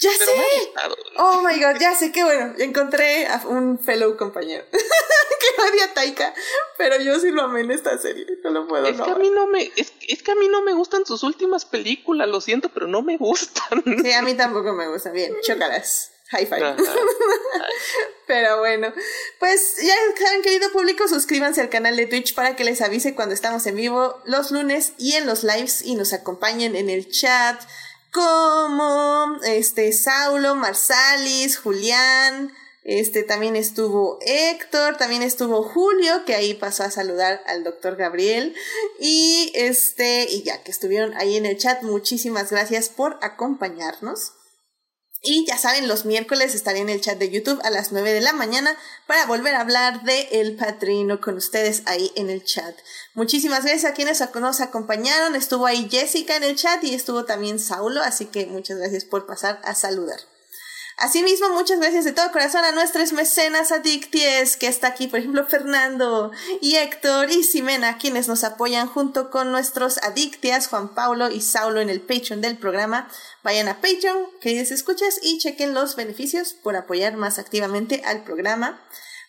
¡Ya sé! oh my god, ya sé que bueno, encontré a un fellow compañero que odia a Taika, pero yo sí lo amé en esta serie, no lo puedo es Que a mí no me, es, es, que a mí no me gustan sus últimas películas, lo siento, pero no me gustan. Sí, a mí tampoco me gustan. Bien, chócalas. High five. Pero bueno, pues ya saben, querido público, suscríbanse al canal de Twitch para que les avise cuando estamos en vivo los lunes y en los lives y nos acompañen en el chat como este Saulo, Marsalis, Julián, este también estuvo Héctor, también estuvo Julio, que ahí pasó a saludar al doctor Gabriel. Y este, y ya que estuvieron ahí en el chat, muchísimas gracias por acompañarnos. Y ya saben, los miércoles estaré en el chat de YouTube a las 9 de la mañana para volver a hablar de El Patrino con ustedes ahí en el chat. Muchísimas gracias a quienes nos acompañaron. Estuvo ahí Jessica en el chat y estuvo también Saulo, así que muchas gracias por pasar a saludar. Asimismo, muchas gracias de todo corazón a nuestros mecenas adicties, que está aquí, por ejemplo, Fernando y Héctor y Simena, quienes nos apoyan junto con nuestros adictias, Juan Paulo y Saulo, en el Patreon del programa. Vayan a Patreon, queridos escuchas, y chequen los beneficios por apoyar más activamente al programa.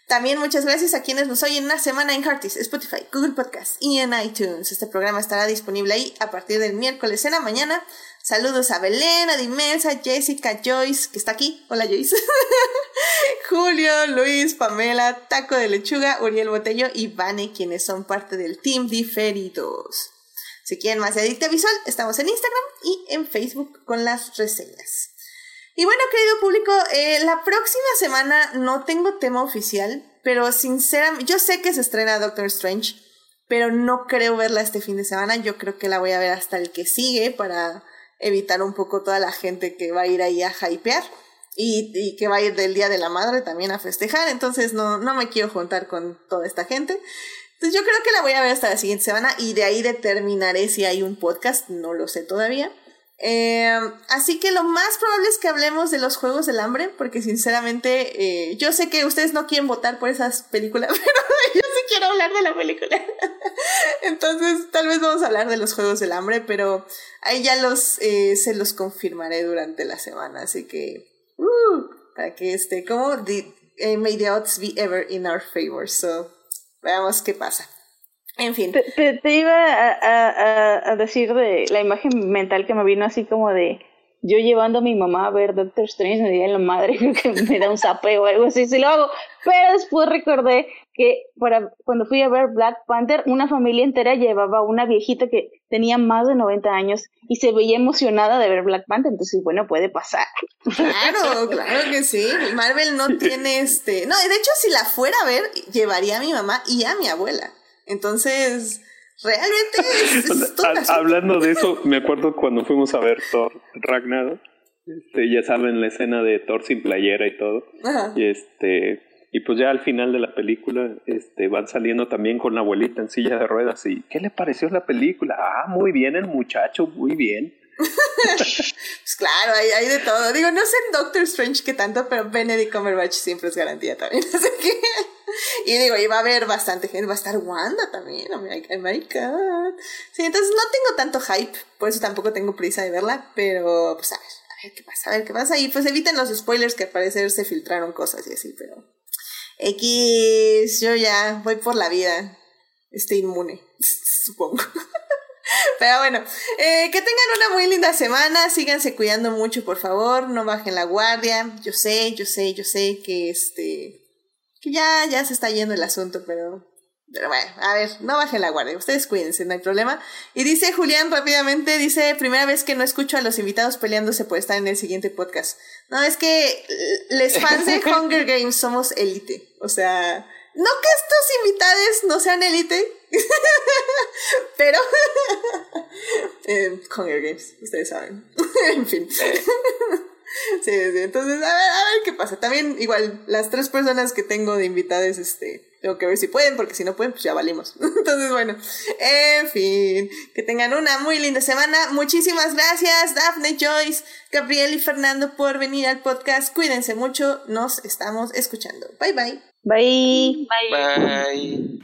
También muchas gracias a quienes nos oyen una semana en Heartis, Spotify, Google Podcast y en iTunes. Este programa estará disponible ahí a partir del miércoles en la mañana. Saludos a Belén, a Dimelsa, a Jessica, Joyce, que está aquí. Hola Joyce. Julio, Luis, Pamela, Taco de Lechuga, Uriel Botello y Vane, quienes son parte del Team Diferidos. Si quieren más de Adicta Visual, estamos en Instagram y en Facebook con las reseñas. Y bueno, querido público, eh, la próxima semana no tengo tema oficial, pero sinceramente, yo sé que se estrena Doctor Strange, pero no creo verla este fin de semana. Yo creo que la voy a ver hasta el que sigue para evitar un poco toda la gente que va a ir ahí a hypear y, y que va a ir del Día de la Madre también a festejar. Entonces no, no me quiero juntar con toda esta gente. Entonces yo creo que la voy a ver hasta la siguiente semana y de ahí determinaré si hay un podcast, no lo sé todavía. Eh, así que lo más probable es que hablemos de los Juegos del Hambre, porque sinceramente eh, yo sé que ustedes no quieren votar por esas películas, pero yo sí quiero hablar de la película. Entonces tal vez vamos a hablar de los Juegos del Hambre, pero ahí ya los eh, se los confirmaré durante la semana, así que uh, para que esté como the, eh, may the odds be ever in our favor. So veamos qué pasa. En fin. Te, te, te iba a, a, a, decir de la imagen mental que me vino así como de yo llevando a mi mamá a ver Doctor Strange me diría la madre que me da un zapeo o algo así si lo hago. Pero después recordé que para cuando fui a ver Black Panther una familia entera llevaba una viejita que tenía más de 90 años y se veía emocionada de ver Black Panther. Entonces bueno puede pasar. Claro claro que sí. Marvel no tiene este no de hecho si la fuera a ver llevaría a mi mamá y a mi abuela entonces, realmente es, es Hablando de eso, me acuerdo cuando fuimos a ver Thor Ragnarok. Este, ya saben la escena de Thor sin playera y todo. Ajá. Y este y pues ya al final de la película este van saliendo también con la abuelita en silla de ruedas y ¿qué le pareció la película? Ah, muy bien el muchacho, muy bien. Pues claro, hay, hay, de todo. Digo, no sé en Doctor Strange que tanto, pero Benedict Cumberbatch siempre es garantía también. Así que... Y digo, y va a haber bastante gente, va a estar Wanda también, oh my, oh my god. Sí, entonces no tengo tanto hype, por eso tampoco tengo prisa de verla, pero pues a ver, a ver qué pasa, a ver qué pasa. Y pues eviten los spoilers que al parecer se filtraron cosas y así, pero... X, yo ya voy por la vida, este inmune, supongo. Pero bueno, eh, que tengan una muy linda semana, síganse cuidando mucho, por favor, no bajen la guardia. Yo sé, yo sé, yo sé que este que ya, ya se está yendo el asunto, pero, pero bueno, a ver, no bajen la guardia, ustedes cuídense, no hay problema. Y dice Julián rápidamente, dice, primera vez que no escucho a los invitados peleándose por estar en el siguiente podcast. No, es que les fans de Hunger Games somos élite, o sea, no que estos invitados no sean élite, pero eh, Hunger Games, ustedes saben. en fin. Sí, sí, entonces, a ver, a ver qué pasa. También, igual, las tres personas que tengo de invitadas, este, tengo que ver si pueden, porque si no pueden, pues ya valimos. Entonces, bueno, en fin, que tengan una muy linda semana. Muchísimas gracias, Daphne, Joyce, Gabriel y Fernando, por venir al podcast. Cuídense mucho, nos estamos escuchando. Bye, bye. Bye. Bye. Bye.